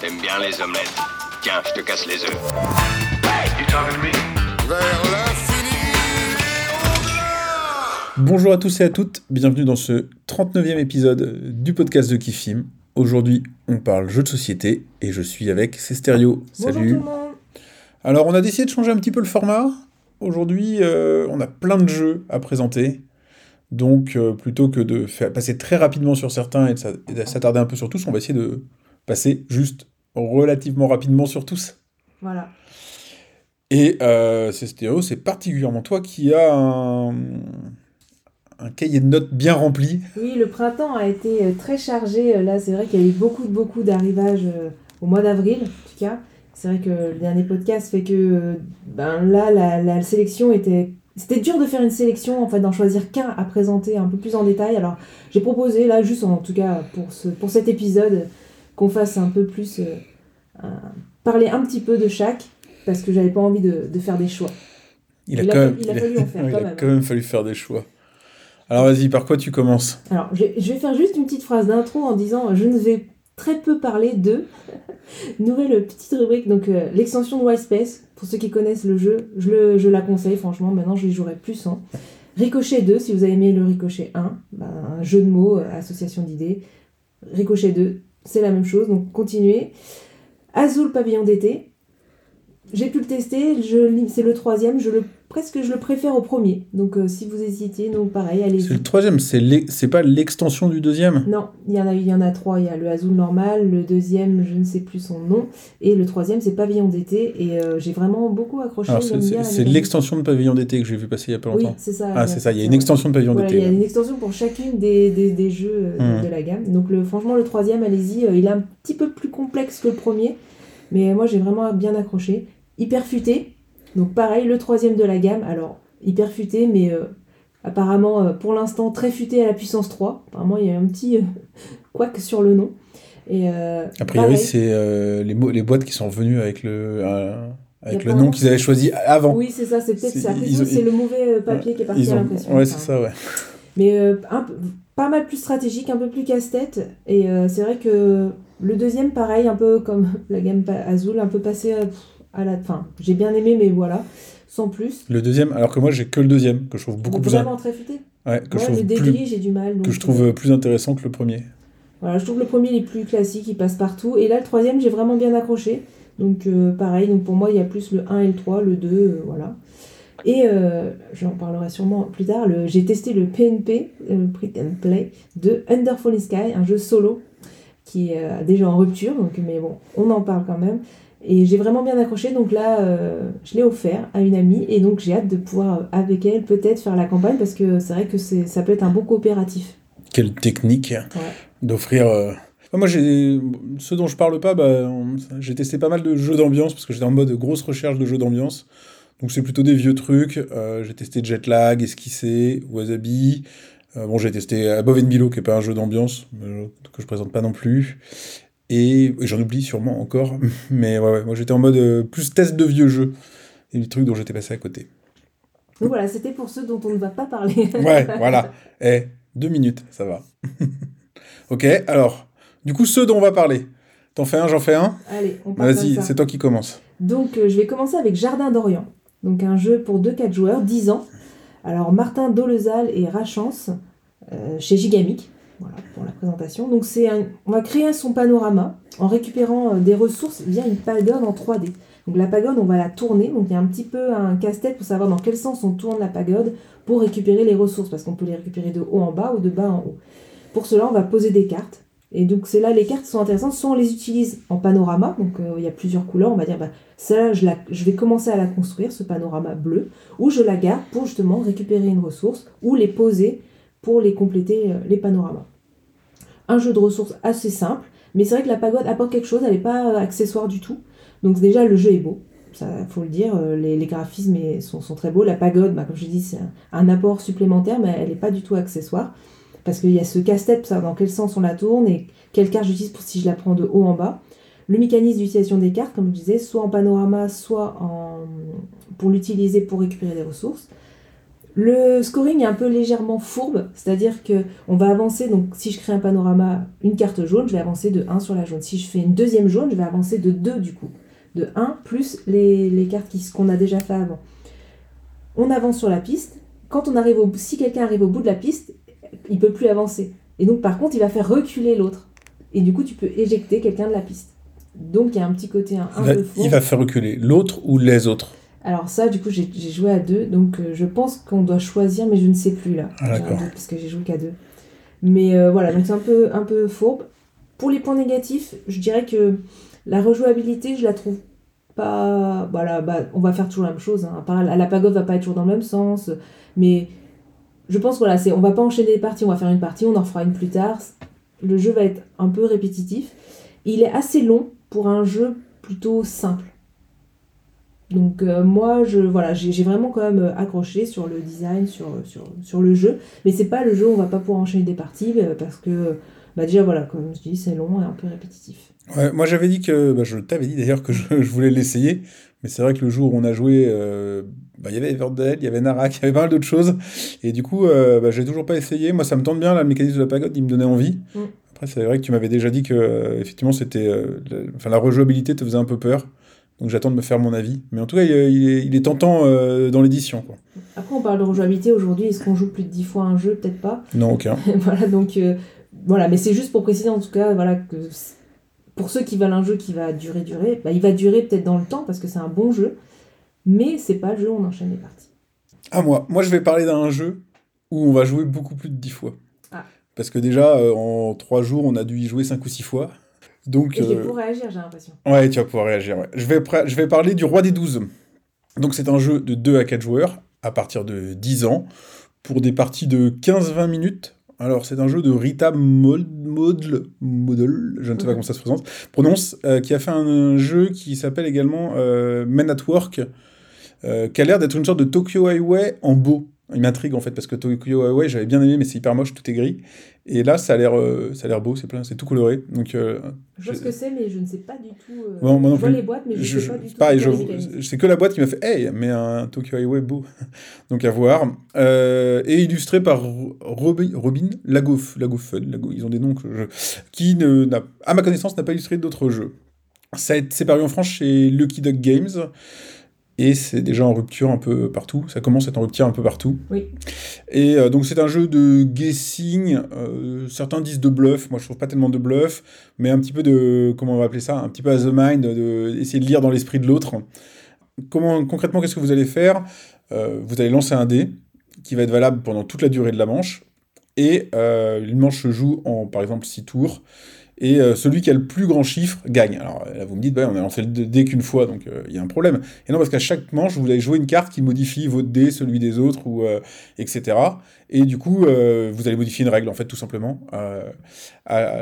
T'aimes bien les omelettes. Tiens, je te casse les œufs. Vers l'infini Bonjour à tous et à toutes, bienvenue dans ce 39e épisode du podcast de Kifim. Aujourd'hui, on parle jeux de société et je suis avec Cesterio. Bonjour Salut. tout le monde. Alors, on a décidé de changer un petit peu le format. Aujourd'hui, euh, on a plein de jeux à présenter. Donc, euh, plutôt que de faire, passer très rapidement sur certains et de s'a- et de s'attarder un peu sur tous, on va essayer de passer juste relativement rapidement sur tous. Voilà. Et euh, c'est particulièrement toi qui as un, un cahier de notes bien rempli. Oui, le printemps a été euh, très chargé. Euh, Là, c'est vrai qu'il y a eu beaucoup, beaucoup d'arrivages euh, au mois d'avril, en tout cas. C'est vrai que le dernier podcast fait que ben, là, la, la sélection était. C'était dur de faire une sélection, en fait, d'en choisir qu'un à présenter un peu plus en détail. Alors, j'ai proposé, là, juste en tout cas pour, ce, pour cet épisode, qu'on fasse un peu plus. euh, parler un petit peu de chaque, parce que j'avais pas envie de, de faire des choix. Il a, Il quand, même, il a fallu en faire, il quand a même. quand même fallu faire des choix. Alors vas-y, par quoi tu commences? Alors, je, je vais faire juste une petite phrase d'intro en disant je ne vais très peu parler de nouvelle petite rubrique donc euh, l'extension de Wildspace pour ceux qui connaissent le jeu je, le, je la conseille franchement maintenant je les jouerai plus en Ricochet 2 si vous avez aimé le Ricochet 1 ben, un jeu de mots euh, association d'idées Ricochet 2 c'est la même chose donc continuez. Azul pavillon d'été. J'ai pu le tester c'est le troisième je le presque je le préfère au premier donc euh, si vous hésitez donc pareil allez-y C'est le troisième, c'est l'e- c'est pas l'extension du deuxième? Non, il y en a, il y en a trois. Il y a le Azul normal, le deuxième, je ne sais plus son nom, et le troisième, c'est Pavillon d'été. Et euh, j'ai vraiment beaucoup accroché. Alors c'est- c'est l'extension de Pavillon d'été que j'ai vu passer il y a pas Oui, longtemps. c'est ça. ah ouais, c'est ça, il y a une extension de Pavillon Voilà, il y a d'été. une extension pour chacune des, des, des jeux euh, de- Hmm. de la gamme. Donc le, franchement, le troisième, allez-y, il est un petit peu plus complexe que le premier, mais moi j'ai vraiment bien accroché. Hyper futé, donc pareil, le troisième de la gamme. Alors, hyper futé, mais euh, apparemment euh, pour l'instant très futé à la puissance 3. Apparemment, il y a un petit euh, couac sur le nom. Et, euh, A priori, c'est euh, les, les boîtes qui sont revenues avec le, avec le nom qu'ils avaient choisi avant. Oui, c'est ça, c'est peut-être ça. ont- C'est le mauvais papier qui est parti Ils à ont- l'impression. Ouais, c'est ça, ouais. Mais un pas mal plus stratégique, un peu plus casse-tête. Et c'est vrai que le deuxième, pareil, un peu comme la gamme Azul, un peu passé à, la fin. J'ai bien aimé, mais voilà, sans plus. Le deuxième, alors que moi j'ai que le deuxième, que je trouve beaucoup plus, vraiment très futé. ouais, que je Ouais, trouve le plus, débris, j'ai du mal. que je trouve plus intéressant que le premier. Voilà, je trouve le premier les plus classiques, il passe partout. Et là, le troisième, j'ai vraiment bien accroché. Donc, euh, pareil, donc pour moi, il y a plus le 1 et le 3, le 2, euh, voilà. Et euh, j'en parlerai sûrement plus tard. le- J'ai testé le PNP, euh, Print and Play, de Under Falling Sky, un jeu solo qui est déjà en rupture, donc, mais bon, on en parle quand même. Et j'ai vraiment bien accroché, donc là, euh, je l'ai offert à une amie, et donc j'ai hâte de pouvoir, euh, avec elle, peut-être faire la campagne, parce que c'est vrai que ça peut être un bon coopératif. Quelle technique d'offrir. euh, Moi, ceux dont je parle pas, bah, on- j'ai testé pas mal de jeux d'ambiance parce que j'étais en mode grosse recherche de jeux d'ambiance. Donc, c'est plutôt des vieux trucs. Euh, j'ai testé Jetlag, Esquissé, Wasabi. Euh, bon, j'ai testé Above and Below, qui est pas un jeu d'ambiance, que je présente pas non plus. Et, j'en oublie sûrement encore. Mais ouais, ouais, moi, j'étais en mode euh, plus test de vieux jeux. Et des trucs dont j'étais passé à côté. Donc voilà, c'était pour ceux dont on ne va pas parler. Ouais, voilà. Eh, deux minutes, ça va. ok, alors, du coup, ceux dont on va parler. T'en fais un, j'en fais un Allez, on part Vas-y, c'est toi qui commence. Donc euh, je vais commencer avec Jardin d'Orient. Donc un jeu pour 2-4 joueurs, 10 ans. Alors Martin Dolezal et Rachance euh, chez Gigamic. Voilà pour la présentation. Donc c'est on va créer son panorama en récupérant euh, des ressources via une pagode en 3D. Donc la pagode, on va la tourner. Donc il y a un petit peu un casse-tête pour savoir dans quel sens on tourne la pagode pour récupérer les ressources. Parce qu'on peut les récupérer de haut en bas ou de bas en haut. Pour cela, on va poser des cartes. Et donc c'est là les cartes sont intéressantes. Soit on les utilise en panorama, donc euh, il y a plusieurs couleurs. On va dire, bah, celle-là, je vais commencer à la construire, ce panorama bleu, ou je la garde pour justement récupérer une ressource, ou les poser pour les compléter euh, les panoramas. Un jeu de ressources assez simple, mais c'est vrai que la pagode apporte quelque chose, elle n'est pas euh, accessoire du tout. Donc déjà, le jeu est beau, ça faut le dire, euh, les, graphismes sont, très beaux. La pagode, bah, comme je dis, c'est un, apport supplémentaire, mais elle n'est pas du tout accessoire. Parce qu'il y a ce casse-tête, dans quel sens on la tourne et quelle carte j'utilise pour si je la prends de haut en bas. Le mécanisme d'utilisation des cartes, comme je disais, soit en panorama, soit pour l'utiliser pour récupérer des ressources. Le scoring est un peu légèrement fourbe, c'est-à-dire que on va avancer, donc si je crée un panorama, une carte jaune, je vais avancer de 1 sur la jaune. Si je fais une deuxième jaune, je vais avancer de 2 du coup. De 1 plus les, les cartes qu'on a déjà fait avant. On avance sur la piste. Quand on arrive au, si quelqu'un arrive au bout de la piste, il peut plus avancer. Et donc par contre, il va faire reculer l'autre. Et du coup, tu peux éjecter quelqu'un de la piste. Donc il y a un petit côté un, un Il va, peu fourbe. il va faire reculer l'autre ou les autres. Alors ça, du coup, j'ai joué à deux, donc euh, je pense qu'on doit choisir, mais je ne sais plus là. Ah, d'accord. Parce que j'ai joué qu'à deux. Mais euh, voilà, donc c'est un peu, un peu fourbe. Pour les points négatifs, je dirais que la rejouabilité, je la trouve pas... Voilà, bah, on va faire toujours la même chose. Hein. À part- La pagode va pas être toujours dans le même sens. Mais je pense, voilà, c'est, on va pas enchaîner des parties, on va faire une partie, on en fera une plus tard. Le jeu va être un peu répétitif. Il est assez long pour un jeu plutôt simple. Donc euh, moi, je, voilà, j'ai vraiment quand même euh, accroché sur le design, sur, sur, sur le jeu. Mais c'est pas le jeu où on va pas pouvoir enchaîner des parties euh, parce que bah déjà voilà, comme je dis, c'est long et un peu répétitif. Ouais, moi j'avais dit que, bah, je t'avais dit d'ailleurs que je, je voulais l'essayer, mais c'est vrai que le jour où on a joué, euh, bah, il y avait Everdell, il y avait Narak, il y avait pas mal d'autres choses, et du coup, euh, bah, j'ai toujours pas essayé. Moi ça me tente bien, là, le mécanisme de la pagode, il me donnait envie. Mm. Après, c'est vrai que tu m'avais déjà dit que, euh, effectivement, c'était, la rejouabilité te faisait un peu peur, donc j'attends de me faire mon avis. Mais en tout cas, il, est, il est tentant euh, dans l'édition, quoi. Après, on parle de rejouabilité aujourd'hui. Est-ce qu'on joue plus de 10 fois un jeu? Peut-être pas. Non, aucun. voilà, donc euh, voilà, mais c'est juste pour préciser en tout cas, voilà, que pour ceux qui veulent un jeu qui va durer, durer, bah, il va durer peut-être dans le temps parce que c'est un bon jeu, mais c'est pas le jeu où on enchaîne les parties. Ah, moi, moi je vais parler d'un jeu où on va jouer beaucoup plus de 10 fois. Ah. Parce que déjà, euh, en 3 jours, on a dû y jouer 5 ou 6 fois. Donc, Et euh, pour réagir, j'ai l'impression. Ouais, tu vas pouvoir réagir. ouais. Je, vais je vais parler du Roi des 12. Donc, c'est un jeu de 2 à 4 joueurs à partir de 10 ans pour des parties de 15-20 minutes. Alors, c'est un jeu de Rita Mod- Modl, Model, je ne sais pas Mhm. comment ça se prononce, prononce euh, qui a fait un, jeu qui s'appelle également euh, Men at Work, euh, qui a l'air d'être une sorte de Tokyo Highway en beau. Il m'intrigue en fait parce que Tokyo Highway j'avais bien aimé mais c'est hyper moche, tout est gris. Et là ça a l'air euh, ça a l'air beau, c'est plein, c'est tout coloré. Donc euh, Je vois ce que c'est, mais je ne sais pas du tout. euh, moi non je vois plus. les boîtes, mais je, je, sais pas du tout. pareil, c'est que la boîte qui m'a fait Hey, mais un Tokyo Highway beau. Donc à voir. Euh, et illustré par Robin, Robin Lagoff, Lagoffen, Lago- ils ont des noms que je, qui, ne, n'a- à ma connaissance, n'a pas illustré d'autres jeux. Ça a été- C'est paru en France chez Lucky Duck Games. Et c'est déjà en rupture un peu partout. Ça commence à être en rupture un peu partout. Oui. Et euh, donc c'est un jeu de guessing. euh, certains disent de bluff. Moi je trouve pas tellement de bluff, mais un petit peu de comment on va appeler ça, un petit peu as the mind, de essayer de lire dans l'esprit de l'autre. Comment concrètement qu'est-ce que vous allez faire? Euh, Vous allez lancer un dé qui va être valable pendant toute la durée de la manche. Et une manche se joue en par exemple 6 tours. Et euh, celui qui a le plus grand chiffre gagne. Alors là, vous me dites, bah, on a lancé le dé qu'une fois, donc euh, il y a un problème. Et non, parce qu'à chaque manche, vous allez jouer une carte qui modifie votre dé, celui des autres, ou, euh, etc. Et du coup, euh, vous allez modifier une règle, en fait, tout simplement. Euh,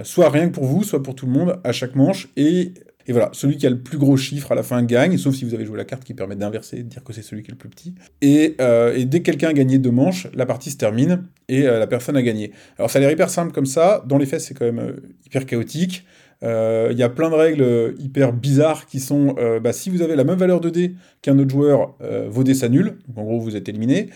soit rien que pour vous, soit pour tout le monde, à chaque manche. Et, et voilà, celui qui a le plus gros chiffre à la fin gagne, sauf si vous avez joué la carte qui permet d'inverser, de dire que c'est celui qui est le plus petit. Et, euh, dès que quelqu'un a gagné deux manches, la partie se termine et euh, la personne a gagné. Alors ça a l'air hyper simple comme ça, dans les faits c'est quand même euh, hyper chaotique. Il y a plein de règles hyper bizarres qui sont, bah, si vous avez la même valeur de dés qu'un autre joueur, vos dés s'annulent, donc en gros vous êtes éliminé.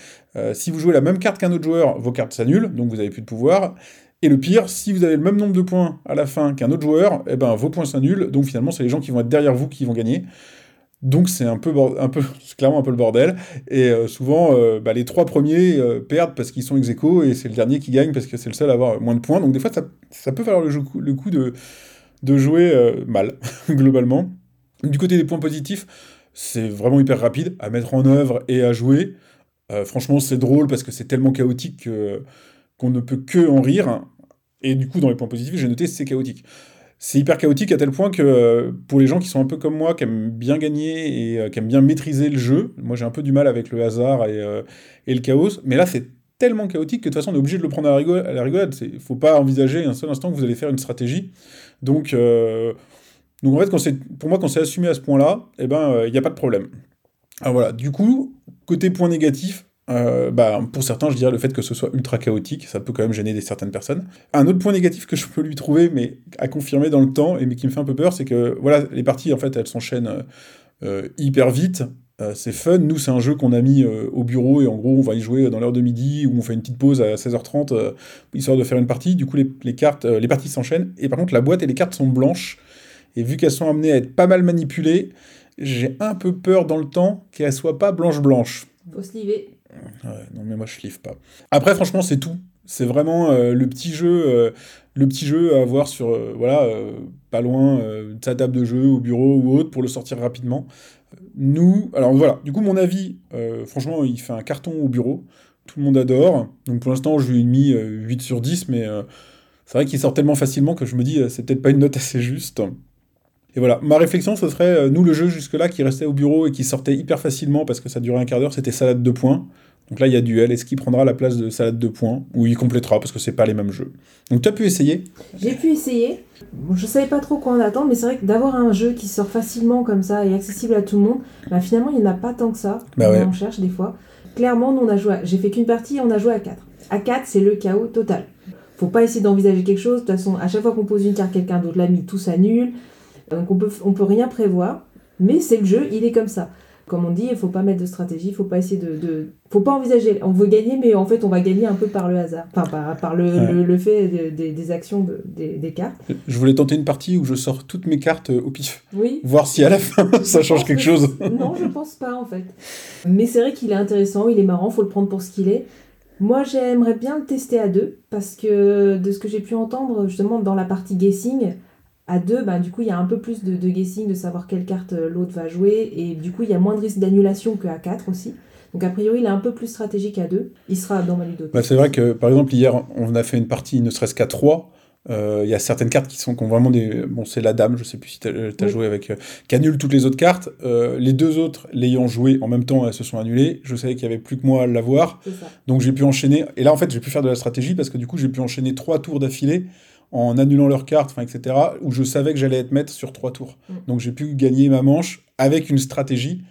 Si vous jouez la même carte qu'un autre joueur, vos cartes s'annulent, donc vous avez plus de pouvoir. Et le pire, si vous avez le même nombre de points à la fin qu'un autre joueur, eh ben, vos points s'annulent, donc finalement c'est les gens qui vont être derrière vous qui vont gagner. Donc c'est un peu, clairement un peu le bordel. Et euh, souvent, euh, bah, les trois premiers euh, perdent parce qu'ils sont ex et c'est le dernier qui gagne parce que c'est le seul à avoir moins de points. Donc des fois, ça, peut falloir le, coup de, jouer mal, globalement. Du côté des points positifs, c'est vraiment hyper rapide à mettre en œuvre et à jouer. Franchement, c'est drôle parce que c'est tellement chaotique que- qu'on ne peut que en rire. Et du coup, dans les points positifs, j'ai noté c'est chaotique. C'est hyper chaotique à tel point que euh, pour les gens qui sont un peu comme moi, qui aiment bien gagner et euh, qui aiment bien maîtriser le jeu, moi j'ai un peu du mal avec le hasard et, euh, et le chaos, mais là c'est tellement chaotique que de toute façon on est obligé de le prendre à la, rigolade. Il faut pas envisager un seul instant que vous allez faire une stratégie. Donc, donc en fait, quand pour moi, quand c'est assumé à ce point-là, il eh ben, il n'y a pas de problème. Alors voilà, du coup, côté point négatif, euh, bah, pour certains, je dirais le fait que ce soit ultra chaotique, ça peut quand même gêner des, certaines personnes. Un autre point négatif que je peux lui trouver, mais à confirmer dans le temps, et mais qui me fait un peu peur, c'est que voilà, les parties, en fait, elles s'enchaînent euh, hyper vite, Euh, c'est fun. Nous, c'est un jeu qu'on a mis au bureau et en gros, on va y jouer dans l'heure de midi ou on fait une petite pause à 16h30 euh, histoire de faire une partie. Du coup, les, cartes, les parties s'enchaînent. Et par contre, la boîte et les cartes sont blanches. Et vu qu'elles sont amenées à être pas mal manipulées, j'ai un peu peur dans le temps qu'elles soient pas blanches-blanches. Faut se liver. Non, mais moi, je livre pas. Après, franchement, c'est tout. C'est vraiment euh, le petit jeu, euh, le petit jeu à avoir sur, euh, voilà, pas loin de sa table de jeu, au bureau ou autre, pour le sortir rapidement. Nous, alors voilà, du coup, mon avis, franchement, il fait un carton au bureau. Tout le monde adore. Donc pour l'instant, je lui ai mis euh, 8 sur 10, mais c'est vrai qu'il sort tellement facilement que je me dis, c'est peut-être pas une note assez juste. Et voilà, ma réflexion, ce serait, nous, le jeu jusque-là qui restait au bureau et qui sortait hyper facilement parce que ça durait un quart d'heure, c'était salade de points. Donc là, il y a duel. Est-ce qu'il prendra la place de salade de points ou il complétera parce que c'est pas les mêmes jeux? Donc tu as pu essayer? J'ai pu essayer. Bon, je savais pas trop quoi en attendre, mais c'est vrai que d'avoir un jeu qui sort facilement comme ça et accessible à tout le monde, bah, finalement, il n'y en a pas tant que ça. Bah ouais. On cherche des fois. Clairement, nous, on a joué. à- J'ai fait qu'une partie, on a joué à 4. À 4, c'est le chaos total. Faut pas essayer d'envisager quelque chose. De toute façon, à chaque fois qu'on pose une carte, quelqu'un d'autre l'a mis, tout s'annule. Donc on peut, on peut rien prévoir. Mais c'est le jeu, il est comme ça. Comme on dit, il faut pas mettre de stratégie, il faut pas essayer de, de- faut pas envisager. On veut gagner, mais en fait, on va gagner un peu par le hasard, enfin par, par le, Ouais. le, le fait de- des- des actions de- des, des cartes. Je voulais tenter une partie où je sors toutes mes cartes euh, au pif. Oui. Voir si à la fin ça Je change quelque que- chose. Non, je pense pas en fait. Mais c'est vrai qu'il est intéressant, il est marrant, faut le prendre pour ce qu'il est. Moi, j'aimerais bien le tester à deux parce que de ce que j'ai pu entendre justement dans la partie guessing, à deux, ben, du coup, il y a un peu plus de, de guessing, de savoir quelle carte euh, l'autre va jouer et du coup, il y a moins de risque d'annulation qu'à quatre aussi. Donc, a priori, il est un peu plus stratégique à deux. Il sera dans ma ludothèque. Bah, c'est vrai que, par exemple, hier, on a fait une partie ne serait-ce qu'à 3. Il y a certaines cartes qui, sont, qui ont vraiment des. Bon, c'est la dame, je sais plus si tu as, Oui. joué avec. euh, qui annule toutes les autres cartes. Euh, les deux autres, l'ayant joué en même temps, elles se sont annulées. Je savais qu'il y avait plus que moi à l'avoir. Donc j'ai pu enchaîner. Et là, en fait, j'ai pu faire de la stratégie parce que du coup, j'ai pu enchaîner trois tours d'affilée en annulant leurs cartes, enfin, etc. Où je savais que j'allais être maître sur trois tours. Mm. Donc j'ai pu gagner ma manche avec une stratégie.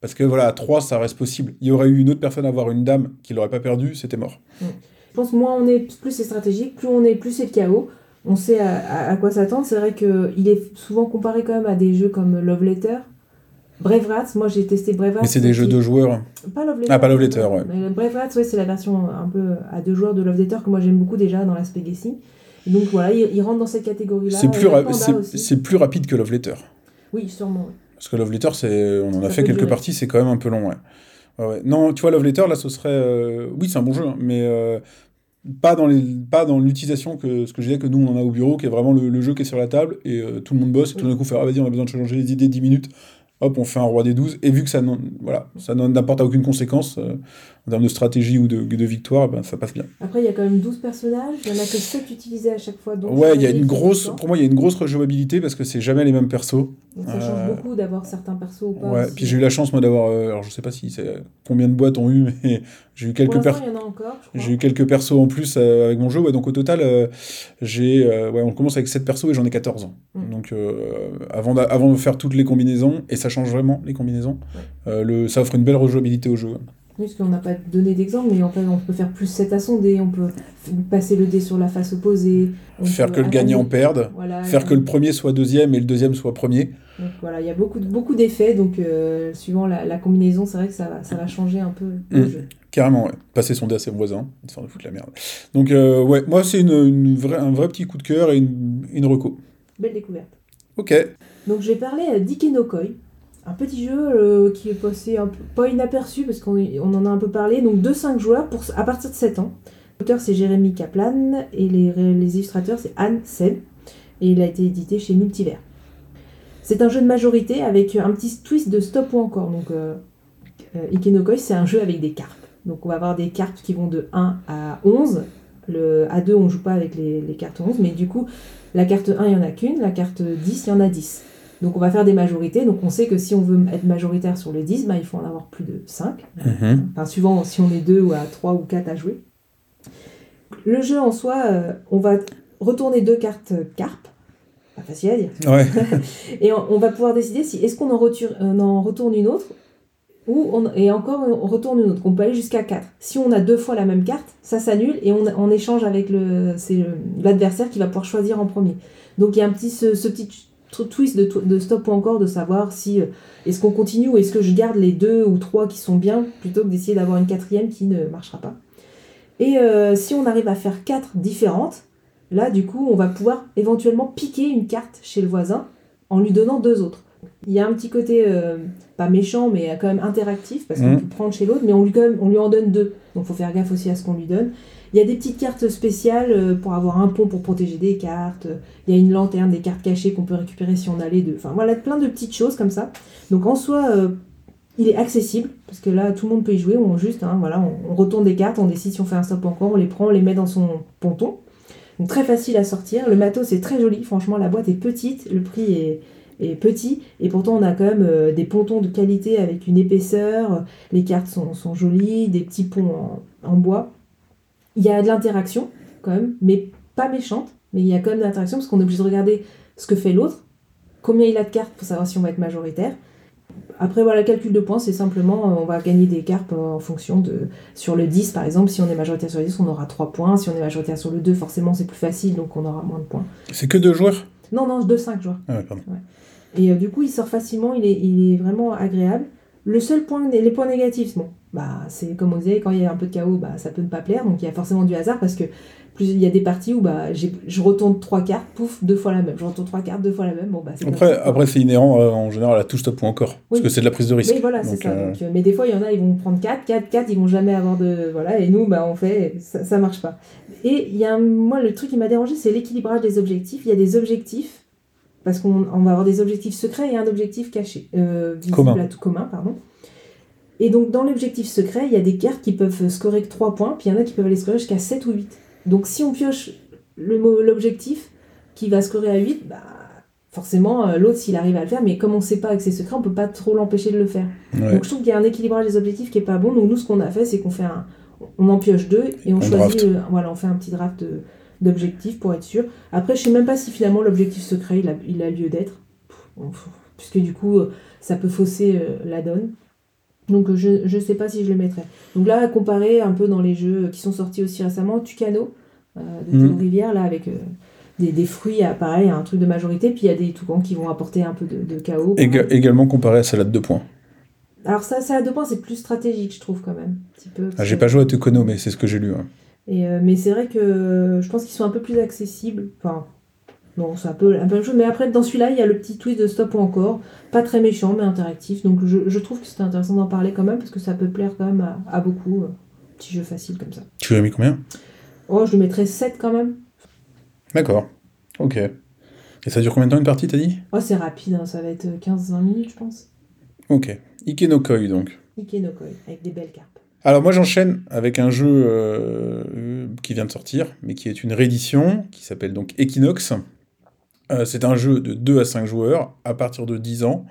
Parce que voilà, à 3, ça reste possible. Il y aurait eu une autre personne à avoir une dame qui l'aurait pas perdu, c'était mort. Je pense que moins on est, plus c'est stratégique, plus on est, plus c'est le chaos. On sait à, à- à quoi s'attendre. C'est vrai qu'il est souvent comparé quand même à des jeux comme Love Letter. Brave Rats, moi j'ai testé Brave Rats. Mais c'est des jeux qui- de joueurs. Pas Love Letter. Ah, pas Love Letter, ouais. Mais Brave Rats, ouais, c'est la version un peu à deux joueurs de Love Letter que moi j'aime beaucoup déjà dans l'aspect guessing. Donc voilà, il, il rentre dans cette catégorie-là. C'est Et plus, ra- rapide que Love Letter. Oui, sûrement. Parce que Love Letter, c'est, on en a fait quelques parties, c'est quand même un peu long, ouais. Non, tu vois, Love Letter, là, ce serait. euh, Oui, c'est un bon jeu, hein, mais euh, pas dans les, pas dans l'utilisation que ce que je disais que nous, on en a au bureau, qui est vraiment le, le jeu qui est sur la table, et euh, tout le monde bosse, et tout d'un coup, fait, ah, vas-y, on a besoin de changer les idées 10 minutes. Hop, on fait un roi des 12, et vu que ça n'en- voilà, ça n'apporte à aucune conséquence euh, en termes de stratégie ou de, de victoire, ben, ça passe bien. Après, il y a quand même 12 personnages. Il y en a que 7 utilisés à chaque fois. Donc Ouais, il y a une grosse, pour moi, il y a une grosse rejouabilité parce que c'est jamais les mêmes persos. Donc ça change Euh, beaucoup d'avoir certains persos ou pas. Ouais, aussi. puis j'ai eu la chance, moi, d'avoir. euh, alors, je sais pas si c'est combien de boîtes ont eu, mais j'ai eu quelques persos. J'ai eu quelques persos en plus euh, avec mon jeu, ouais, donc au total, euh, j'ai, ouais, on commence avec 7 persos et j'en ai 14 ans. Mm. Donc avant, avant de faire toutes les combinaisons, et ça change vraiment les combinaisons, le, ça offre une belle rejouabilité au jeu. Parce qu'on n'a pas donné d'exemple, mais en fait, on peut faire plus 7 à son dé, on peut passer le dé sur la face opposée. on Faire que le gagnant perde, Voilà, faire que le premier soit deuxième et le deuxième soit premier. donc voilà, il y a beaucoup, de- beaucoup d'effets, donc euh, suivant la, la combinaison, c'est vrai que ça va, ça va changer un peu le Mm. jeu. Carrément, ouais. Passer son dé à ses voisins, histoire de foutre la merde. Donc, euh, ouais, moi, c'est une, une vraie, un vrai petit coup de cœur et une, une reco. Belle découverte. Ok. Donc j'ai parlé à Dikenokoi, un petit jeu euh, qui est passé un peu, pas inaperçu parce qu'on on en a un peu parlé, donc de 5 joueurs pour, à partir de 7 ans. L'auteur c'est Jérémy Kaplan et les, les illustrateurs c'est Anne Seb et il a été édité chez Multivers. C'est un jeu de majorité avec un petit twist de stop ou encore. Donc euh, euh, Ikenokoi c'est un jeu avec des cartes. Donc on va avoir des cartes qui vont de 1 à 11. Le, à 2 on joue pas avec les, les cartes 11 mais du coup la carte 1 il y en a qu'une, la carte 10 il y en a 10. Donc on va faire des majorités. Donc on sait que si on veut être majoritaire sur le 10, bah, il faut en avoir plus de 5. Mhm. Enfin, suivant si on est 2 ou à 3 ou 4 à jouer. Le jeu en soi, euh, on va retourner deux cartes carpe. Pas facile à dire. Ouais. Et on, on va pouvoir décider si est-ce qu'on en, on en retourne une autre ou on, et encore on retourne une autre. On peut aller jusqu'à 4. Si on a deux fois la même carte, ça s'annule et on, on échange avec le, c'est le- l'adversaire qui va pouvoir choisir en premier. Donc il y a un petit, ce, ce petit twist de, to- de stop ou encore de savoir si euh, est-ce qu'on continue ou est-ce que je garde les deux ou trois qui sont bien plutôt que d'essayer d'avoir une quatrième qui ne marchera pas. Et euh, si on arrive à faire quatre différentes, là du coup on va pouvoir éventuellement piquer une carte chez le voisin en lui donnant deux autres. Il y a un petit côté euh, pas méchant mais quand même interactif parce qu'on Mhm. peut prendre chez l'autre mais on lui, quand même- on lui en donne deux. Donc faut faire gaffe aussi à ce qu'on lui donne. Il y a des petites cartes spéciales euh, pour avoir un pont pour protéger des cartes. Il y a une lanterne, des cartes cachées qu'on peut récupérer si on a les deux. Enfin voilà, plein de petites choses comme ça. Donc en soi, euh, il est accessible parce que là tout le monde peut y jouer. On juste, hein, voilà, on, retourne des cartes, on décide si on fait un stop encore, on les prend, on les met dans son ponton. Donc très facile à sortir. Le matos est très joli. Franchement, la boîte est petite, le prix est, petit et pourtant on a quand même euh, des pontons de qualité avec une épaisseur. Les cartes sont, jolies, des petits ponts en bois. Il y a de l'interaction quand même, mais pas méchante. Mais il y a quand même de l'interaction parce qu'on est obligé de regarder ce que fait l'autre, combien il a de cartes pour savoir si on va être majoritaire. Après, voilà, le calcul de points, c'est simplement, euh, on va gagner des cartes en fonction de. Sur le 10, par exemple, si on est majoritaire sur le 10, on aura 3 points. Si on est majoritaire sur le 2, forcément, c'est plus facile, donc on aura moins de points. C'est que deux joueurs? Non, non, 2-5 joueurs. Ah ouais, pardon. Et euh, du coup, il sort facilement, il est, il est vraiment agréable. Le seul point, les points négatifs, bon, bah, c'est comme on disait, quand il y a un peu de chaos, bah, ça peut ne pas plaire, donc il y a forcément du hasard parce que plus il y a des parties où bah, j'ai- je retourne trois cartes, pouf, deux fois la même. Je retourne trois cartes, deux fois la même. Bon, bah, Après, après c'est inhérent euh, en général à tout stop ou encore. Parce que c'est de la prise de risque. Oui, voilà, c'est ça. euh, Donc, euh, mais des fois, il y en a, ils vont prendre 4, 4, 4, ils vont jamais avoir de. Voilà, et nous, bah, on fait, ça, ça marche pas. Et il y a un- moi, le truc qui m'a dérangé, c'est l'équilibrage des objectifs. Il y a des objectifs, parce qu'on on va avoir des objectifs secrets et un objectif caché. Euh, visible Commun. à tout commun, pardon. Et donc, dans l'objectif secret, il y a des cartes qui peuvent scorer que 3 points, puis il y en a qui peuvent aller scorer jusqu'à 7 ou 8. Donc, si on pioche l'objectif qui va scorer à 8, bah, forcément, euh, l'autre, s'il arrive à le faire, mais comme on ne sait pas avec ses secrets, on peut pas trop l'empêcher de le faire. ouais. Donc je trouve qu'il y a un équilibrage des objectifs qui est pas bon. Donc nous, ce qu'on a fait, c'est qu'on fait un, on en pioche deux et on, On choisit, euh, voilà, on fait un petit draft de- d'objectifs pour être sûr. Après, je sais même pas si finalement l'objectif secret il a, il a lieu d'être, puisque du coup, euh, ça peut fausser euh, la donne. Donc euh, je je sais pas si je le mettrais. Donc là, à comparer un peu dans les jeux qui sont sortis aussi récemment, Tucano euh, de. Théo Rivière là avec euh, des, des fruits, à, pareil, un truc de majorité, puis il y a des toucans qui vont apporter un peu de, de chaos. Éga- également comparé à Salade 2 points. Alors ça, ça à deux points, c'est plus stratégique, je trouve quand même. Un petit peu, Ah, j'ai pas joué à Tekono, mais c'est ce que j'ai lu. hein. Et, euh, mais c'est vrai que je pense qu'ils sont un peu plus accessibles. Enfin, non, c'est un peu, la même chose. Mais après, dans celui-là, il y a le petit twist de stop ou encore. Pas très méchant, mais interactif. Donc je, je trouve que c'était intéressant d'en parler quand même, parce que ça peut plaire quand même à, à beaucoup. euh, petit jeu facile comme ça. Tu lui as mis combien? Oh, je le mettrais 7 quand même. D'accord. Ok. Et ça dure combien de temps une partie, t'as dit? Oh, c'est rapide, hein, ça va être 15-20 minutes, je pense. Ok. Ikenokoi, donc. Ikenokoi, avec des belles cartes. Alors moi j'enchaîne avec un jeu euh, qui vient de sortir, mais qui est une réédition, qui s'appelle donc Equinox. Euh, c'est un jeu de 2 à 5 joueurs, à partir de 10 ans,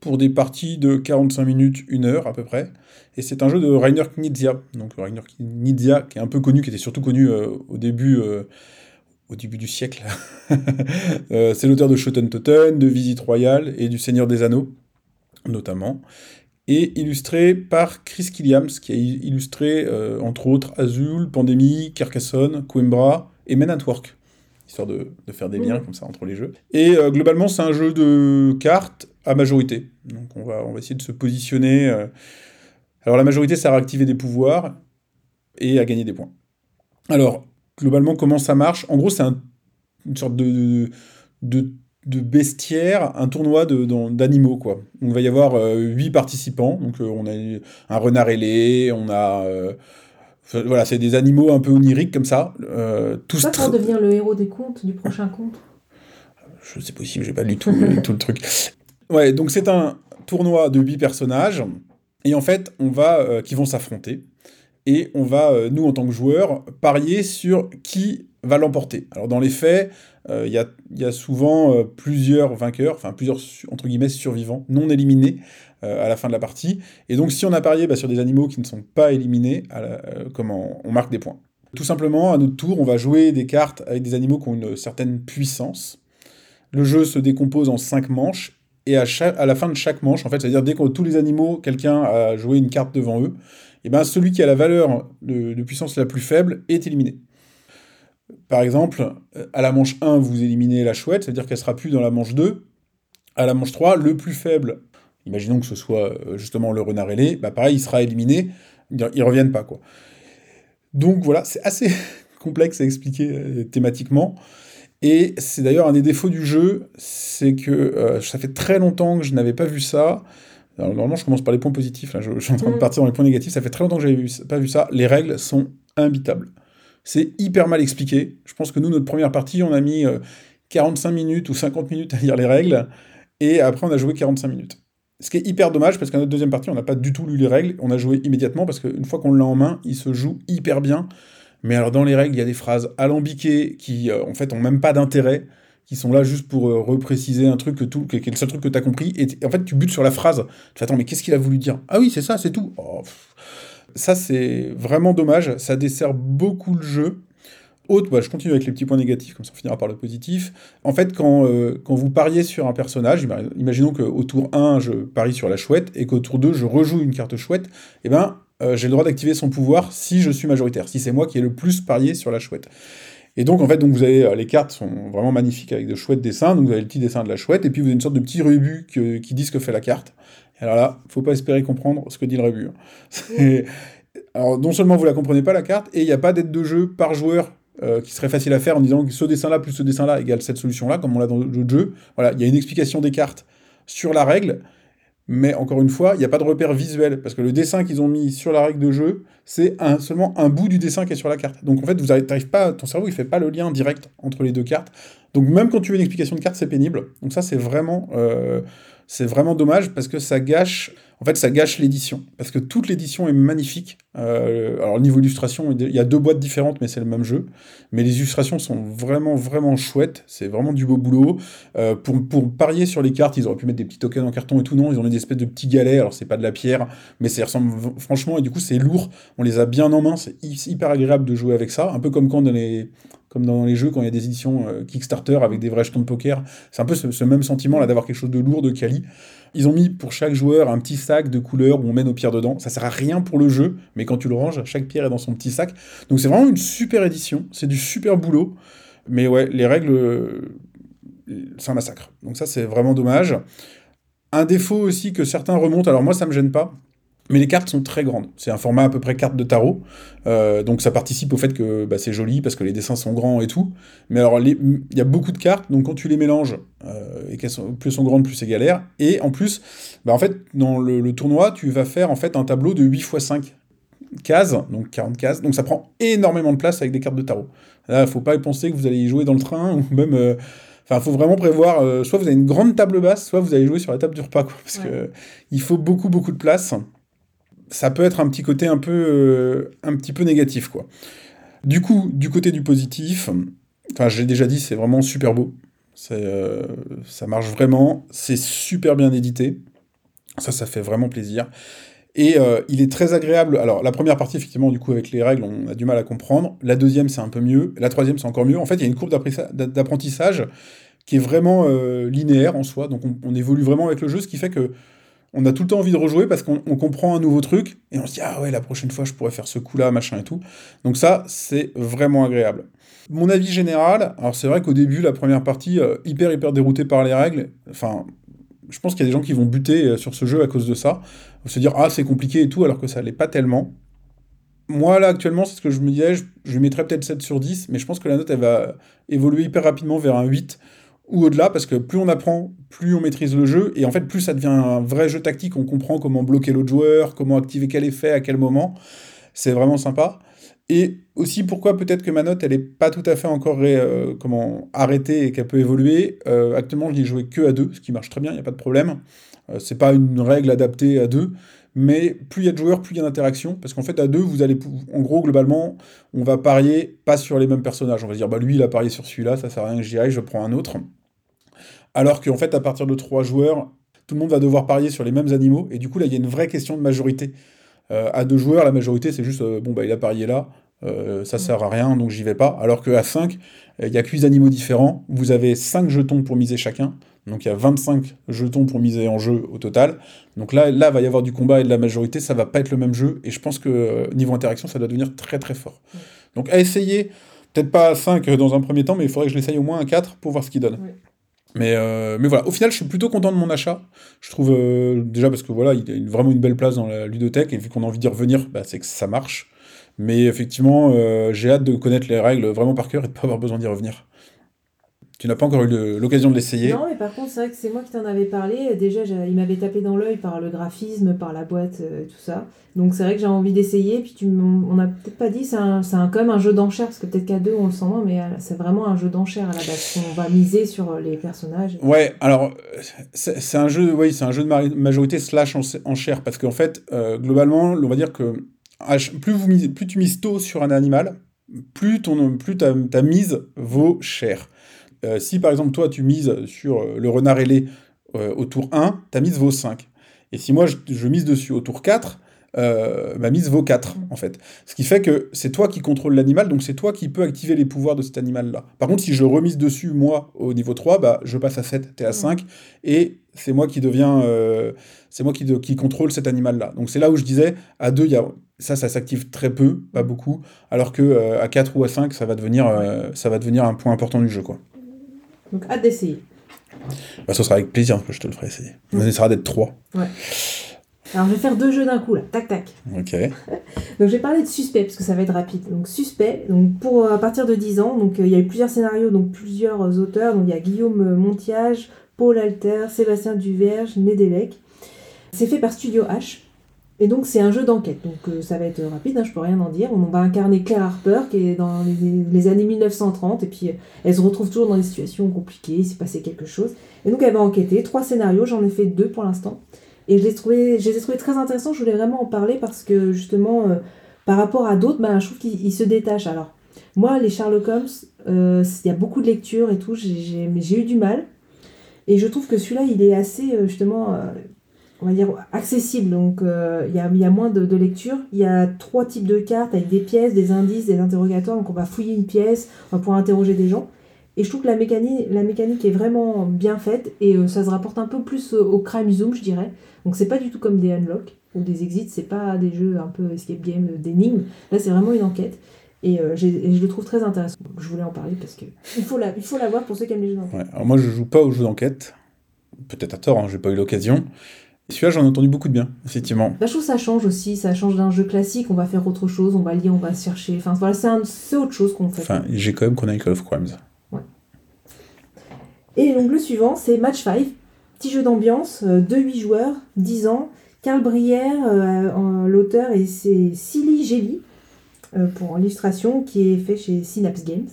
pour des parties de 45 minutes, 1 heure à peu près. Et c'est un jeu de Rainer Knizia. Donc Rainer Knizia, qui est un peu connu, qui était surtout connu euh, au début... du siècle. C'est l'auteur de Shoten Toten, de Visite Royale et du Seigneur des Anneaux, notamment et illustré par Chris Killiams, qui a illustré, euh, entre autres, Azul, Pandémie, Carcassonne, Coimbra et Men at Work, histoire de, de faire des liens Mhm. comme ça entre les jeux. Et euh, globalement, c'est un jeu de cartes à majorité. Donc on va, on va essayer de se positionner. euh. Alors la majorité, ça à activer des pouvoirs et à gagner des points. Alors, globalement, comment ça marche? En gros, c'est un- une sorte de, de, de bestiaire, un tournoi de- d'animaux, quoi. Donc, il va y avoir euh, huit participants. Donc, euh, on a un renard ailé, on a... euh, voilà, c'est des animaux un peu oniriques comme ça. tous Ça, tr- pour devenir le héros des contes, du prochain conte. je sais possible, j'ai pas lu tout, tout le truc. Ouais, donc c'est un tournoi de huit personnages, et en fait, on va, qui vont s'affronter, et on va, nous en tant que joueurs, parier sur qui va l'emporter. Alors dans les faits, euh, il y, a, souvent euh, plusieurs vainqueurs, enfin plusieurs, entre guillemets, survivants, non éliminés euh, à la fin de la partie, et donc si on a parié bah, sur des animaux qui ne sont pas éliminés, on marque des points. Tout simplement, à notre tour, on va jouer des cartes avec des animaux qui ont une certaine puissance, le jeu se décompose en cinq manches, et à, la fin de chaque manche, en fait, c'est-à-dire dès que tous les animaux, quelqu'un a joué une carte devant eux, et ben celui qui a la valeur de puissance la plus faible est éliminé. Par exemple, à la manche 1, vous éliminez la chouette, c'est-à-dire qu'elle sera plus dans la manche 2. À la manche 3, le plus faible, imaginons que ce soit euh, justement le renard ailé, bah pareil, il sera éliminé, ils reviennent pas, quoi. Donc voilà, c'est assez complexe à expliquer euh, thématiquement. Et c'est d'ailleurs un des défauts du jeu, c'est que euh, ça fait très longtemps que je n'avais pas vu ça. Alors, normalement, je commence par les points positifs, là, je, suis en train de mm. partir dans les points négatifs. Ça fait très longtemps que j'avais pas vu ça. Les règles sont imbitables. C'est hyper mal expliqué. Je pense que nous, notre première partie, on a mis 45 minutes ou 50 minutes à lire les règles, et après, on a joué 45 minutes. Ce qui est hyper dommage parce qu'à notre deuxième partie, on n'a pas du tout lu les règles, on a joué immédiatement parce qu'une fois qu'on l'a en main, il se joue hyper bien. Mais alors dans les règles, il y a des phrases alambiquées qui euh, en fait ont même pas d'intérêt, qui sont là juste pour euh, repréciser un truc que tout, le seul truc que tu as compris. Et en fait, tu butes sur la phrase. Tu fais attends, mais qu'est-ce qu'il a voulu dire? Ah oui, c'est ça, c'est tout. Oh, ça, c'est vraiment dommage. Ça dessert beaucoup le jeu. Autre, bah, je continue avec les petits points négatifs, comme ça on finira par le positif. En fait, quand, euh, quand vous pariez sur un personnage, imaginons qu'au tour 1, je parie sur la chouette, et qu'au tour 2, je rejoue une carte chouette, et eh ben, euh, j'ai le droit d'activer son pouvoir si je suis majoritaire, si c'est moi qui ai le plus parié sur la chouette. Et donc, en fait, donc vous avez, euh, les cartes sont vraiment magnifiques avec de chouettes dessins, donc vous avez le petit dessin de la chouette, et puis vous avez une sorte de petit rebut qui dit ce que fait la carte. Alors là, faut pas espérer comprendre ce que dit le rebut. Hein. Alors, non seulement vous la comprenez pas, la carte, et il n'y a pas d'aide de jeu par joueur euh, qui serait facile à faire en disant que ce dessin-là plus ce dessin-là égale cette solution-là, comme on l'a dans le jeu. Voilà, il y a une explication des cartes sur la règle, mais encore une fois, il n'y a pas de repère visuel, parce que le dessin qu'ils ont mis sur la règle de jeu, c'est un, seulement un bout du dessin qui est sur la carte. Donc en fait, vous n'arrivez pas, ton cerveau, il fait pas le lien direct entre les deux cartes. Donc même quand tu veux une explication de carte, c'est pénible. Donc ça, c'est vraiment, euh, c'est vraiment dommage, parce que ça gâche en fait, ça gâche l'édition, parce que toute l'édition est magnifique. Euh, alors, niveau illustration, il y a deux boîtes différentes, mais c'est le même jeu. Mais les illustrations sont vraiment, vraiment chouettes. C'est vraiment du beau boulot. Euh, pour, parier sur les cartes, ils auraient pu mettre des petits tokens en carton et tout. Non, ils ont mis des espèces de petits galets. Alors, c'est pas de la pierre, mais ça ressemble franchement, et du coup, c'est lourd. On les a bien en main. C'est hyper agréable de jouer avec ça. Un peu comme quand dans les, comme dans les jeux, quand il y a des éditions euh, Kickstarter avec des vrais jetons de poker. C'est un peu ce, même sentiment là d'avoir quelque chose de lourd, de quali. Ils ont mis pour chaque joueur un petit sac de couleurs où on met nos pierres dedans. Ça sert à rien pour le jeu, mais quand tu le ranges, chaque pierre est dans son petit sac. Donc c'est vraiment une super édition. C'est du super boulot. Mais ouais, les règles, euh, c'est un massacre. Donc ça, c'est vraiment dommage. Un défaut aussi que certains remontent, alors moi ça me gêne pas, mais les cartes sont très grandes. C'est un format à peu près carte de tarot. Euh, donc ça participe au fait que bah, c'est joli parce que les dessins sont grands et tout. Mais alors, il y a beaucoup de cartes. Donc quand tu les mélanges, euh, et qu'elles sont, plus sont grandes, plus c'est galère. Et en plus, bah, en fait, dans le, tournoi, tu vas faire en fait un tableau de 8 x 5 cases, donc 40 cases. Donc ça prend énormément de place avec des cartes de tarot. Là, il faut pas penser que vous allez y jouer dans le train ou même... Euh, enfin, il faut vraiment prévoir, soit vous avez une grande table basse, soit vous allez jouer sur la table du repas, quoi, parce que il faut beaucoup, beaucoup de place ça peut être un petit côté un peu, euh, un petit peu négatif, quoi. Du coup, du côté du positif, enfin, j'ai déjà dit, c'est vraiment super beau. Euh, ça marche vraiment, c'est super bien édité. Ça, ça fait vraiment plaisir. Et euh, il est très agréable. Alors, la première partie, effectivement, du coup, avec les règles, on a du mal à comprendre. La deuxième, c'est un peu mieux. La troisième, c'est encore mieux. En fait, il y a une courbe d'apprentissage qui est vraiment linéaire en soi. Donc, on, évolue vraiment avec le jeu, ce qui fait que on a tout le temps envie de rejouer parce qu'on comprend un nouveau truc et on se dit ah ouais la prochaine fois je pourrais faire ce coup là machin et tout. Donc ça c'est vraiment agréable. Mon avis général alors c'est vrai qu'au début la première partie euh, hyper hyper dérouté par les règles enfin je pense qu'il y a des gens qui vont buter euh, sur ce jeu à cause de ça. Se dire ah c'est compliqué et tout alors que ça l'est pas tellement. Moi là actuellement c'est ce que je me disais je, je mettrais peut-être 7 sur 10 mais je pense que la note elle va évoluer hyper rapidement vers un 8 ou au-delà, parce que plus on apprend, plus on maîtrise le jeu, et en fait, plus ça devient un vrai jeu tactique, on comprend comment bloquer l'autre joueur, comment activer quel effet, à quel moment, c'est vraiment sympa. Et aussi, pourquoi peut-être que ma note, elle n'est pas tout à fait encore euh, comment, arrêtée et qu'elle peut évoluer. Euh, actuellement, je n'y joué que à deux, ce qui marche très bien, il n'y a pas de problème. Euh, c'est pas une règle adaptée à deux, mais plus il y a de joueurs, plus il y a d'interaction, parce qu'en fait, à deux, vous allez, en gros, globalement, on va parier pas sur les mêmes personnages. On va dire, bah lui, il a parié sur celui-là, ça sert à rien que j'y aille, je prends un autre. Alors qu'en fait, à partir de trois joueurs, tout le monde va devoir parier sur les mêmes animaux, et du coup, là, il y a une vraie question de majorité. Euh, à deux joueurs, la majorité, c'est juste, euh, bon, bah, il a parié là, euh, ça sert à rien, donc j'y vais pas. Alors qu'à 5, il y a huit animaux différents, vous avez 5 jetons pour miser chacun, donc il y a 25 jetons pour miser en jeu au total. Donc là, là, va y avoir du combat et de la majorité, ça va pas être le même jeu. Et je pense que euh, niveau interaction, ça doit devenir très très fort. Donc à essayer Peut-être pas à 5 dans un premier temps, mais il faudrait que je l'essaye au moins à 4 pour voir ce qu'il donne. Ouais. Mais, euh, mais voilà, au final, je suis plutôt content de mon achat. Je trouve euh, déjà parce que voilà, il a vraiment une belle place dans la ludothèque et vu qu'on a envie d'y revenir, bah, c'est que ça marche. Mais effectivement, euh, j'ai hâte de connaître les règles vraiment par cœur et de pas avoir besoin d'y revenir. Tu n'as pas encore eu l'occasion de l'essayer. Non, mais par contre, c'est vrai que c'est moi qui t'en avais parlé. Déjà, il m'avait tapé dans l'œil par le graphisme, par la boîte, euh, tout ça. Donc c'est vrai que j'ai envie d'essayer. Puis tu on a peut-être pas dit, c'est un, quand même un jeu d'enchères, parce que peut-être qu'à deux, on le sent moins, mais euh, c'est vraiment un jeu d'enchères à la base. On va miser sur euh, les personnages. Ouais, alors c'est un jeu, oui, c'est un jeu de majorité slash en, en chair parce qu'en fait, euh, globalement, on va dire que plus, vous misez- plus tu mises tôt sur un animal, plus, ton, plus ta, ta mise vaut cher. Euh, si par exemple toi tu mises sur euh, le renard ailé euh, au tour 1, ta mise vaut 5. Et si moi je, je mise dessus au tour 4, euh, ma mise vaut 4 en fait. Ce qui fait que c'est toi qui contrôle l'animal, donc c'est toi qui peux activer les pouvoirs de cet animal-là. Par contre, si je remise dessus, moi, au niveau 3, bah, je passe à 7, t'es à 5, et c'est moi qui deviens... euh, c'est moi qui, de- qui contrôle cet animal-là. Donc c'est là où je disais, à 2, il y a, ça, ça s'active très peu, pas beaucoup, alors que euh, à 4 ou à 5, ça va, devenir, ça va devenir un point important du jeu. Quoi. Donc hâte d'essayer. Bah, ce sera avec plaisir que je te le ferai essayer. On essaiera d'être 3. Alors je vais faire deux jeux d'un coup là, tac tac. Ok. Donc je vais parler de Suspect parce que ça va être rapide. Donc Suspect, donc pour euh, à partir de 10 ans, donc euh, il y a eu plusieurs scénarios, donc plusieurs euh, auteurs. Donc il y a Guillaume Montiage, Paul Alter, Sébastien Duverge, Nedelec. C'est fait par Studio H. Et donc c'est un jeu d'enquête. Donc euh, ça va être rapide, hein, je peux rien en dire. On va incarner Claire Harper qui est dans les, années 1930 et puis euh, elle se retrouve toujours dans des situations compliquées, il s'est passé quelque chose. Et donc elle va enquêter. Trois scénarios, j'en ai fait deux pour l'instant. Et je les, ai trouvés, je les ai trouvés très intéressants, je voulais vraiment en parler parce que justement, euh, par rapport à d'autres, ben, je trouve qu'ils ils se détachent. Alors, moi, les Sherlock Holmes, il y a beaucoup de lectures et tout, j'ai- eu du mal. Et je trouve que celui-là, il est assez, justement, on va dire, accessible. Donc, euh, il y, a, il y a moins de, de lecture. Il y a trois types de cartes avec des pièces, des indices, des interrogatoires. Donc, on va fouiller une pièce, on va pouvoir interroger des gens. Et je trouve que la mécanique, la mécanique est vraiment bien faite et euh, ça se rapporte un peu plus euh, au crime zoom, je dirais. Donc c'est pas du tout comme des unlock ou des exits, c'est pas des jeux un peu escape game euh, d'énigmes. Là c'est vraiment une enquête et, euh, je le trouve très intéressant. Je voulais en parler parce que il faut la, il l'avoir pour ceux qui aiment les jeux d'enquête. Moi, je joue pas aux jeux d'enquête. Peut-être à tort, hein, j'ai pas eu l'occasion. Et Celui-là, j'en ai entendu beaucoup de bien, effectivement. Trouve que ça change aussi, ça change d'un jeu classique, on va faire autre chose, on va lire, on va chercher. Enfin voilà, c'est un- c'est autre chose qu'on fait. Enfin, j'ai quand même Chronicle of Crimes. Et donc le suivant, c'est Match 5, petit jeu d'ambiance, euh, de 8 joueurs, 10 ans. Carl Brière, euh, l'auteur, et c'est Silly Jelly, euh, pour l'illustration, qui est fait chez Synapse Games.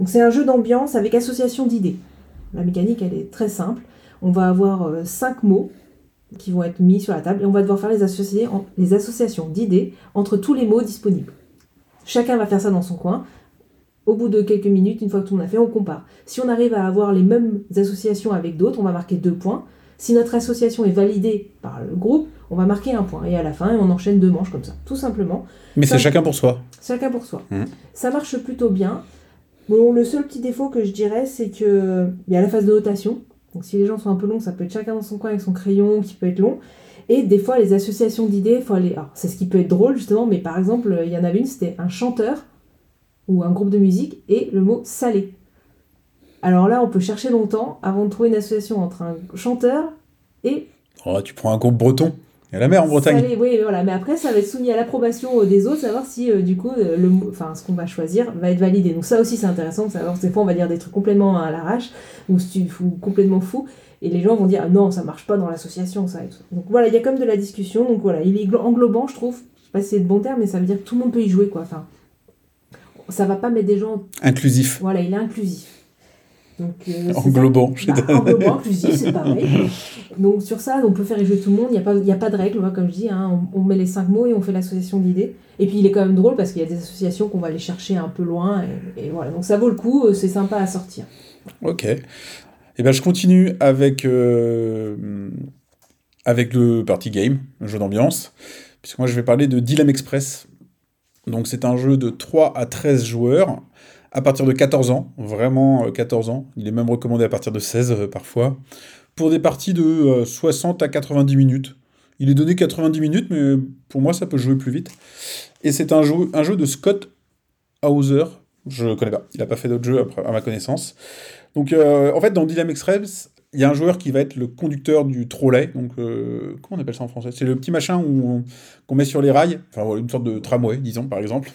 Donc c'est un jeu d'ambiance avec association d'idées. La mécanique, elle est très simple. On va avoir 5 mots qui vont être mis sur la table et on va devoir faire les, associer en- les associations d'idées entre tous les mots disponibles. Chacun va faire ça dans son coin. Au bout de quelques minutes, une fois que tout le monde a fait, on compare. Si on arrive à avoir les mêmes associations avec d'autres, on va marquer deux points. Si notre association est validée par le groupe, on va marquer un point. Et à la fin, on enchaîne deux manches comme ça, tout simplement. Mais c'est chacun pour soi. Chacun pour soi. Mhm. Ça marche plutôt bien. Bon, le seul petit défaut que je dirais, c'est que il y a la phase de notation. Donc si les gens sont un peu longs, ça peut être chacun dans son coin avec son crayon qui peut être long. Et des fois, les associations d'idées, faut aller. Alors, c'est ce qui peut être drôle justement, mais par exemple, il y en avait une, c'était un chanteur ou un groupe de musique et le mot salé. Alors là, on peut chercher longtemps avant de trouver une association entre un chanteur et Oh, tu prends un groupe breton. Il y a la mer en Bretagne. Oui, voilà. Mais après, ça va être soumis à l'approbation euh, des autres, savoir si, euh, du coup, euh, le, enfin, ce qu'on va choisir va être validé. Donc ça aussi, c'est intéressant de savoir. Des fois, on va dire des trucs complètement à l'arrache ou, ou complètement fou. Et les gens vont dire, ah non, ça marche pas dans l'association, ça. et tout. Donc voilà, il y a comme de la discussion. Donc voilà, il est glo- englobant, je trouve. Je sais pas si c'est le bon terme, mais ça veut dire que tout le monde peut y jouer, quoi. Enfin, ça va pas mettre des gens... Inclusif. Voilà, il est inclusif. Donc, euh. Englobant. je Bah, englobant, inclusif, c'est pareil. Donc sur ça, on peut faire y jouer tout le monde, il n'y a, pas- y a pas de règle, comme je dis, hein, on, on met les cinq mots et on fait l'association d'idées. Et puis il est quand même drôle parce qu'il y a des associations qu'on va aller chercher un peu loin, et, et voilà, donc ça vaut le coup, euh, c'est sympa à sortir. Ok. Et ben je continue avec, euh, avec le party game, le jeu d'ambiance, puisque moi je vais parler de Dilem Express. Donc c'est un jeu de 3 à 13 joueurs, à partir de 14 ans, vraiment euh, 14 ans. Il est même recommandé à partir de 16 euh, parfois, pour des parties de euh, 60 à 90 minutes. Il est donné 90 minutes, mais pour moi ça peut jouer plus vite. Et c'est un jeu, un jeu de Scott Hauser, Je connais pas. Il a pas fait d'autres jeux à ma connaissance. Donc, euh, en fait, dans Dilemma Express, il y a un joueur qui va être le conducteur du trolley. Donc, euh, comment on appelle ça en français? C'est le petit machin qu'on met sur les rails. Enfin, une sorte de tramway, disons, par exemple.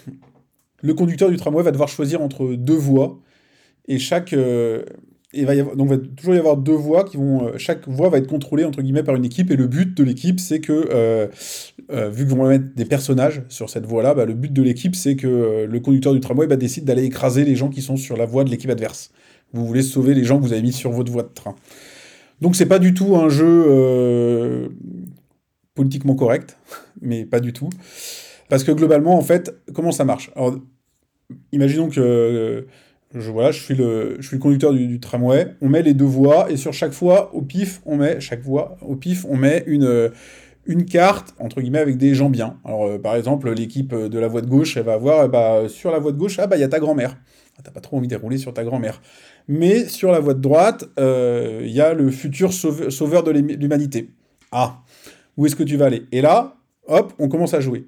Le conducteur du tramway va devoir choisir entre deux voies. Et chaque. Euh, il va va toujours y avoir deux voies qui vont. chaque voie va être contrôlée, entre guillemets, par une équipe. Et le but de l'équipe, c'est que. vu qu'ils vont mettre des personnages sur cette voie-là, bah, le but de l'équipe, c'est que le conducteur du tramway bah, décide d'aller écraser les gens qui sont sur la voie de l'équipe adverse. Vous voulez sauver les gens que vous avez mis sur votre voie de train. Donc c'est pas du tout un jeu euh, politiquement correct, mais pas du tout. Parce que globalement, en fait, comment ça marche? Alors, imaginons que euh, je, voilà, je, suis le, je suis le conducteur du, tramway, on met les deux voies, et sur chaque fois, au pif, on met, chaque voie, au pif, on met une, une carte, entre guillemets, avec des gens bien. Alors, euh, par exemple, l'équipe de la voie de gauche, elle va avoir, eh bah, sur la voie de gauche, ah bah, il y a ta grand-mère. Ah, t'as pas trop envie de rouler sur ta grand-mère. Mais sur la voie de droite, il euh, y a le futur sauveur de l'humanité. Ah, où est-ce que tu vas aller? Et là, hop, on commence à jouer.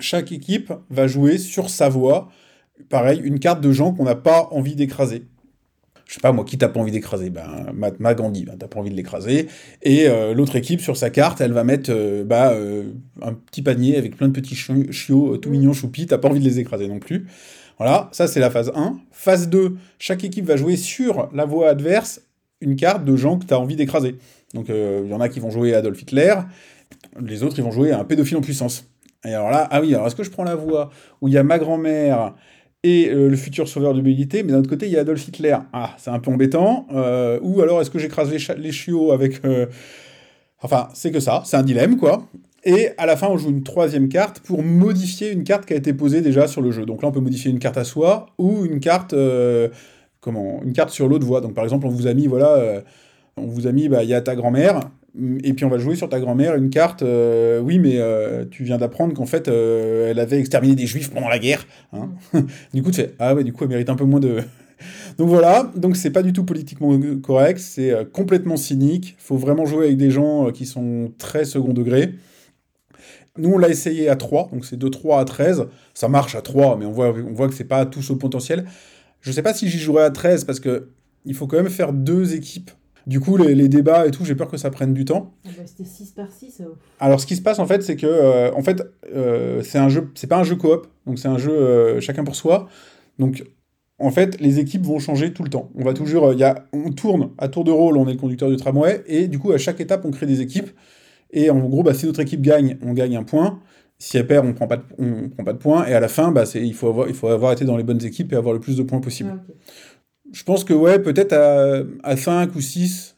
Chaque équipe va jouer sur sa voie, pareil, une carte de gens qu'on n'a pas envie d'écraser. Je sais pas, moi, qui t'as pas envie d'écraser? Ben, Matt, Gandhi, ben, t'as pas envie de l'écraser. Et euh, l'autre équipe, sur sa carte, elle va mettre euh, bah, un petit panier avec plein de petits chiots tout mignons, choupis, t'as pas envie de les écraser non plus. Voilà, ça c'est la phase 1. Phase 2, chaque équipe va jouer sur la voie adverse une carte de gens que tu as envie d'écraser. Donc euh, il y en a qui vont jouer Adolf Hitler, les autres ils vont jouer un pédophile en puissance. Et alors là, ah oui, alors est-ce que je prends la voie où il y a ma grand-mère et euh, le futur sauveur de l'humanité, mais d'un autre côté il y a Adolf Hitler. Ah, c'est un peu embêtant. Euh, ou alors est-ce que j'écrase les, chiots avec... Enfin, c'est que ça, c'est un dilemme quoi. Et à la fin, on joue une troisième carte pour modifier une carte qui a été posée déjà sur le jeu. Donc là, on peut modifier une carte à soi ou une carte, euh, comment, une carte sur l'autre voie. Donc par exemple, on vous a mis, voilà, euh, on vous a mis, bah, il y a ta grand-mère, et puis on va jouer sur ta grand-mère une carte. Euh, oui, mais tu viens d'apprendre qu'en fait, elle avait exterminé des juifs pendant la guerre. Hein. du coup, tu ah ouais, du coup, elle mérite un peu moins de. donc voilà, donc c'est pas du tout politiquement correct, c'est complètement cynique. Faut vraiment jouer avec des gens qui sont très second degré. Nous, on l'a essayé à 3, donc c'est de 3 à 13. Ça marche à 3, mais on voit, on voit que c'est pas tous au potentiel. Je sais pas si j'y jouerai à 13 parce que il faut quand même faire deux équipes. Du coup, les, débats et tout, j'ai peur que ça prenne du temps. Ah bah, c'était 6 par 6. Alors, ce qui se passe en fait, c'est que euh, en fait, euh, c'est un jeu, c'est pas un jeu coop, donc c'est un jeu euh, chacun pour soi. Donc, en fait, les équipes vont changer tout le temps. On va toujours, y a, on tourne à tour de rôle, on est le conducteur du tramway, et du coup, à chaque étape, on crée des équipes. Et en gros, bah, si notre équipe gagne, on gagne un point. Si elle perd, on prend pas de, on prend pas de points. Et à la fin, bah, il, faut avoir, il faut avoir été dans les bonnes équipes et avoir le plus de points possible. Ah, Je pense que ouais, peut-être à, à 5 ou 6,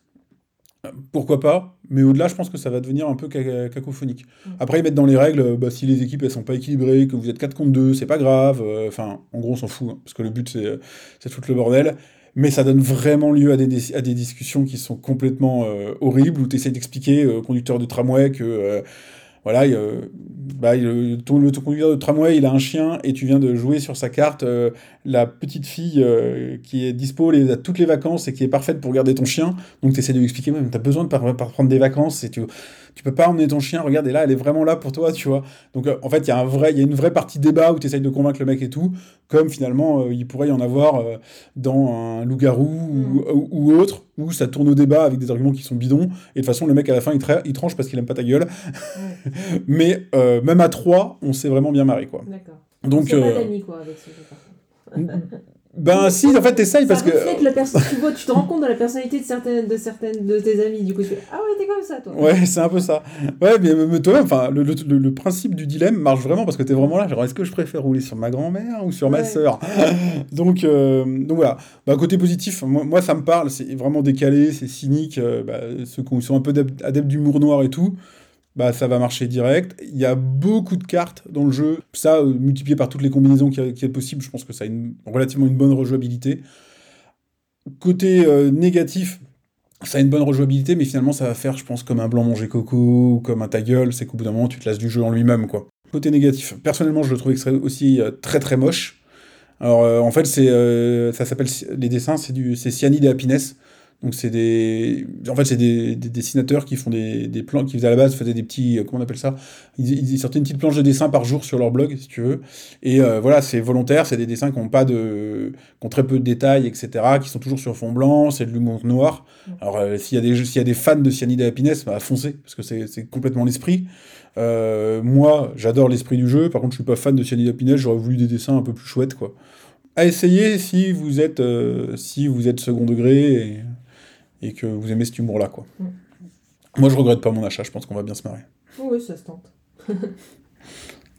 pourquoi pas. Mais au-delà, je pense que ça va devenir un peu cacophonique. Après, ils mettent dans les règles, bah, si les équipes elles sont pas équilibrées, que vous êtes 4 contre 2, c'est pas grave. Euh, enfin, en gros, on s'en fout, hein, parce que le but, c'est, c'est tout le bordel mais ça donne vraiment lieu à des, à des discussions qui sont complètement euh, horribles, où tu essaies d'expliquer au conducteur de tramway que euh, voilà, bah, le, conducteur de tramway, il a un chien et tu viens de jouer sur sa carte euh, la petite fille qui est dispo les, à toutes les vacances et qui est parfaite pour garder ton chien. Donc tu essaies de lui expliquer, même tu as besoin de prendre des vacances et tu, tu peux pas emmener ton chien, regarde, et là, elle est vraiment là pour toi, tu vois. Donc, euh, en fait, il y, a un vrai, y a une vraie partie débat où tu essayes de convaincre le mec et tout, comme finalement, euh, il pourrait y en avoir euh, dans un loup-garou mm. ou, autre, où ça tourne au débat avec des arguments qui sont bidons, et de toute façon, le mec, à la fin, il, il tranche parce qu'il aime pas ta gueule. Mais même à trois, on s'est vraiment bien marré, quoi. D'accord. Donc, pas quoi, avec ce ben si, en fait, t'essayes parce que. tu, tu te rends compte de la personnalité de certaines de, certaines de tes amis. Du coup, tu fais Ah ouais, t'es comme ça, toi. Ouais, c'est un peu ça. Ouais, mais, toi-même, enfin, le, le, le, principe du dilemme marche vraiment parce que t'es vraiment là. Genre, est-ce que je préfère rouler sur ma grand-mère ou sur ma sœur? Donc, euh, donc voilà. Bah, côté positif, moi, ça me parle. C'est vraiment décalé, c'est cynique. Euh, bah, ceux qui sont un peu adeptes d'humour noir et tout bah ça va marcher direct. Il y a beaucoup de cartes dans le jeu. Ça, euh, multiplié par toutes les combinaisons qui est possible, je pense que ça a une, relativement une bonne rejouabilité. Côté euh, négatif, ça a une bonne rejouabilité, mais finalement ça va faire, je pense, comme un blanc manger coco comme un ta gueule, c'est qu'au bout d'un moment tu te lasses du jeu en lui-même, quoi. Côté négatif, personnellement je le trouve aussi euh, très très moche. Alors en fait c'est ça s'appelle les dessins c'est du c'est Cyanide et Happiness. Donc c'est des, en fait c'est des, des, dessinateurs qui font des, des plans, qui faisaient à la base faisaient des petits, comment on appelle ça? Ils, ils, sortaient une petite planche de dessin par jour sur leur blog, si tu veux. Et euh, voilà, c'est volontaire, c'est des dessins qui ont pas de, qui ont très peu de détails, etc., qui sont toujours sur fond blanc, c'est de l'humour noir. Alors euh, s'il y a des, s'il y a des fans de Cyanide et Happiness, bah foncez, parce que c'est complètement l'esprit. Euh, moi, j'adore l'esprit du jeu. Par contre, je suis pas fan de Cyanide et Happiness. J'aurais voulu des dessins un peu plus chouettes, quoi. À essayer si vous êtes, si vous êtes second degré. Et et que vous aimez cet humour-là, quoi. Moi, je regrette pas mon achat, je pense qu'on va bien se marrer. Oui, ça se tente.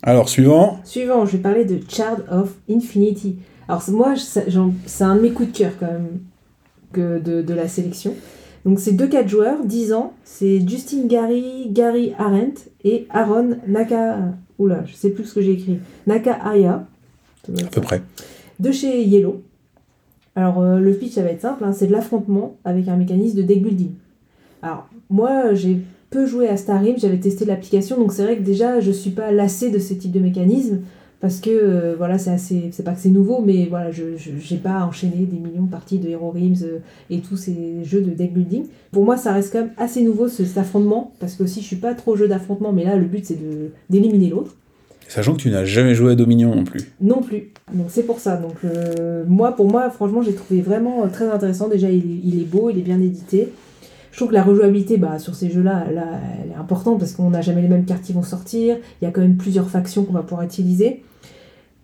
Alors, suivant Suivant, je vais parler de Child of Infinity. Alors, moi, c'est un de mes coups de cœur, quand même, que de, de la sélection. Donc, c'est deux 4 joueurs, 10 ans. C'est Justin Gary, Gary Arendt et Aaron Naka... Oula, je sais plus ce que j'ai écrit. Naka Aya. À peu près. De chez Yellow. Alors, euh, le pitch, ça va être simple, hein, c'est de l'affrontement avec un mécanisme de deck building. Alors, moi, j'ai peu joué à Starim, j'avais testé l'application, donc c'est vrai que déjà, je suis pas lassée de ce type de mécanisme, parce que, euh, voilà, c'est assez... C'est pas que c'est nouveau, mais voilà, je n'ai pas enchaîné des millions de parties de Hero Rims euh, et tous ces jeux de deck building. Pour moi, ça reste quand même assez nouveau, cet affrontement, parce que aussi, je suis pas trop jeu d'affrontement, mais là, le but, c'est d'éliminer l'autre. Sachant que tu n'as jamais joué à Dominion non plus. Non plus. Donc c'est pour ça. Donc euh, moi, pour moi, franchement, j'ai trouvé vraiment euh, très intéressant. Déjà, il est, beau, il est bien édité. Je trouve que la rejouabilité bah, sur ces jeux-là, elle est importante parce qu'on n'a jamais les mêmes cartes qui vont sortir. Il y a quand même plusieurs factions qu'on va pouvoir utiliser.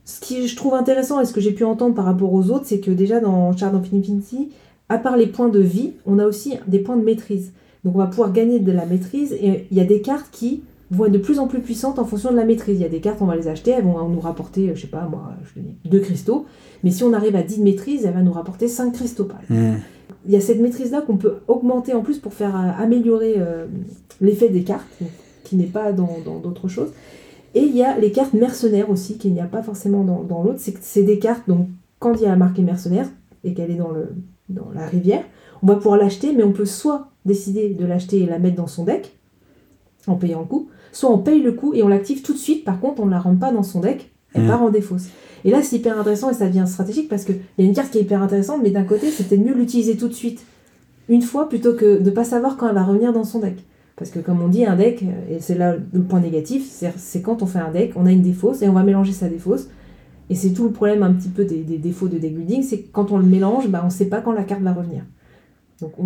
Ce qui je trouve intéressant et ce que j'ai pu entendre par rapport aux autres, c'est que déjà dans Shard of Infinity, à part les points de vie, on a aussi des points de maîtrise. Donc on va pouvoir gagner de la maîtrise et il y a des cartes qui vont être de plus en plus puissantes en fonction de la maîtrise. Il y a des cartes, on va les acheter, elles vont nous rapporter, je sais pas moi, je dis, deux cristaux. Mais si on arrive à 10 de maîtrise, elle va nous rapporter 5 cristaux. Hmm. Il y a cette maîtrise-là qu'on peut augmenter en plus pour faire euh, améliorer euh, l'effet des cartes, qui n'est pas dans d'autres choses. Et il y a les cartes mercenaires aussi, qu'il n'y a pas forcément dans, dans l'autre. C'est des cartes, donc quand il y a marqué mercenaire et qu'elle est dans, le, dans la rivière, on va pouvoir l'acheter, mais on peut soit décider de l'acheter et la mettre dans son deck, en payant le coup, soit on paye le coup et on l'active tout de suite, par contre on ne la rentre pas dans son deck, elle hmm. part en défausse. Et là c'est hyper intéressant et ça devient stratégique parce qu'il y a une carte qui est hyper intéressante, mais d'un côté peut-être mieux l'utiliser tout de suite, une fois, plutôt que de ne pas savoir quand elle va revenir dans son deck. Parce que comme on dit, un deck, et c'est là le point négatif, c'est quand on fait un deck, on a une défausse et on va mélanger sa défausse. Et c'est tout le problème un petit peu des, défauts de deck building, c'est que quand on le mélange, bah, on ne sait pas quand la carte va revenir.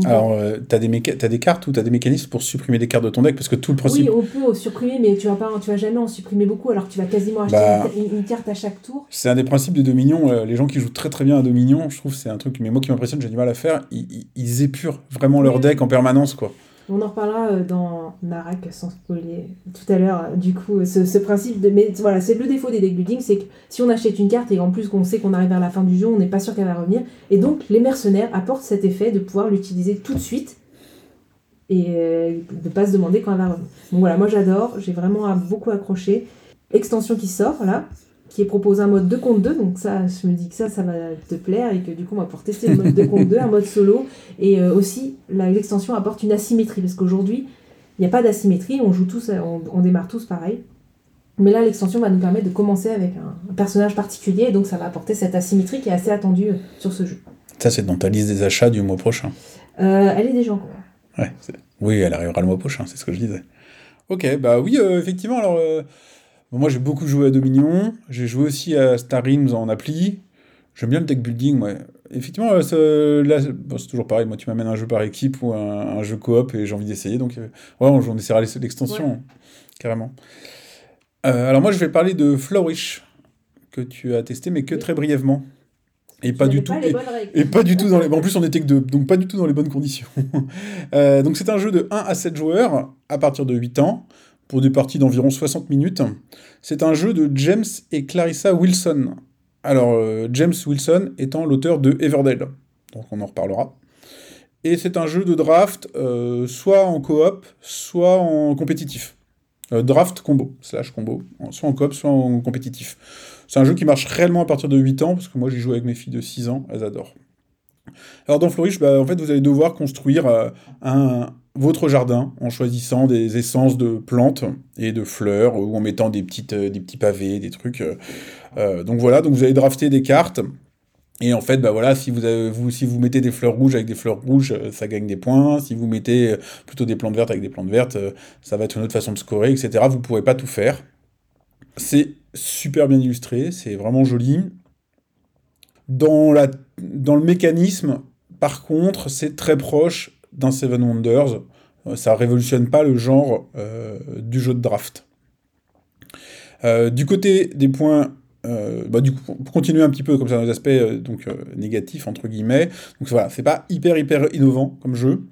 Alors, euh, tu as, des cartes ou tu as des mécanismes pour supprimer des cartes de ton deck? Parce que tout le principe. Oui, on peut supprimer, mais tu vas, pas, tu vas jamais en supprimer beaucoup, alors que tu vas quasiment acheter bah, une, carte à chaque tour. C'est un des principes de Dominion. Euh, les gens qui jouent très très bien à Dominion, je trouve c'est un truc, mais moi qui m'impressionne, j'ai du mal à faire. Ils, ils épurent vraiment leur deck en permanence, quoi. On en reparlera euh, dans Narak sans spoiler tout à l'heure. Euh, du coup, ce, principe de. Mais voilà, c'est le défaut des deck building, c'est que si on achète une carte et en plus qu'on sait qu'on arrive vers la fin du jeu, on n'est pas sûr qu'elle va revenir. Et donc, les mercenaires apportent cet effet de pouvoir l'utiliser tout de suite et euh, de ne pas se demander quand elle va revenir. Donc voilà, moi j'adore, j'ai vraiment beaucoup accroché. Extension qui sort là, qui est proposé un mode 2 contre 2. Donc ça, je me dis que ça, ça va te plaire et que du coup, on va pouvoir tester le mode 2 contre 2, un mode solo. Et euh, aussi, l'extension apporte une asymétrie parce qu'aujourd'hui, il n'y a pas d'asymétrie. On joue tous, on, démarre tous pareil. Mais là, l'extension va nous permettre de commencer avec un, personnage particulier et donc ça va apporter cette asymétrie qui est assez attendue euh, sur ce jeu. Ça, c'est dans ta liste des achats du mois prochain. Euh, elle est déjà en cours. Ouais, oui, elle arrivera le mois prochain, c'est ce que je disais. Ok, bah oui, effectivement, alors moi, j'ai beaucoup joué à Dominion. J'ai joué aussi à Star en appli. J'aime bien le deck building, ouais. Effectivement, euh, là, c'est toujours pareil. Moi, tu m'amènes un jeu par équipe ou un, jeu coop et j'ai envie d'essayer. Donc, euh, ouais, on, essaiera l'extension, carrément. Euh, alors, moi, je vais parler de Flourish, que tu as testé, mais que très brièvement. Et pas du tout. et, pas du tout dans les. En plus, on était que deux, donc pas du tout dans les bonnes conditions. donc, c'est un jeu de 1 à 7 joueurs à partir de 8 ans pour des parties d'environ 60 minutes. C'est un jeu de James et Clarissa Wilson. Alors, euh, James Wilson étant l'auteur de Everdell, donc on en reparlera. Et c'est un jeu de draft, euh, soit en coop, soit en compétitif. Euh, draft combo, slash combo, soit en coop, soit en compétitif. C'est un jeu qui marche réellement à partir de 8 ans, parce que moi j'ai joué avec mes filles de 6 ans, elles adorent. Alors dans Flourish, bah, en fait, vous allez devoir construire un, votre jardin en choisissant des essences de plantes et de fleurs ou en mettant des, petites, euh, des petits pavés, des trucs. Euh, euh, donc voilà, donc vous allez drafter des cartes Et en fait, bah voilà, si vous, avez, vous, si vous mettez des fleurs rouges avec des fleurs rouges, ça gagne des points. Si vous mettez plutôt des plantes vertes avec des plantes vertes, ça va être une autre façon de scorer, etc. Vous ne pourrez pas tout faire. C'est super bien illustré, c'est vraiment joli. Dans, la, dans le mécanisme, par contre, c'est très proche d'un Seven Wonders. Ça révolutionne pas le genre euh, du jeu de draft. Euh, du côté des points euh, bah, du coup, pour continuer un petit peu comme ça dans les aspects euh, donc, euh, négatifs, entre guillemets, donc voilà, c'est pas hyper hyper innovant comme jeu.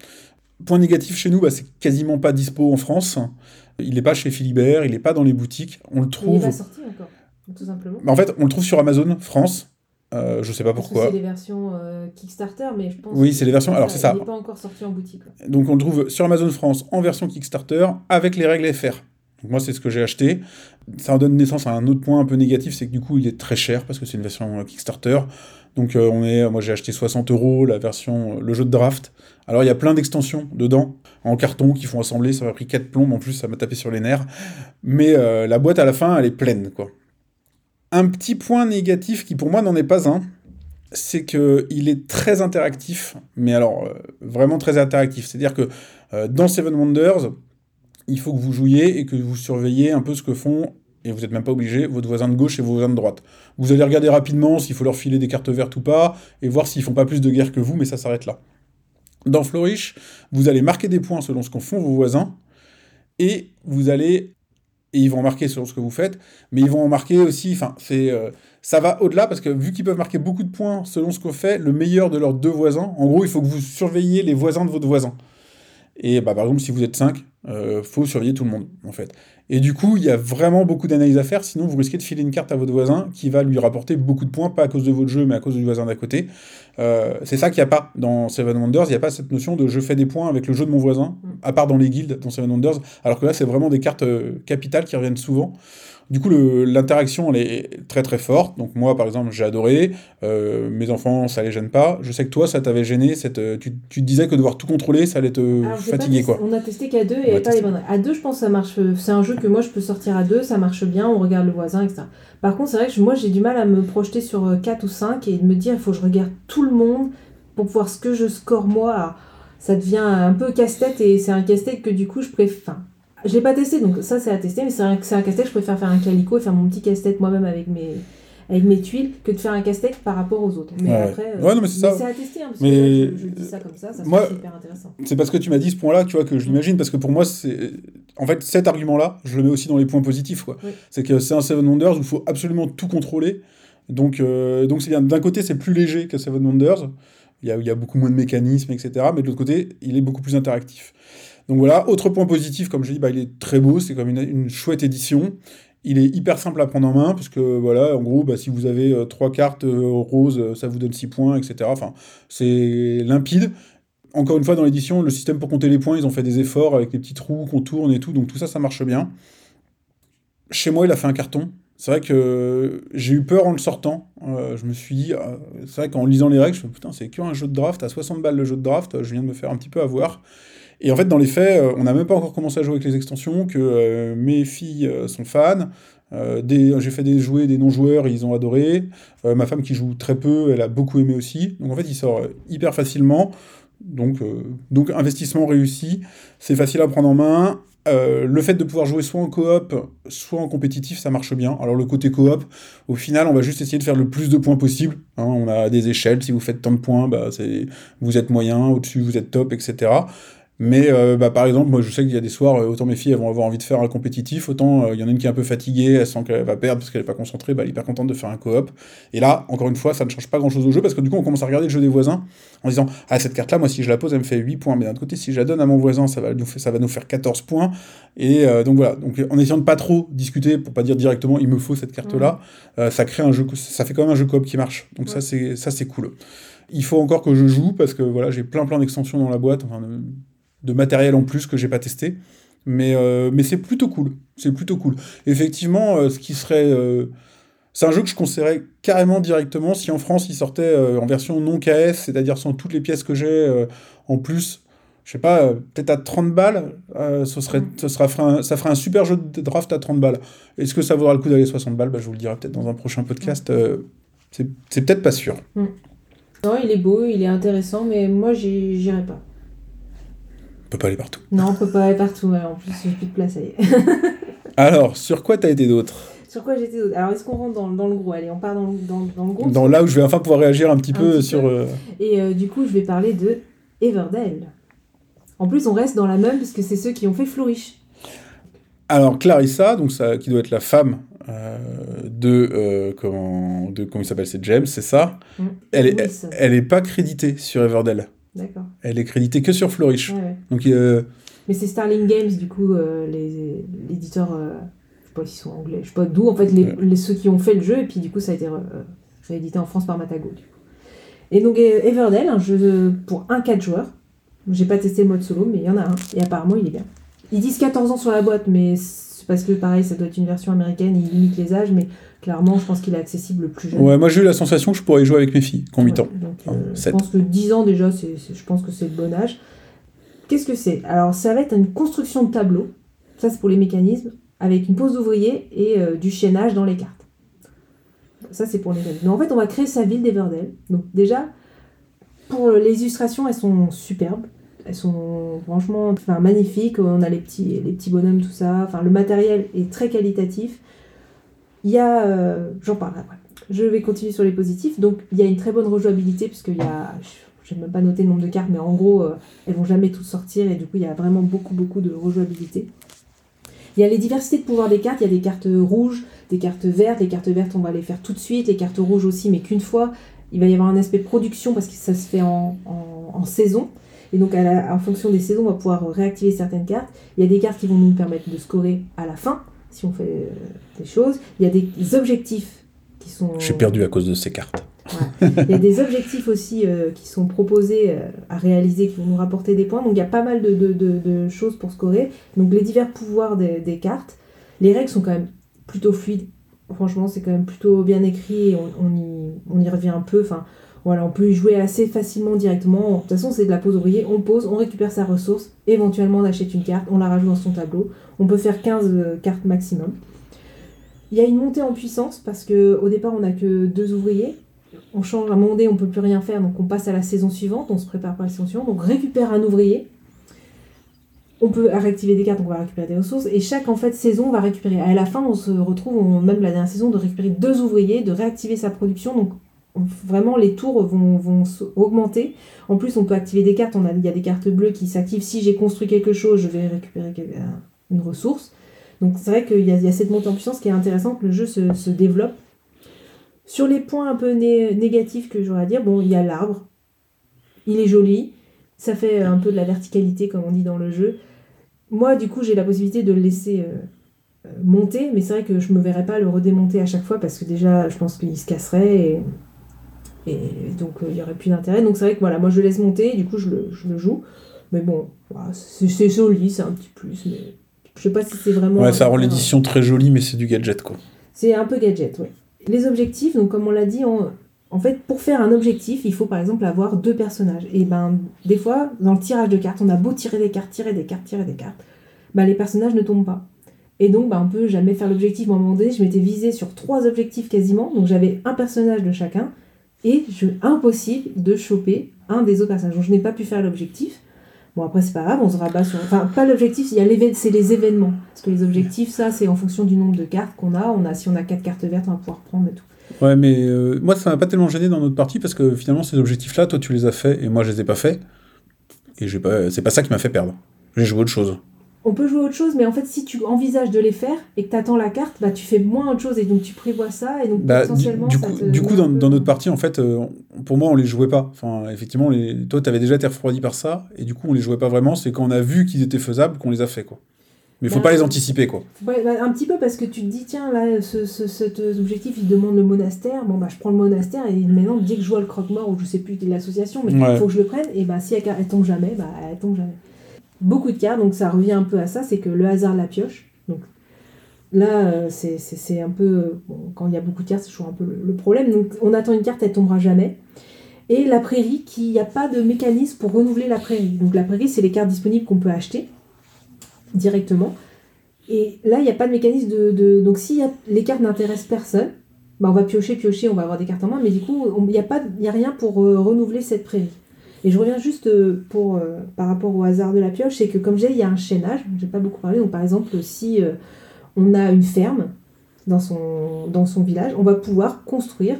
Point négatif chez nous, bah, c'est quasiment pas dispo en France. Il n'est pas chez Philibert, il n'est pas dans les boutiques. On le trouve. Il n'est pas sorti encore, tout simplement. Bah, en fait, on le trouve sur Amazon France. Euh, je sais pas pourquoi. C'est les versions euh, Kickstarter, mais je pense. Oui, c'est les versions. Alors c'est ça. Il n'est pas encore sorti en boutique. Donc on le trouve sur Amazon France en version Kickstarter avec les règles FR. Donc moi c'est ce que j'ai acheté. Ça en donne naissance à un autre point un peu négatif, c'est que du coup il est très cher parce que c'est une version Kickstarter. Donc euh, on est, moi j'ai acheté 60 euros la version, le jeu de draft. Alors il y a plein d'extensions dedans en carton qui font assembler. Ça m'a pris 4 plombes en plus, ça m'a tapé sur les nerfs. Mais euh, la boîte à la fin elle est pleine quoi. Un petit point négatif qui pour moi n'en est pas un, c'est qu'il est très interactif, mais alors euh, vraiment très interactif. C'est-à-dire que euh, dans Seven Wonders, il faut que vous jouiez et que vous surveillez un peu ce que font, et vous n'êtes même pas obligé, votre voisin de gauche et vos voisins de droite. Vous allez regarder rapidement s'il faut leur filer des cartes vertes ou pas, et voir s'ils font pas plus de guerre que vous, mais ça s'arrête là. Dans Flourish, vous allez marquer des points selon ce qu'en font vos voisins, et vous allez et ils vont marquer selon ce que vous faites, mais ils vont en marquer aussi, enfin, euh, ça va au-delà, parce que vu qu'ils peuvent marquer beaucoup de points selon ce qu'on fait, le meilleur de leurs deux voisins, en gros, il faut que vous surveilliez les voisins de votre voisin. Et bah, par exemple, si vous êtes 5, euh, faut surveiller tout le monde, en fait. Et du coup, il y a vraiment beaucoup d'analyses à faire, sinon vous risquez de filer une carte à votre voisin qui va lui rapporter beaucoup de points, pas à cause de votre jeu, mais à cause du voisin d'à côté. Euh, c'est ça qu'il n'y a pas dans Seven Wonders, il n'y a pas cette notion de je fais des points avec le jeu de mon voisin, à part dans les guildes dans Seven Wonders, alors que là, c'est vraiment des cartes euh, capitales qui reviennent souvent. Du coup, l'interaction, elle est très très forte. Donc moi, par exemple, j'ai adoré. Euh, mes enfants, ça les gêne pas. Je sais que toi, ça t'avait gêné. Cette, tu, tu, te disais que devoir tout contrôler, ça allait te Alors, fatiguer. Quoi. On a testé qu'à deux et pas les bonnes. À deux, je pense que ça marche. C'est un jeu que moi, je peux sortir à deux, ça marche bien, on regarde le voisin, etc. Par contre, c'est vrai que moi, j'ai du mal à me projeter sur 4 ou 5 et de me dire, il faut que je regarde tout le monde pour voir ce que je score moi. Alors, ça devient un peu casse-tête et c'est un casse-tête que du coup, je préfère. Je l'ai pas testé, donc ça c'est à tester, mais c'est un, un casse-tête, je préfère faire un calico et faire mon petit casse-tête moi-même avec mes, avec mes tuiles que de faire un casse-tête par rapport aux autres. Mais ouais. après, ouais, non, mais c'est à tester, hein, parce mais... que je, je, dis ça comme ça, ça moi, super intéressant. C'est parce que tu m'as dit ce point-là, tu vois, que je l'imagine, parce que pour moi, c'est. En fait, cet argument-là, je le mets aussi dans les points positifs, quoi. Oui. C'est que c'est un Seven Wonders où il faut absolument tout contrôler. Donc, euh, donc c'est bien. D'un côté, c'est plus léger qu'un Seven Wonders. Il y, a, il y a beaucoup moins de mécanismes, etc. Mais de l'autre côté, il est beaucoup plus interactif. Donc voilà, autre point positif, comme je dis, bah, il est très beau, c'est comme une, une, chouette édition. Il est hyper simple à prendre en main, parce que voilà, en gros, bah, si vous avez euh, trois cartes euh, roses, ça vous donne 6 points, etc. Enfin, c'est limpide. Encore une fois, dans l'édition, le système pour compter les points, ils ont fait des efforts avec les petits trous qu'on tourne et tout, donc tout ça, ça marche bien. Chez moi, il a fait un carton. C'est vrai que j'ai eu peur en le sortant. Euh, je me suis dit, euh, c'est vrai qu'en lisant les règles, je me suis dit, putain, c'est qu'un jeu de draft, à 60 balles le jeu de draft, je viens de me faire un petit peu avoir. Et en fait, dans les faits, euh, on n'a même pas encore commencé à jouer avec les extensions, que euh, mes filles euh, sont fans. j'ai fait des jouets, des non-joueurs, ils ont adoré. ma femme qui joue très peu, elle a beaucoup aimé aussi. Donc en fait, il sort hyper facilement. Donc, donc investissement réussi. C'est facile à prendre en main. Le fait de pouvoir jouer soit en coop, soit en compétitif, ça marche bien. Alors le côté coop, au final, on va juste essayer de faire le plus de points possible. Hein, on a des échelles, si vous faites tant de points, bah, vous êtes moyen, au-dessus vous êtes top, etc. Mais euh, bah, par exemple, moi je sais qu'il y a des soirs, autant mes filles elles vont avoir envie de faire un compétitif, autant il euh, y en a une qui est un peu fatiguée, elle sent qu'elle va perdre parce qu'elle n'est pas concentrée, bah, elle est hyper contente de faire un coop. Et là, encore une fois, ça ne change pas grand chose au jeu parce que du coup on commence à regarder le jeu des voisins en disant Ah, cette carte-là, moi si je la pose, elle me fait 8 points, mais d'un côté, si je la donne à mon voisin, ça va nous, faire, ça va nous faire 14 points. Et euh, donc voilà, donc, en essayant de pas trop discuter, pour pas dire directement il me faut cette carte-là, ouais. ça crée un jeu, ça fait quand même un jeu coop qui marche. Donc ouais. ça, c'est cool. Il faut encore que je joue parce que voilà, j'ai plein plein d'extensions dans la boîte. Enfin, de matériel en plus que j'ai pas testé. Mais, euh, mais c'est plutôt cool. C'est plutôt cool. Effectivement, euh, ce qui serait. Euh, c'est un jeu que je conseillerais carrément directement si en France il sortait en version non KS, c'est-à-dire sans toutes les pièces que j'ai en plus. Je sais pas, peut-être à 30 balles, ce serait, ce sera, un, ça ferait un super jeu de draft à 30 balles. Est-ce que ça vaudra le coup d'aller 60 balles? Bah, Je vous le dirai peut-être dans un prochain podcast C'est c'est peut-être pas sûr. Non, il est beau, il est intéressant, mais moi, j'y- j'irai pas. On peut pas aller partout. Non, on peut pas aller partout, ouais, en plus, j'ai plus de place, ça y est. Alors, sur quoi t'as été d'autre? Sur quoi j'étais d'autre? Alors, est-ce qu'on rentre dans, dans le gros Allez, on part dans, dans, dans le gros. Dans là où je vais enfin pouvoir réagir un petit Un peu petit sur. peu. euh, Et euh, du coup, je vais parler de Everdell. En plus, on reste dans la même, parce que c'est ceux qui ont fait Flourish. Alors Clarissa, donc ça, qui doit être la femme euh, de euh, comment de comment il s'appelle, c'est James, c'est ça? Mm. Elle est, elle est pas créditée sur Everdell. D'accord. Elle est créditée que sur Flourish. Ouais. Donc euh, Mais c'est Starling Games, du coup, euh, l'éditeur, euh, je sais pas s'ils sont anglais, je sais pas d'où, en fait, les, Ouais. les- ceux qui ont fait le jeu, et puis du coup, ça a été euh, réédité en France par Matago. du coup. Et donc, euh, Everdell, un jeu pour un 4 joueurs. J'ai pas testé le mode solo, mais il y en a un, et apparemment, il est bien. Ils disent 14 ans sur la boîte, mais parce que, pareil, ça doit être une version américaine, ils limitent les âges, mais clairement, je pense qu'il est accessible le plus jeune. ouais, moi j'ai eu la sensation que je pourrais y jouer avec mes filles, qui ont 8 Ouais, ans. donc, euh, je pense que 10 ans déjà, je pense que c'est le bon âge. Qu'est-ce que c'est? Alors, ça va être une construction de tableau. Ça, c'est pour les mécanismes, avec une pose d'ouvrier et euh, du chaînage dans les cartes. Ça, c'est pour les mécanismes. Mais en fait, on va créer sa ville d'Everdell. Donc, déjà, pour les illustrations, elles sont superbes. Elles sont franchement enfin, magnifiques. On a les petits, les petits bonhommes, tout ça. Enfin, le matériel est très qualitatif. Il y a. euh, J'en parlerai après. Je vais continuer sur les positifs. Donc, il y a une très bonne rejouabilité, puisqu'il y a. Je n'ai même pas noté le nombre de cartes, mais en gros, euh, elles vont jamais toutes sortir, et du coup, il y a vraiment beaucoup, beaucoup de rejouabilité. Il y a les diversités de pouvoirs des cartes. Il y a des cartes rouges, des cartes vertes. Les cartes vertes, on va les faire tout de suite. Les cartes rouges aussi, mais qu'une fois. Il va y avoir un aspect production parce que ça se fait en- en saison. Et donc, à la- en fonction des saisons, on va pouvoir réactiver certaines cartes. Il y a des cartes qui vont nous permettre de scorer à la fin, si on fait euh, des choses. Il y a des objectifs qui sont. J'ai perdu à cause de ces cartes. Il y a des objectifs aussi euh, qui sont proposés euh, à réaliser, qui vont nous rapporter des points. Donc il y a pas mal de, de- de- de choses pour scorer. Donc les divers pouvoirs des, des cartes. Les règles sont quand même plutôt fluides. Franchement, c'est quand même plutôt bien écrit et on, on y, on y revient un peu. Enfin, voilà, on peut y jouer assez facilement directement. De toute façon, c'est de la pose ouvrier. On pose, on récupère sa ressource. Éventuellement, on achète une carte, on la rajoute dans son tableau. On peut faire 15 euh, cartes maximum. Il y a une montée en puissance parce que au départ, on n'a que deux ouvriers on change à donné, on peut plus rien faire, donc on passe à la saison suivante, on se prépare pour la saison suivante, donc récupère un ouvrier. On peut réactiver des cartes, on va récupérer des ressources, et chaque en fait saison on va récupérer. À la fin, on se retrouve, on- même la dernière saison, de récupérer deux ouvriers, de réactiver sa production, donc on- vraiment les tours vont, vont augmenter. En plus, on peut activer des cartes, il y a des cartes bleues qui s'activent. Si j'ai construit quelque chose, je vais récupérer un- une ressource. Donc c'est vrai qu'il y, y a cette montée en puissance qui est intéressante, le jeu se, se développe. Sur les points un peu né- négatifs que j'aurais à dire, bon, il y a l'arbre. Il est joli. Ça fait un peu de la verticalité, comme on dit dans le jeu. Moi, du coup, j'ai la possibilité de le laisser euh, euh, monter, mais c'est vrai que je me verrais pas le redémonter à chaque fois parce que déjà, je pense qu'il se casserait et, et donc euh, il y aurait plus d'intérêt. Donc c'est vrai que voilà, moi je le laisse monter, du coup je le, je le joue. Mais bon, voilà, c'est joli, c'est un petit plus, mais je sais pas si c'est vraiment. Ouais, ça rend l'édition très jolie, mais c'est du gadget quoi. c'est un peu gadget, oui. Les objectifs, donc comme on l'a dit, on- en fait, pour faire un objectif, il faut par exemple avoir deux personnages. Et ben, des fois, dans le tirage de cartes, on a beau tirer des cartes, tirer des cartes, tirer des cartes, ben, les personnages ne tombent pas. Et donc, ben, on peut jamais faire l'objectif. À un moment donné, je m'étais visé sur trois objectifs quasiment, donc j'avais un personnage de chacun, et je, impossible de choper un des autres personnages. Je n'ai pas pu faire l'objectif. Bon, après, c'est pas grave, on se rabat sur. Enfin, pas l'objectif, c'est les événements. Parce que les objectifs, ça, c'est en fonction du nombre de cartes qu'on a. On a. Si on a quatre cartes vertes, on va pouvoir prendre et tout. Ouais, mais euh, moi ça m'a pas tellement gêné dans notre partie parce que finalement ces objectifs-là, toi tu les as faits et moi je les ai pas faits. Et c'est pas ça qui m'a fait perdre. J'ai joué autre chose. On peut jouer autre chose, mais en fait, si tu envisages de les faire et que tu attends la carte, bah, tu fais moins autre chose et donc tu prévois ça. Et donc, Bah, du, potentiellement, du ça coup, te du coup dans, peu- dans notre partie, en fait, euh, pour moi, on les jouait pas. Enfin, effectivement, les... toi, t'avais déjà été refroidi par ça, et du coup, on les jouait pas vraiment. C'est quand on a vu qu'ils étaient faisables qu'on les a fait, quoi. Mais faut Bah, pas les anticiper, quoi. Ouais, bah, un petit peu parce que tu te dis, tiens, là, ce, ce- cet objectif, il demande le monastère. Bon, bah, je prends le monastère et maintenant, dès que je vois le croque-mort ou je sais plus l'association, mais il Ouais. faut que je le prenne, et bah, si elle, elle tombe jamais, bah, elle tombe jamais. Beaucoup de cartes, donc ça revient un peu à ça, c'est que le hasard la pioche. Donc là, euh, c'est- un peu. quand il y a beaucoup de cartes, c'est toujours un peu le, problème. Donc on attend une carte, elle tombera jamais. Et la prairie, qui n'y a pas de mécanisme pour renouveler la prairie. Donc la prairie, c'est les cartes disponibles qu'on peut acheter directement. Et là, il n'y a pas de mécanisme de. de- donc si les cartes n'intéressent personne, bah, on va piocher, piocher, on va avoir des cartes en main, mais du coup, il n'y a, a rien pour euh, renouveler cette prairie. Et je reviens juste euh, pour, euh, par rapport au hasard de la pioche, c'est que comme j'ai, il y a un chaînage, j'ai pas beaucoup parlé, donc par exemple, si euh, on a une ferme dans son, dans son village, on va pouvoir construire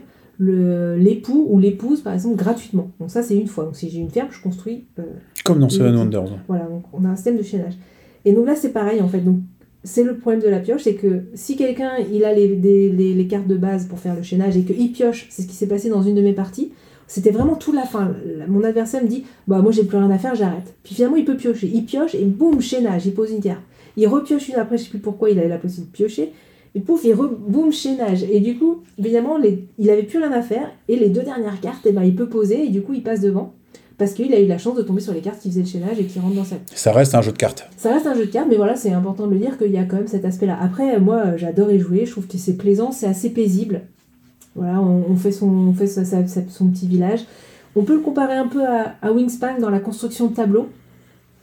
l'époux ou l'épouse, par exemple, gratuitement. Donc ça, c'est une fois. Donc si j'ai une ferme, je construis euh, Comme dans Seven. Wonders. voilà, donc on a un système de chaînage. Et donc là, c'est pareil en fait. Donc c'est le problème de la pioche, c'est que si quelqu'un il a les, des- les, les cartes de base pour faire le chaînage et qu'il pioche, c'est ce qui s'est passé dans une de mes parties. C'était vraiment tout la fin. Mon adversaire me dit Bah, moi j'ai plus rien à faire, j'arrête. Puis finalement, il peut piocher. Il pioche et boum, chaînage, il pose une carte. Il repioche une après, je sais plus pourquoi il avait la possibilité de piocher. Et pouf, il boum, chaînage. Et du coup, évidemment, les, il avait plus rien à faire. Et les deux dernières cartes, eh ben, il peut poser et du coup, il passe devant. Parce qu'il a eu la chance de tomber sur les cartes qui faisaient le chaînage et qui rentrent dans sa Ça reste un jeu de cartes. ça reste un jeu de cartes, mais voilà, c'est important de le dire qu'il y a quand même cet aspect-là. Après, moi, j'adore y jouer, je trouve que c'est plaisant, c'est assez paisible. Voilà, on, on fait, son, on fait sa- sa- sa- son petit village. On peut le comparer un peu à, à Wingspan dans la construction de tableaux,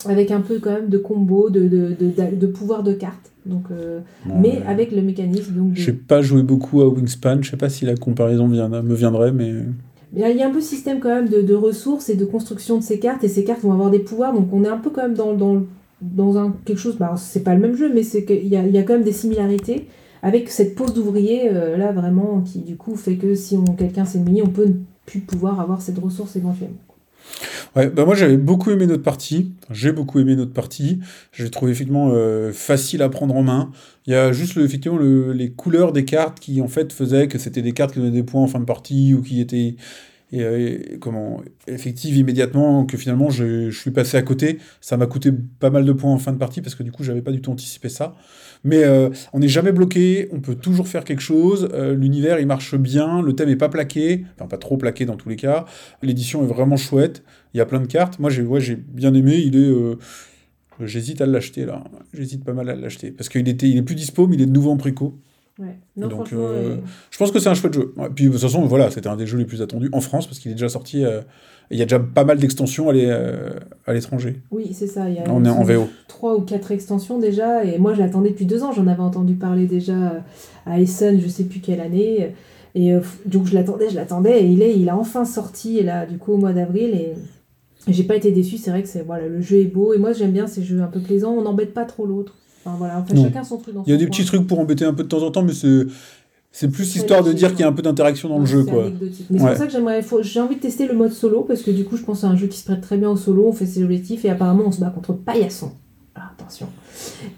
avec un peu quand même de combos, de, de, de, de pouvoir de cartes. Donc, euh, mais avec le mécanisme. Donc, de- J'ai pas joué beaucoup à Wingspan, je sais pas si la comparaison vient, me viendrait, mais. Il y a- un peu système quand même de, de ressources et de construction de ces cartes, et ces cartes vont avoir des pouvoirs, donc on est un peu quand même dans, dans, dans un, quelque chose, bah, c'est pas le même jeu, mais c'est qu'il y a, il y a quand même des similarités avec cette pose d'ouvrier, euh, là vraiment, qui du coup fait que si quelqu'un s'est mis, on peut ne plus pouvoir avoir cette ressource éventuellement. Ouais, bah moi j'avais beaucoup aimé notre partie. J'ai beaucoup aimé notre partie. J'ai trouvé effectivement euh, facile à prendre en main. Il y a juste le- effectivement le- les couleurs des cartes qui en fait faisaient que c'était des cartes qui donnaient des points en fin de partie ou qui étaient et, euh, comment effectives immédiatement que finalement je, je suis passé à côté. Ça m'a coûté pas mal de points en fin de partie parce que du coup j'avais pas du tout anticipé ça. Mais euh, on n'est jamais bloqué, on peut toujours faire quelque chose. euh, L'univers il marche bien, le thème est pas plaqué, enfin pas trop plaqué dans tous les cas. L'édition est vraiment chouette. Il y a plein de cartes. Moi, j'ai ouais, j'ai bien aimé. Il est. J'hésite à l'acheter là. J'hésite pas mal à l'acheter. Parce qu'il était, il est plus dispo, mais il est de nouveau en préco. Ouais. Non, Donc, euh, euh, Je pense que c'est un chouette jeu. Ouais, puis de toute façon, voilà, c'était un des jeux les plus attendus en France parce qu'il est déjà sorti. euh, Il y a déjà pas mal d'extensions à l'é- euh, à l'étranger. oui, c'est ça. Il y a On est en VO. trois ou quatre extensions déjà, et moi je l'attendais depuis deux ans, j'en avais entendu parler déjà à Essen, je sais plus quelle année, et donc je l'attendais, je l'attendais, et il est, il a enfin sorti là du coup au mois d'avril, et j'ai pas été déçue, c'est vrai que c'est voilà, le jeu est beau, et moi j'aime bien ces jeux un peu plaisants, on n'embête pas trop l'autre, enfin voilà, on fait Non. chacun son truc dans Il y a des coin. petits trucs pour embêter un peu de temps en temps, mais c'est. C'est plus histoire de dire qu'il y a un peu d'interaction dans le jeu, quoi. Mais c'est Ouais. pour ça que j'aimerais, faut- j'ai envie de tester le mode solo, parce que du coup je pense que c'est un jeu qui se prête très bien au solo, on fait ses objectifs, et apparemment on se bat contre Paillasson. Ah, attention.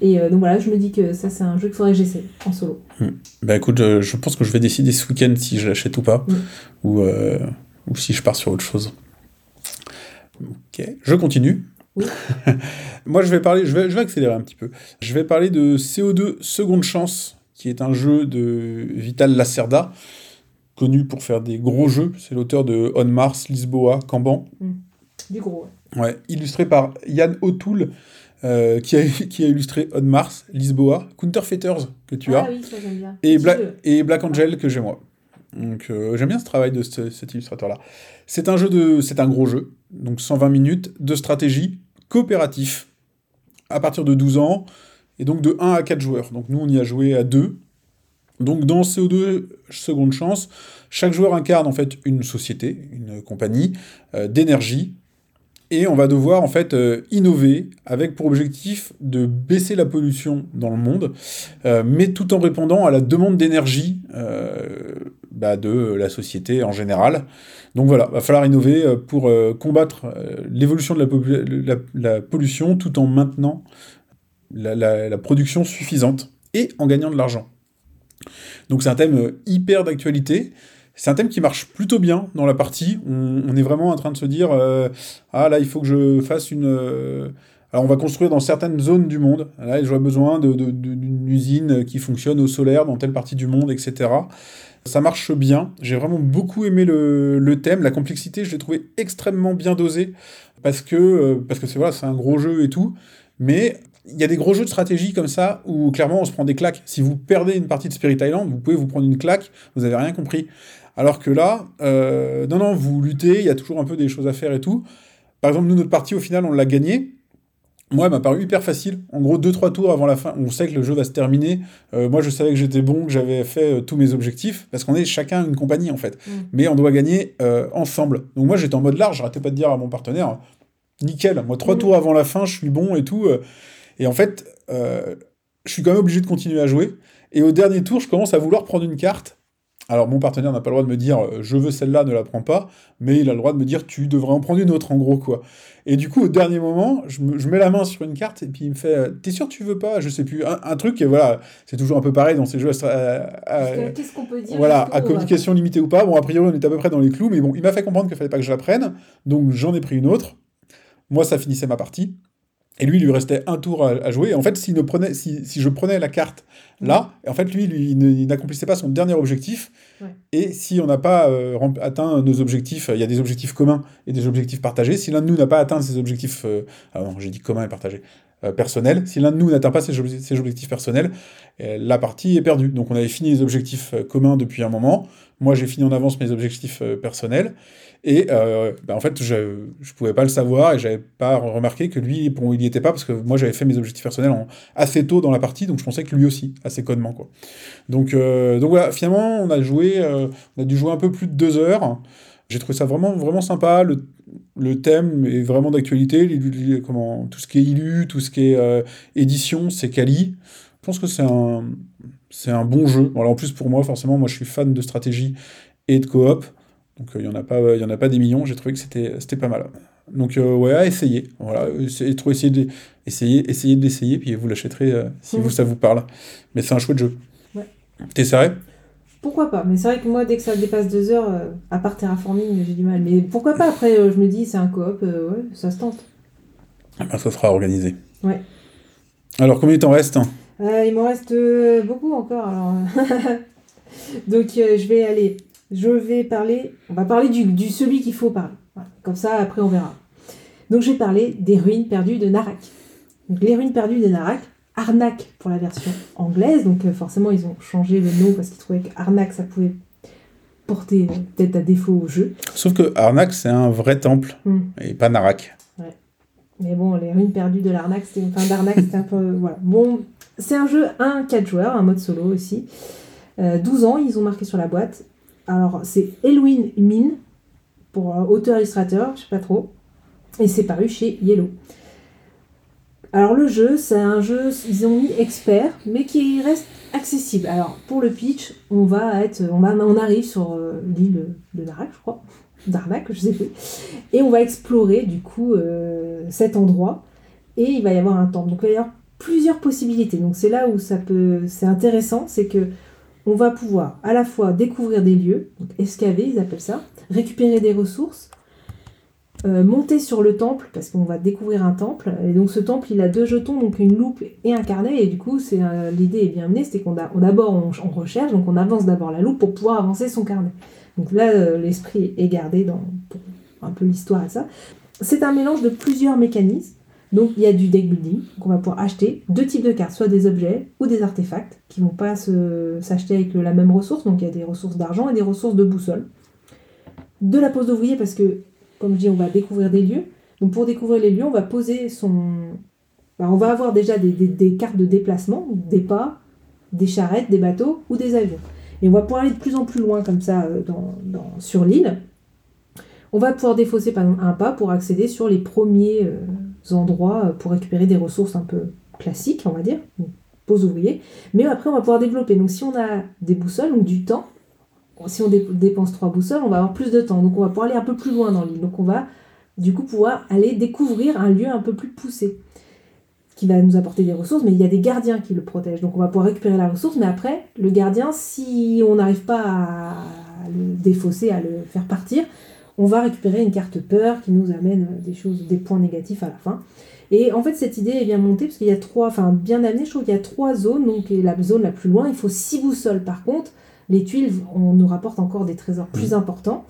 Et euh, donc voilà, je me dis que ça c'est un jeu qu'il faudrait que j'essaie en solo. Bah écoute, je pense que je vais décider ce week-end si je l'achète ou pas, Mm. ou, euh, ou si je pars sur autre chose. Ok, je continue. Oui. Moi, je vais parler, je vais, je vais accélérer un petit peu. Je vais parler de CO2 Seconde Chance, qui est un jeu de Vital Lacerda, connu pour faire des gros jeux. C'est l'auteur de On Mars, Lisboa, Camban. Du gros. ouais. Ouais, illustré par Yann O'Toole, euh, qui, a, qui a illustré On Mars, Lisboa, Counterfeiters, que tu ah as oui, ça j'aime bien. et, Bla- et Black Angel que j'ai moi. Donc euh, j'aime bien ce travail de ce- cet illustrateur-là. C'est un jeu de, c'est un gros jeu, donc 120 minutes de stratégie coopératif à partir de 12 ans et donc de 1 à 4 joueurs. Donc nous on y a joué à 2. Donc dans CO2 seconde chance, chaque joueur incarne en fait une société, une compagnie euh, d'énergie et on va devoir en fait euh, innover avec pour objectif de baisser la pollution dans le monde euh, mais tout en répondant à la demande d'énergie bah, de la société en général. Donc voilà, va falloir innover euh, pour euh, combattre euh, l'évolution de la, la- pollution tout en maintenant la, production suffisante et en gagnant de l'argent. Donc c'est un thème hyper d'actualité. C'est un thème qui marche plutôt bien dans la partie. On, est vraiment en train de se dire ah là il faut que je fasse une alors on va construire dans certaines zones du monde. Là, j'aurais besoin d'une usine qui fonctionne au solaire dans telle partie du monde, etc. Ça marche bien. J'ai vraiment beaucoup aimé le, thème. La complexité, je l'ai trouvé extrêmement bien dosée parce que euh, c'est un gros jeu et tout. Mais il y a des gros jeux de stratégie comme ça où clairement on se prend des claques. Si vous perdez une partie de Spirit Island, vous pouvez vous prendre une claque. Vous avez rien compris. Alors que là, euh, non non, vous luttez. Il y a toujours un peu des choses à faire et tout. Par exemple, nous notre partie au final, on l'a gagnée moi, elle m'a paru hyper facile. En gros, 2-3 tours avant la fin, on sait que le jeu va se terminer. Euh, moi, je savais que j'étais bon, que j'avais fait euh, tous mes objectifs, parce qu'on est chacun une compagnie, en fait. Mm. Mais on doit gagner euh, ensemble. Donc moi, j'étais en mode large, j'arrêtais pas de dire à mon partenaire, nickel, moi, 3 Mm. tours avant la fin, je suis bon et tout. Et en fait, je suis quand même obligé de continuer à jouer. Et au dernier tour, je commence à vouloir prendre une carte. Alors, mon partenaire n'a pas le droit de me dire je veux celle-là, ne la prends pas, mais il a le droit de me dire tu devrais en prendre une autre, en gros, quoi. Et du coup, au dernier moment, je, me- je mets la main sur une carte et puis il me fait euh, T'es sûr que tu veux pas? Je sais plus. Un, un truc, et voilà, c'est toujours un peu pareil dans ces jeux. Parce que Qu'est-ce qu'on peut dire voilà, à communication limitée ou pas? Bon, a priori, on est à peu près dans les clous, mais bon, il m'a fait comprendre qu'il fallait pas que je la prenne, donc j'en ai pris une autre. Moi, ça finissait ma partie. Et lui, il lui restait un tour à, à jouer. Et en fait, s'il ne prenait, si, si je prenais la carte là, en fait, lui, lui, il n'accomplissait pas son dernier objectif. Ouais. Et si on n'a pas euh, atteint nos objectifs, il y a des objectifs communs et des objectifs partagés. Si l'un de nous n'a pas atteint ses objectifs, euh, ah non, j'ai dit communs et partagés, euh, personnels, si l'un de nous n'atteint pas ses, obje- ses objectifs personnels, euh, la partie est perdue. Donc on avait fini les objectifs euh, communs depuis un moment. Moi, j'ai fini en avance mes objectifs euh, personnels. Et euh, bah, en fait, je ne pouvais pas le savoir et j'avais pas remarqué que lui, bon, il n'y était pas parce que moi, j'avais fait mes objectifs personnels assez tôt dans la partie, donc je pensais que lui aussi, assez connement. Quoi. Donc, euh, donc voilà, finalement, on a joué, euh, on a dû jouer un peu plus de deux heures. J'ai trouvé ça vraiment, vraiment sympa. Le, le thème est vraiment d'actualité. Comment, tout ce qui est illu, tout ce qui est euh, édition, c'est quali. Je pense que c'est un, c'est un bon jeu. Bon, alors, en plus, pour moi, forcément, moi, je suis fan de stratégie et de coop. Donc, euh, il n'y en, a pas- il y en a pas des millions. J'ai trouvé que c'était c'était pas mal. Donc, euh, ouais, à essayer. Voilà, essayez, trop essayer de, essayer, essayez de l'essayer, puis vous l'achèterez euh, si Mhm. vous, ça vous parle. Mais c'est un chouette jeu. Ouais. T'es sérieux Pourquoi pas? Mais c'est vrai que moi, dès que ça dépasse deux heures, euh, à part terraforming, j'ai du mal. Mais pourquoi pas? Après, euh, je me dis, c'est un coop, euh, ouais, ça se tente. Ah ben, Ça sera organisé. Ouais. Alors, combien il t'en reste Euh, il m'en reste beaucoup encore. Alors. Donc, je vais aller. Je vais parler. On va parler du, du celui qu'il faut parler. Voilà. Comme ça, après, on verra. Donc, je vais parler des ruines perdues de Narak. Donc, les ruines perdues de Narak, Arnak pour la version anglaise. Donc, euh, forcément, ils ont changé le nom parce qu'ils trouvaient qu'Arnak, ça pouvait porter euh, peut-être à défaut au jeu. Sauf que Arnak, c'est un vrai temple, Hmm. et pas Narak. Mais bon, les ruines perdues de l'Arnak, c'était enfin c'était un peu voilà. Bon, c'est un jeu 1 4 joueurs, un mode solo aussi. Euh, 12 ans, ils ont marqué sur la boîte. Alors, c'est Elwin Min pour euh, auteur illustrateur, je sais pas trop. Et c'est paru chez Yellow. Alors le jeu, c'est un jeu, ils ont mis expert, mais qui reste accessible. Alors pour le pitch, on va être, on, va, on arrive sur euh, l'île de Narak, je crois, je sais plus, et on va explorer du coup euh, cet endroit, et il va y avoir un temple. Donc il va y avoir plusieurs possibilités. Donc c'est là où ça peut, c'est intéressant, c'est que on va pouvoir à la fois découvrir des lieux, donc escaver, ils appellent ça, récupérer des ressources, euh, monter sur le temple, parce qu'on va découvrir un temple. Et donc ce temple, il a deux jetons, donc une loupe et un carnet. Et du coup, c'est euh, l'idée est bien menée, c'est qu'on d'abord on, recherche, donc on avance d'abord la loupe pour pouvoir avancer son carnet. Donc là, euh, l'esprit est gardé dans un peu l'histoire et ça. C'est un mélange de plusieurs mécanismes. Donc il y a du deck building, donc on va pouvoir acheter deux types de cartes, soit des objets ou des artefacts, qui vont pas s'acheter avec la même ressource. Donc il y a des ressources d'argent et des ressources de boussole. De la pose d'ouvrier parce que comme je dis, on va découvrir des lieux. Donc pour découvrir les lieux, on va poser son... bah, on va avoir déjà des, cartes de déplacement, des pas, des charrettes, des bateaux ou des avions. Et on va pouvoir aller de plus en plus loin comme ça euh, sur l'île. On va pouvoir défausser par un pas pour accéder sur les premiers euh, endroits euh, pour récupérer des ressources un peu classiques, on va dire, pose ouvrier. Mais après, on va pouvoir développer. Donc si on a des boussoles, donc du temps, si on dé- dépense trois boussoles, on va avoir plus de temps. Donc on va pouvoir aller un peu plus loin dans l'île. Donc on va du coup pouvoir aller découvrir un lieu un peu plus poussé qui va nous apporter des ressources, mais il y a des gardiens qui le protègent. Donc on va pouvoir récupérer la ressource, mais après, le gardien, si on n'arrive pas à le défausser, à le faire partir, on va récupérer une carte peur qui nous amène des choses, des points négatifs à la fin. Et en fait, cette idée est bien montée parce qu'il y a trois, enfin bien amenée, je trouve qu'il y a trois zones. Donc la zone la plus loin, il faut six boussoles. Par contre, les tuiles, on nous rapporte encore des trésors plus importants.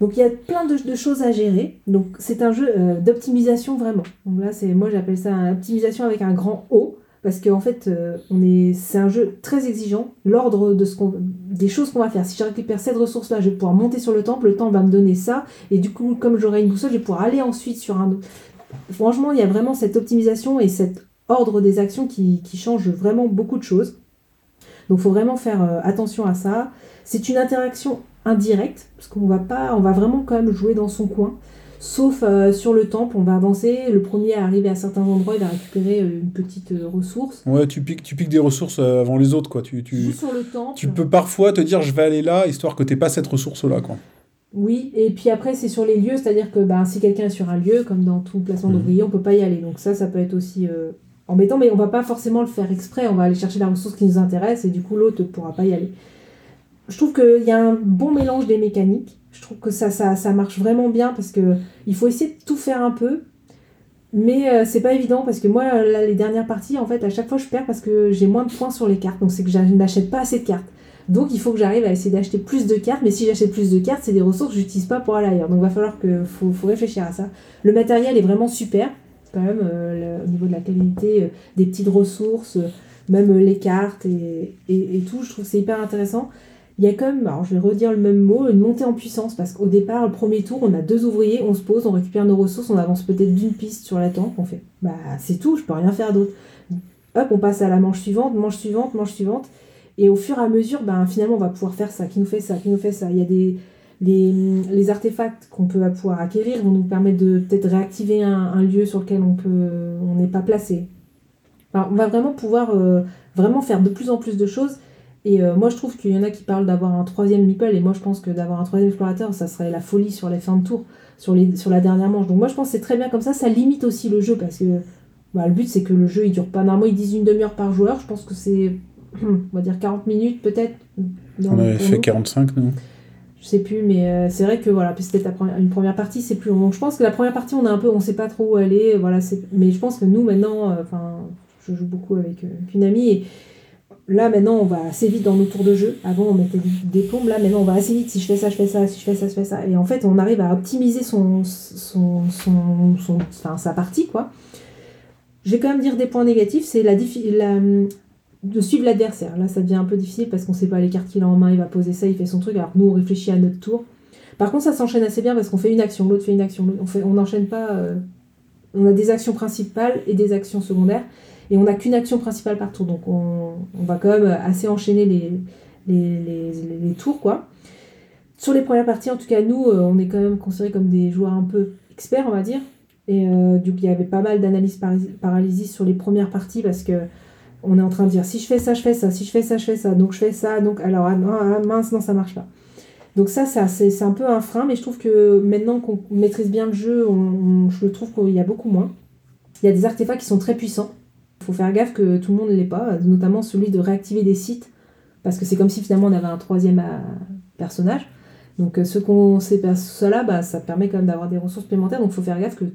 Donc il y a plein de, de choses à gérer. Donc c'est un jeu euh, d'optimisation vraiment. Donc là, c'est moi j'appelle ça une optimisation avec un grand O parce qu'en fait, euh, on est, c'est un jeu très exigeant. L'ordre de ce qu'on, des choses qu'on va faire. Si je récupère cette ressource-là, je vais pouvoir monter sur le temple. Le temple va me donner ça, et du coup, comme j'aurai une boussole, je vais pouvoir aller ensuite sur un autre. franchement, il y a vraiment cette optimisation et cet ordre des actions qui, qui change vraiment beaucoup de choses. Donc, il faut vraiment faire euh, attention à ça. C'est une interaction indirecte, parce qu'on va pas, on va vraiment quand même jouer dans son coin. Sauf euh, sur le temple, on va avancer. Le premier à arriver à certains endroits, il va récupérer euh, une petite euh, ressource. Ouais, tu piques, tu piques des ressources euh, avant les autres, quoi. Tu, tu, Juste sur le temple. tu peux parfois te dire je vais aller là, histoire que t'aies pas cette ressource-là, quoi. Oui, et puis après, c'est sur les lieux, c'est-à-dire que ben, si quelqu'un est sur un lieu, comme dans tout placement d'ouvrier, on peut pas y aller. Donc ça, ça peut être aussi embêtant, mais on va pas forcément le faire exprès. On va aller chercher la ressource qui nous intéresse, et du coup, l'autre ne pourra pas y aller. Je trouve qu'il y a un bon mélange des mécaniques. Je trouve que ça, ça, marche vraiment bien, parce que il faut essayer de tout faire un peu. Mais euh, c'est pas évident parce que moi, là, les dernières parties, en fait, à chaque fois, je perds parce que j'ai moins de points sur les cartes. Donc, c'est que je n'achète pas assez de cartes. Donc, il faut que j'arrive à essayer d'acheter plus de cartes. Mais si j'achète plus de cartes, c'est des ressources que j'utilise pas pour aller ailleurs. Donc, il va falloir que. Faut, faut réfléchir à ça. Le matériel est vraiment super, quand même, euh, au niveau de la qualité, euh, des petites ressources, euh, même les cartes et, et, tout. Je trouve c'est hyper intéressant. Il y a quand même, alors je vais redire le même mot, une montée en puissance parce qu'au départ, le premier tour, on a deux ouvriers, on se pose, on récupère nos ressources, on avance peut-être d'une piste sur la tempe, on fait bah c'est tout, je peux rien faire d'autre. Hop, on passe à la manche suivante, manche suivante, manche suivante, et au fur et à mesure, ben, finalement, on va pouvoir faire ça, qui nous fait ça, qui nous fait ça. Il y a des les, les artefacts qu'on peut pouvoir acquérir vont nous permettre de peut-être réactiver un, un lieu sur lequel on peut on n'est pas placé. On va vraiment pouvoir euh, vraiment faire de plus en plus de choses. Et euh, moi, je trouve qu'il y en a qui parlent d'avoir un troisième meeple, et moi, je pense que d'avoir un troisième explorateur, ça serait la folie sur les fins de tour, sur, les, sur la dernière manche. Donc moi, je pense que c'est très bien comme ça. Ça limite aussi le jeu, parce que bah, le but, c'est que le jeu, il dure pas. Normalement, ils disent une demi-heure par joueur. Je pense que c'est, on va dire 40 minutes, peut-être. On avait fait nous. 45, nous. Je sais plus, mais euh, c'est vrai que voilà, c'était une première partie, c'est plus long. Je pense que la première partie, on a un peu, on sait pas trop où aller. Voilà. Mais je pense que nous maintenant, euh, enfin, je joue beaucoup avec, euh, une amie et là maintenant, on va assez vite dans nos tours de jeu. Avant, on mettait des, plombes. Là, maintenant, on va assez vite. Si je fais ça, je fais ça. Si je fais ça, je fais ça. Et en fait, on arrive à optimiser son, son, son, son- sa partie, quoi. Je vais quand même dire des points négatifs. C'est la, la de suivre l'adversaire. Là, ça devient un peu difficile parce qu'on sait pas les cartes qu'il a en main, il va poser ça, il fait son truc. Alors nous, on réfléchit à notre tour. Par contre, ça s'enchaîne assez bien parce qu'on fait une action, l'autre fait une action. On n'enchaîne pas. euh, on a des actions principales et des actions secondaires. Et on n'a qu'une action principale par tour. Donc on, on va quand même assez enchaîner les, les, les, les- tours, quoi. Sur les premières parties, en tout cas, nous, euh, on est quand même considérés comme des joueurs un peu experts, on va dire. Et euh, du coup, il y avait pas mal d'analyses paris- paralysis sur les premières parties parce que on est en train de dire si je fais ça, je fais ça, si je fais ça, je fais ça, donc je fais ça, donc alors ah, non, ah, mince, non, ça marche pas. Donc ça, c'est un peu un frein, mais je trouve que maintenant qu'on maîtrise bien le jeu, on, je trouve qu'il y a beaucoup moins. Il y a des artefacts qui sont très puissants. Il faut faire gaffe que tout le monde ne l'ait pas, notamment celui de réactiver des sites, parce que c'est comme si finalement on avait un troisième euh, personnage. Donc euh, ce qu'on sait pas cela, bah, ça permet quand même d'avoir des ressources supplémentaires, donc il faut faire gaffe que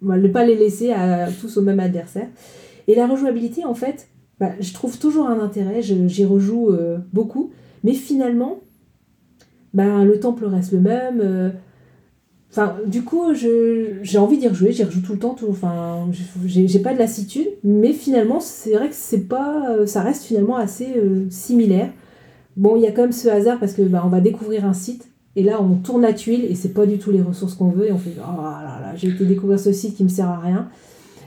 bah, ne pas les laisser à, tous au même adversaire. Et la rejouabilité, en fait, bah, je trouve toujours un intérêt, j'y rejoue euh, beaucoup, mais finalement, bah, le temple reste le même. euh, du coup, j'ai envie d'y rejouer, j'y rejoue tout le temps, j'ai pas de lassitude, mais finalement, c'est vrai que c'est pas, euh, ça reste finalement assez similaire. Bon, il y a quand même ce hasard parce que bah, on va découvrir un site, et là, on tourne la tuile, et c'est pas du tout les ressources qu'on veut, et on fait, oh là là, j'ai été découvrir ce site qui me sert à rien.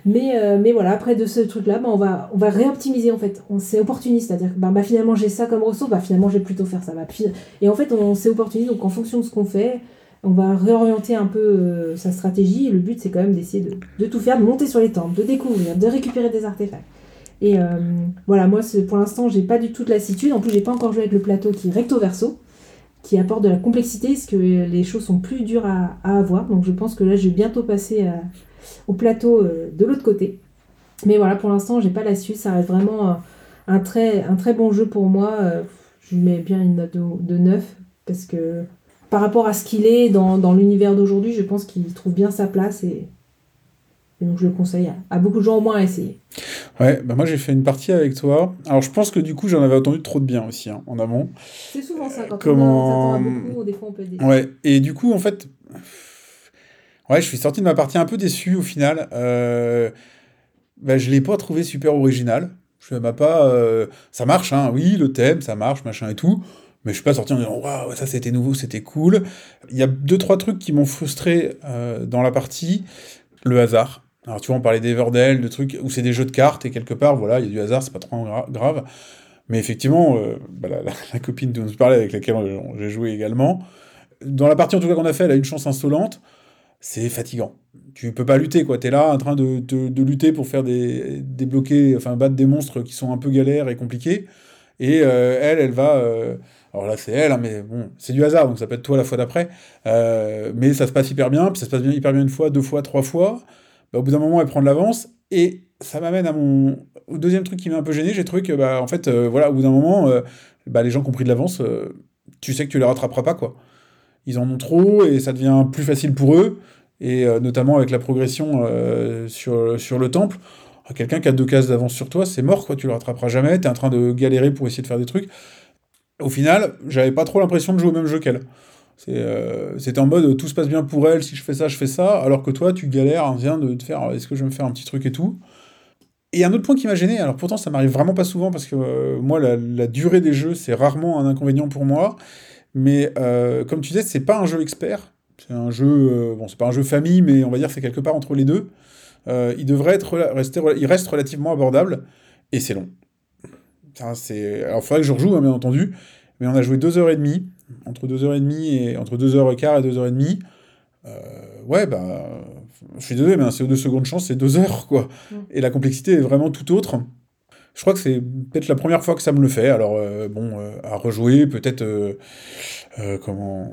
Mais, euh, mais voilà, après de ce truc-là, bah, on, va, on va réoptimiser en fait. On- C'est opportuniste, c'est-à-dire bah, bah, finalement j'ai ça comme ressource, bah, finalement je vais plutôt faire ça. Bah, Et en fait, on c'est opportuniste, donc en fonction de ce qu'on fait, on va réorienter un peu euh, sa stratégie. Et le but, c'est quand même d'essayer de, de tout faire, de monter sur les temples, de découvrir, de récupérer des artefacts. Et euh, voilà, moi pour l'instant, j'ai pas du tout de lassitude. En plus, j'ai pas encore joué avec le plateau qui est recto verso, qui apporte de la complexité, parce que les choses sont plus dures à, avoir. Donc je pense que là, je vais bientôt passer à au plateau euh, de l'autre côté. Mais voilà, pour l'instant, j'ai pas la suite. Ça reste vraiment euh, un, très, bon jeu pour moi. Euh, je mets bien une note de, de 9 parce que par rapport à ce qu'il est dans, dans l'univers d'aujourd'hui, je pense qu'il trouve bien sa place et donc je le conseille à, à beaucoup de gens au moins à essayer. Ouais, bah moi j'ai fait une partie avec toi. Alors je pense que du coup j'en avais entendu trop de bien aussi hein, en amont. C'est souvent ça, quand Comment- on s'attend beaucoup, des fois on peut être déçu. Ouais, et du coup en fait, ouais, je suis sorti de ma partie un peu déçu au final. Euh, bah, je l'ai pas trouvé super original. Je m'a pas, euh, ça marche, hein, oui, le thème, ça marche, machin et tout. Mais je suis pas sorti en disant waouh, ça c'était nouveau, c'était cool. Il y a deux trois trucs qui m'ont frustré euh, dans la partie. le hasard. Alors tu vois, on parlait d'Everdell, de trucs où c'est des jeux de cartes, et quelque part, voilà, il y a du hasard, c'est pas trop gra- grave. Mais effectivement, euh, bah, la, copine dont je parlais, avec laquelle euh, j'ai joué également, dans la partie en tout cas qu'on a fait, elle a une chance insolente, c'est fatigant. Tu peux pas lutter, quoi. T'es là en train de, de, lutter pour faire des débloquer, enfin battre des monstres qui sont un peu galères et compliqués. Et euh, elle, elle va. alors là, c'est elle, hein, mais bon, c'est du hasard, donc ça peut être toi la fois d'après. Mais ça se passe hyper bien, puis ça se passe bien, hyper bien une fois, deux fois, trois fois. Au bout d'un moment, elle prend de l'avance. Et ça m'amène à mon. Au deuxième truc qui m'a un peu gêné, j'ai trouvé que, bah, en fait, euh, voilà, au bout d'un moment, euh, bah, les gens qui ont pris de l'avance, euh, tu sais que tu les rattraperas pas, quoi. Ils en ont trop et ça devient plus facile pour eux. Et notamment avec la progression sur, le temple. Quelqu'un qui a deux cases d'avance sur toi, c'est mort, quoi. Tu le rattraperas jamais. Tu es en train de galérer pour essayer de faire des trucs. Au final, j'avais pas trop l'impression de jouer au même jeu qu'elle. C'est, euh, C'était en mode tout se passe bien pour elle, si je fais ça, je fais ça, alors que toi, tu galères, hein, viens de te faire est-ce que je vais me faire un petit truc et tout. Et un autre point qui m'a gêné, alors pourtant ça m'arrive vraiment pas souvent parce que euh, moi, la, durée des jeux, c'est rarement un inconvénient pour moi. Mais euh, comme tu disais, c'est pas un jeu expert. C'est un jeu, euh, bon, c'est pas un jeu famille, mais on va dire c'est quelque part entre les deux. Il devrait être rester, il reste relativement abordable et c'est long. Ça, alors faudrait que je rejoue, hein, bien entendu, mais on a joué deux heures et demie, entre deux heures et demie et entre deux heures et quart et deux heures et demie. Euh, ouais, bah, je suis désolé, mais un CO2 seconde chance, c'est deux heures, quoi. Mm. Et la complexité est vraiment tout autre. Je crois que c'est peut-être la première fois que ça me le fait. Alors, euh, bon, euh, à rejouer, peut-être. comment.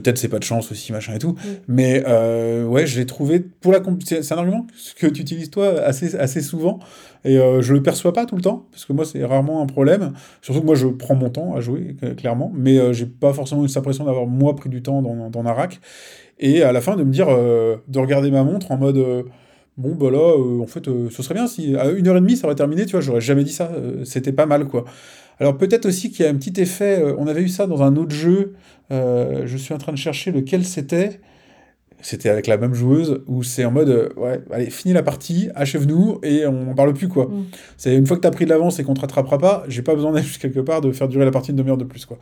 Peut-être c'est pas de chance aussi, machin et tout. Mais euh, ouais, je l'ai trouvé. Pour la c'est un argument que tu utilises toi assez, assez souvent. Et euh, je le perçois pas tout le temps, parce que moi, c'est rarement un problème. Surtout que moi, je prends mon temps à jouer, cl- clairement. Mais euh, j'ai pas forcément eu cette impression d'avoir, moi, pris du temps dans, dans Narak. Et à la fin, de me dire, euh, de regarder ma montre en mode. euh, Bon, bah là, euh, en fait, euh, ce serait bien si à une heure et demie ça aurait terminé, tu vois, j'aurais jamais dit ça, euh, c'était pas mal, quoi. Alors peut-être aussi qu'il y a un petit effet, euh, on avait eu ça dans un autre jeu, euh, je suis en train de chercher lequel c'était, c'était avec la même joueuse, où c'est en mode, euh, ouais, allez, finis la partie, achève-nous, et on n'en parle plus, quoi. Mm. C'est une fois que t'as pris de l'avance et qu'on te rattrapera pas, j'ai pas besoin d'aller quelque part de faire durer la partie une demi-heure de plus, quoi.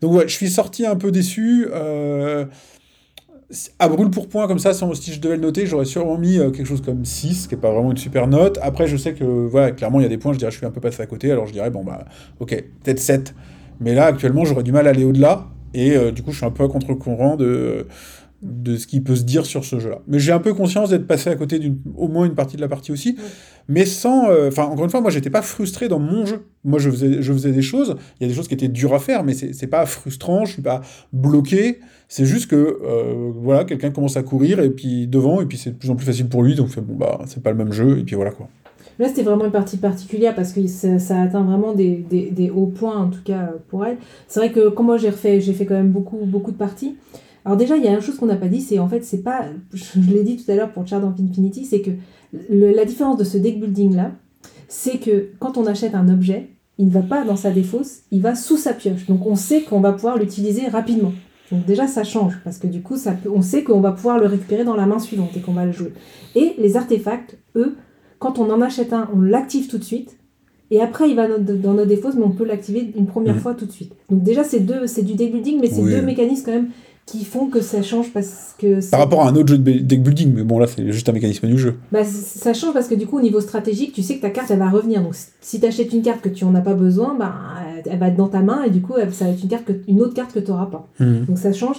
Donc ouais, je suis sorti un peu déçu, euh, à brûle pour point comme ça, si si je devais le noter, j'aurais sûrement mis euh, quelque chose comme 6, qui est pas vraiment une super note. Après, je sais que, voilà, clairement, il y a des points, je dirais, je suis un peu passé à côté, alors je dirais, bon, bah, ok, peut-être 7. Mais là, actuellement, j'aurais du mal à aller au-delà, et euh, du coup, je suis un peu à contre-courant de, de ce qui peut se dire sur ce jeu-là. Mais j'ai un peu conscience d'être passé à côté d'une, au moins une partie de la partie aussi, mais sans, euh, enfin, encore une fois, moi, j'étais pas frustré dans mon jeu. Moi, je faisais, je faisais des choses, il y a des choses qui étaient dures à faire, mais c'est pas frustrant, je suis pas bloqué. C'est juste que, euh, voilà, quelqu'un commence à courir, et puis devant, et puis c'est de plus en plus facile pour lui, donc bon, bah, c'est pas le même jeu, et puis voilà, quoi. Là, c'était vraiment une partie particulière parce que ça, ça atteint vraiment des, des, des hauts points, en tout cas pour elle. C'est vrai que quand moi j'ai refait, j'ai fait quand même beaucoup, beaucoup de parties. Alors déjà, il y a une chose qu'on n'a pas dit, c'est en fait, c'est pas, je l'ai dit tout à l'heure pour Chard of Infinity, c'est que le- la différence de ce deck building là, c'est que quand on achète un objet, il ne va pas dans sa défausse, il va sous sa pioche. Donc on sait qu'on va pouvoir l'utiliser rapidement. Donc déjà ça change parce que du coup ça peut, on sait qu'on va pouvoir le récupérer dans la main suivante et qu'on va le jouer. Et les artefacts, eux, quand on en achète un, on l'active tout de suite. Et après, il va dans, nos défauts, mais on peut l'activer une première Mhm. fois tout de suite. Donc déjà, c'est deux, c'est du deck building, mais c'est Oui. deux mécanismes quand même qui font que ça change parce que Par rapport à un autre jeu de deck building, mais bon, là, c'est juste un mécanisme du jeu. bah, ça change parce que du coup, au niveau stratégique, tu sais que ta carte, elle va revenir. Donc, si tu achètes une carte que tu en as pas besoin, bah, elle va être dans ta main et du coup, ça va être une, carte que, une autre carte que tu n'auras pas. Donc, ça change.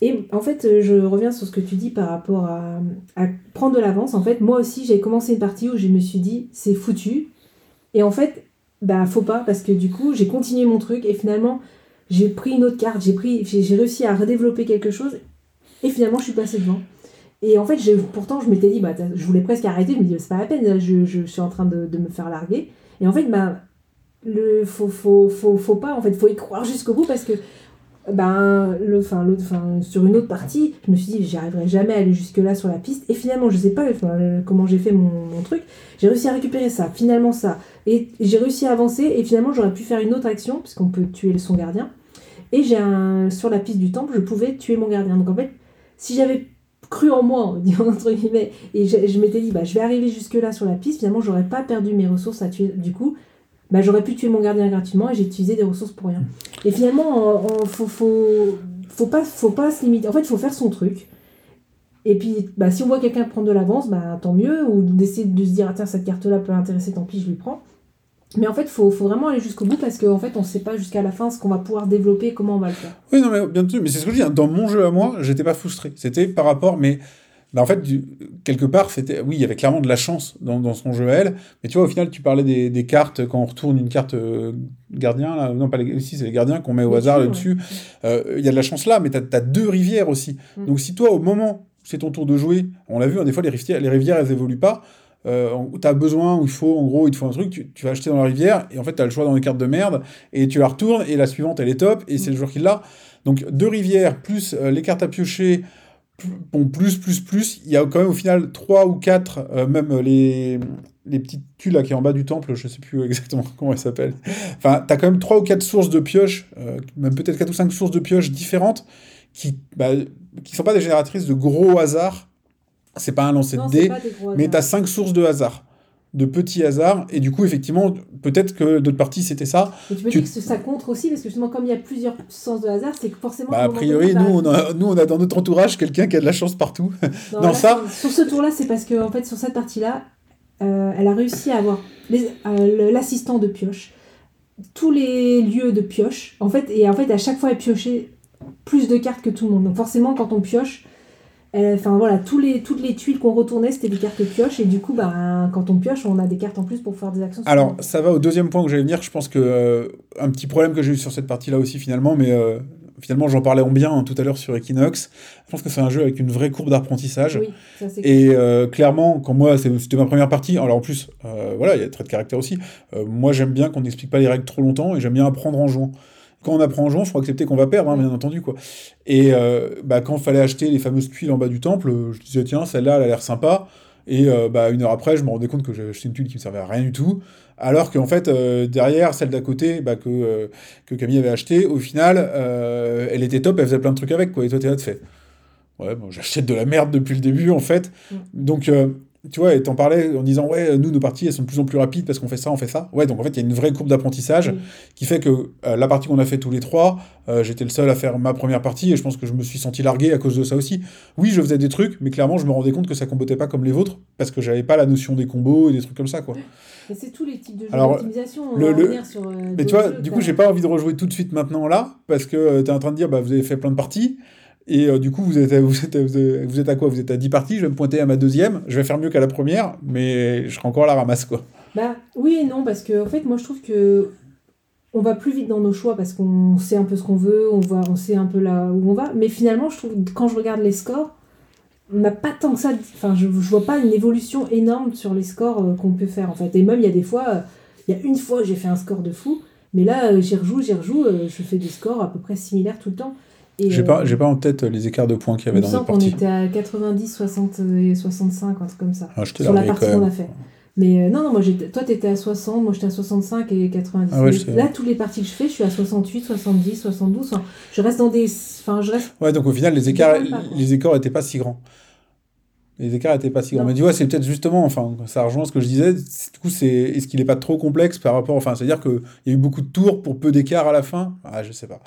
Et en fait, euh, je reviens sur ce que tu dis par rapport à, à prendre de l'avance. En fait, moi aussi, j'ai commencé une partie où je me suis dit, c'est foutu. Et en fait, bah, faut pas parce que du coup, j'ai continué mon truc et finalement, j'ai pris une autre carte, j'ai pris, j'ai réussi à redévelopper quelque chose et finalement, je suis passée devant. Et en fait, pourtant, je m'étais dit, bah, je voulais presque arrêter. Je me dis, c'est pas la peine, là, je, suis en train de, me faire larguer. Et en fait, bah, le, faut, pas, en fait, faut y croire jusqu'au bout parce que, le, enfin, sur une autre partie, je me suis dit, j'y arriverai jamais à aller jusque-là sur la piste. Et finalement, je sais pas comment j'ai fait mon, truc. J'ai réussi à récupérer ça, finalement ça. Et j'ai réussi à avancer. Et finalement, j'aurais pu faire une autre action, puisqu'on peut tuer son gardien. Et j'ai un, sur la piste du temple, je pouvais tuer mon gardien. Donc en fait, si j'avais cru en moi, entre guillemets, et je, je m'étais dit, bah, je vais arriver jusque-là sur la piste, finalement, j'aurais pas perdu mes ressources à tuer. Du coup, bah, j'aurais pu tuer mon gardien gratuitement et j'ai utilisé des ressources pour rien. Et finalement, on- faut, faut, faut, pas, faut pas se limiter. En fait, il faut faire son truc. Et puis, bah, si on voit quelqu'un prendre de l'avance, bah, tant mieux. Ou d'essayer de se dire, ah, tiens, cette carte-là peut l'intéresser, tant pis, je lui prends. Mais en fait, il faut, faut, vraiment aller jusqu'au bout parce qu'en fait, on ne sait pas jusqu'à la fin ce qu'on va pouvoir développer, comment on va le faire. Oui, non, mais bien sûr, mais c'est ce que je dis. Hein. Dans mon jeu à moi, j'étais pas frustré. C'était par rapport, mais bah, en fait, du, quelque part, c'était, oui, il y avait clairement de la chance dans, dans, son jeu à elle. Mais tu vois, au final, tu parlais des, des cartes quand on retourne une carte euh, gardien, là, non, pas les, si, c'est les gardiens qu'on met au hasard là-dessus. Euh, il ouais. euh, y a de la chance là, mais tu as, deux rivières aussi. Mm. Donc, si toi, au moment, c'est ton tour de jouer, on l'a vu, hein, des fois, les rivières, les rivières elles évoluent pas. Euh, tu as besoin, ou il faut, en gros, il te faut un truc, tu, tu, vas acheter dans la rivière, et en fait, tu as le choix dans les cartes de merde, et tu la retournes, et la suivante, elle est top, et mm. c'est le joueur qui l'a. Donc, deux rivières, plus euh, les cartes à piocher, bon, plus, plus, plus, il y a quand même au final 3 ou 4, euh, même les, les petites tuiles là qui est en bas du temple, je sais plus exactement comment elles s'appellent. Enfin, tu as quand même 3 ou 4 sources de pioches, euh, même peut-être 4 ou 5 sources de pioches différentes qui bah, qui sont pas des génératrices de gros hasard. C'est pas un lancer de dés, mais tu as 5 sources de hasard de petits hasards et du coup effectivement peut-être que d'autres parties c'était ça. Et tu tu... dire que ça compte aussi parce que justement comme il y a plusieurs sens de hasard c'est que forcément bah, a priori nous on a, nous on a dans notre entourage quelqu'un qui a de la chance partout. Non, dans là, ça sur, ce tour là c'est parce que en fait sur cette partie là euh, elle a réussi à avoir euh, l'assistant de pioche. Tous les lieux de pioche en fait et en fait à chaque fois elle piochait plus de cartes que tout le monde. Donc forcément quand on pioche Enfin voilà, tous les, toutes les tuiles qu'on retournait, c'était des cartes pioche. Et du coup, bah, quand on pioche, on a des cartes en plus pour faire des actions. Alors, ça va au deuxième point que j'allais venir. Je pense que euh, un petit problème que j'ai eu sur cette partie-là aussi, finalement, mais euh, finalement, j'en parlais en bien hein, tout à l'heure sur Equinox. Je pense que c'est un jeu avec une vraie courbe d'apprentissage. Oui, et euh, clairement, quand moi, c'était ma première partie, alors en plus, voilà, il y a trait de caractère aussi. moi, j'aime bien qu'on n'explique pas les règles trop longtemps et j'aime bien apprendre en jouant quand on apprend en il faut accepter qu'on va perdre, hein, bien entendu. Quoi. Et euh, bah, quand il fallait acheter les fameuses tuiles en bas du temple, je disais, tiens, celle-là, elle a l'air sympa. Et euh, bah, une heure après, je me rendais compte que j'avais acheté une tuile qui ne servait à rien du tout. Alors qu'en fait, euh, derrière, celle d'à côté bah, que, euh, que Camille avait acheté, au final, euh, elle était top, elle faisait plein de trucs avec. Quoi, et toi, t'es là, de fait. Ouais, bon, j'achète de la merde depuis le début, en fait. Mm. Donc, tu vois, et t'en parlais en disant, ouais, nous, nos parties, elles sont de plus en plus rapides parce qu'on fait ça, on fait ça. Ouais, donc en fait, il y a une vraie courbe d'apprentissage oui. qui fait que euh, la partie qu'on a fait tous les trois, euh, j'étais le seul à faire ma première partie et je pense que je me suis senti largué à cause de ça aussi. Oui, je faisais des trucs, mais clairement, je me rendais compte que ça combotait pas comme les vôtres parce que j'avais pas la notion des combos et des trucs comme ça, quoi. Et c'est tous les types de jeux d'optimisation. Le, le... sur, euh, mais tu vois, jeux, du coup, j'ai pas envie de rejouer tout de suite maintenant là parce que tu es en train de dire, bah, vous avez fait plein de parties. Et euh, du coup, vous êtes, êtes, vous êtes à quoi? Vous êtes à 10 parties, je vais me pointer à ma deuxième, je vais faire mieux qu'à la première, mais je serai encore à la ramasse, quoi. Bah oui et non, parce que en fait, moi je trouve que on va plus vite dans nos choix parce qu'on sait un peu ce qu'on veut, on, voit, on sait un peu là où on va, mais finalement, je trouve quand je regarde les scores, on n'a pas tant que ça, enfin, je, je vois pas une évolution énorme sur les scores euh, qu'on peut faire en fait. Et même, il y a des fois, euh, il y a une fois, j'ai fait un score de fou, mais là, j'y rejoue, j'y rejoue, je fais des scores à peu près similaires tout le temps. J'ai pas, j'ai pas en tête les écarts de points qu'il y avait dans notre partie. On était à 90, 60 et 65, un truc comme ça. Ah, sur la partie qu'on a fait. Mais euh, non, non, moi, toi, t'étais à 60, moi, j'étais à 65 et 90. Ah ouais, là, toutes les parties que je fais, je suis à 68, 70, 72. Enfin, je reste dans des... Enfin, je reste... Ouais, donc au final, les écarts, les écarts pas si grands. Les écarts étaient pas si grands. Non. Mais tu vois, c'est peut-être justement, enfin, ça rejoint ce que je disais. Du coup, c'est est-ce qu'il est pas trop complexe par rapport, enfin, c'est-à-dire qu'il y a eu beaucoup de tours pour peu d'écart à la fin? Ah, je sais pas.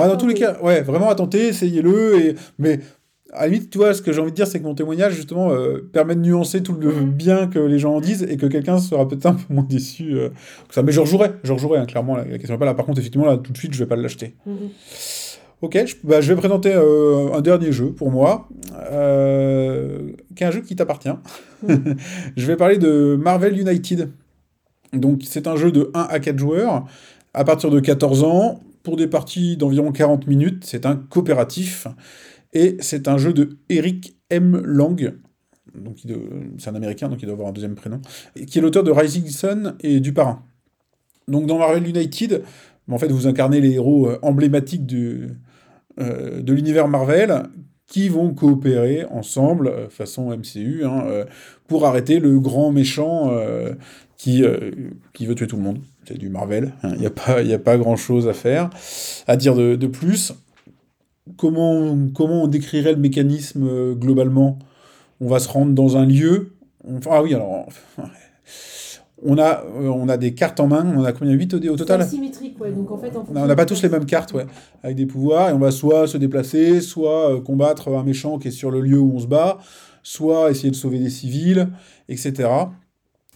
Ah, dans tous les cas, ouais, vraiment à tenter, essayez-le. Et... Mais à la limite, tu vois, ce que j'ai envie de dire, c'est que mon témoignage, justement, euh, permet de nuancer tout le bien que les gens en disent et que quelqu'un sera peut-être un peu moins déçu euh, que ça. Mais je rejouerai, je rejouerai, hein, clairement, la, la question pas là. Par contre, effectivement, là, tout de suite, je vais pas l'acheter. Mm -hmm. Ok, je, bah, je vais présenter euh, un dernier jeu pour moi, qui est un jeu qui t'appartient. Mm. je vais parler de Marvel United. Donc, c'est un jeu de 1 à 4 joueurs, à partir de 14 ans, pour des parties d'environ 40 minutes. C'est un coopératif. Et c'est un jeu de Eric M. Lang. Donc, c'est un américain, donc il doit avoir un deuxième prénom. Qui est l'auteur de Rising Sun et du Parrain. Donc, dans Marvel United, en fait, vous incarnez les héros emblématiques du, euh, de l'univers Marvel qui vont coopérer ensemble, euh, façon MCU, hein, euh, pour arrêter le grand méchant euh, qui, euh, qui veut tuer tout le monde. C'est du Marvel, il hein, n'y a pas, y a pas grand-chose à faire, à dire de, de, plus. Comment, comment on décrirait le mécanisme euh, globalement? On va se rendre dans un lieu. On, ah oui, alors... On a, euh, on a des cartes en main, on a combien 8 au, au total? Ouais. Donc en fait, en On n'a pas tous les mêmes cartes, ouais, avec des pouvoirs, et on va soit se déplacer, soit euh, combattre un méchant qui est sur le lieu où on se bat, soit essayer de sauver des civils, etc.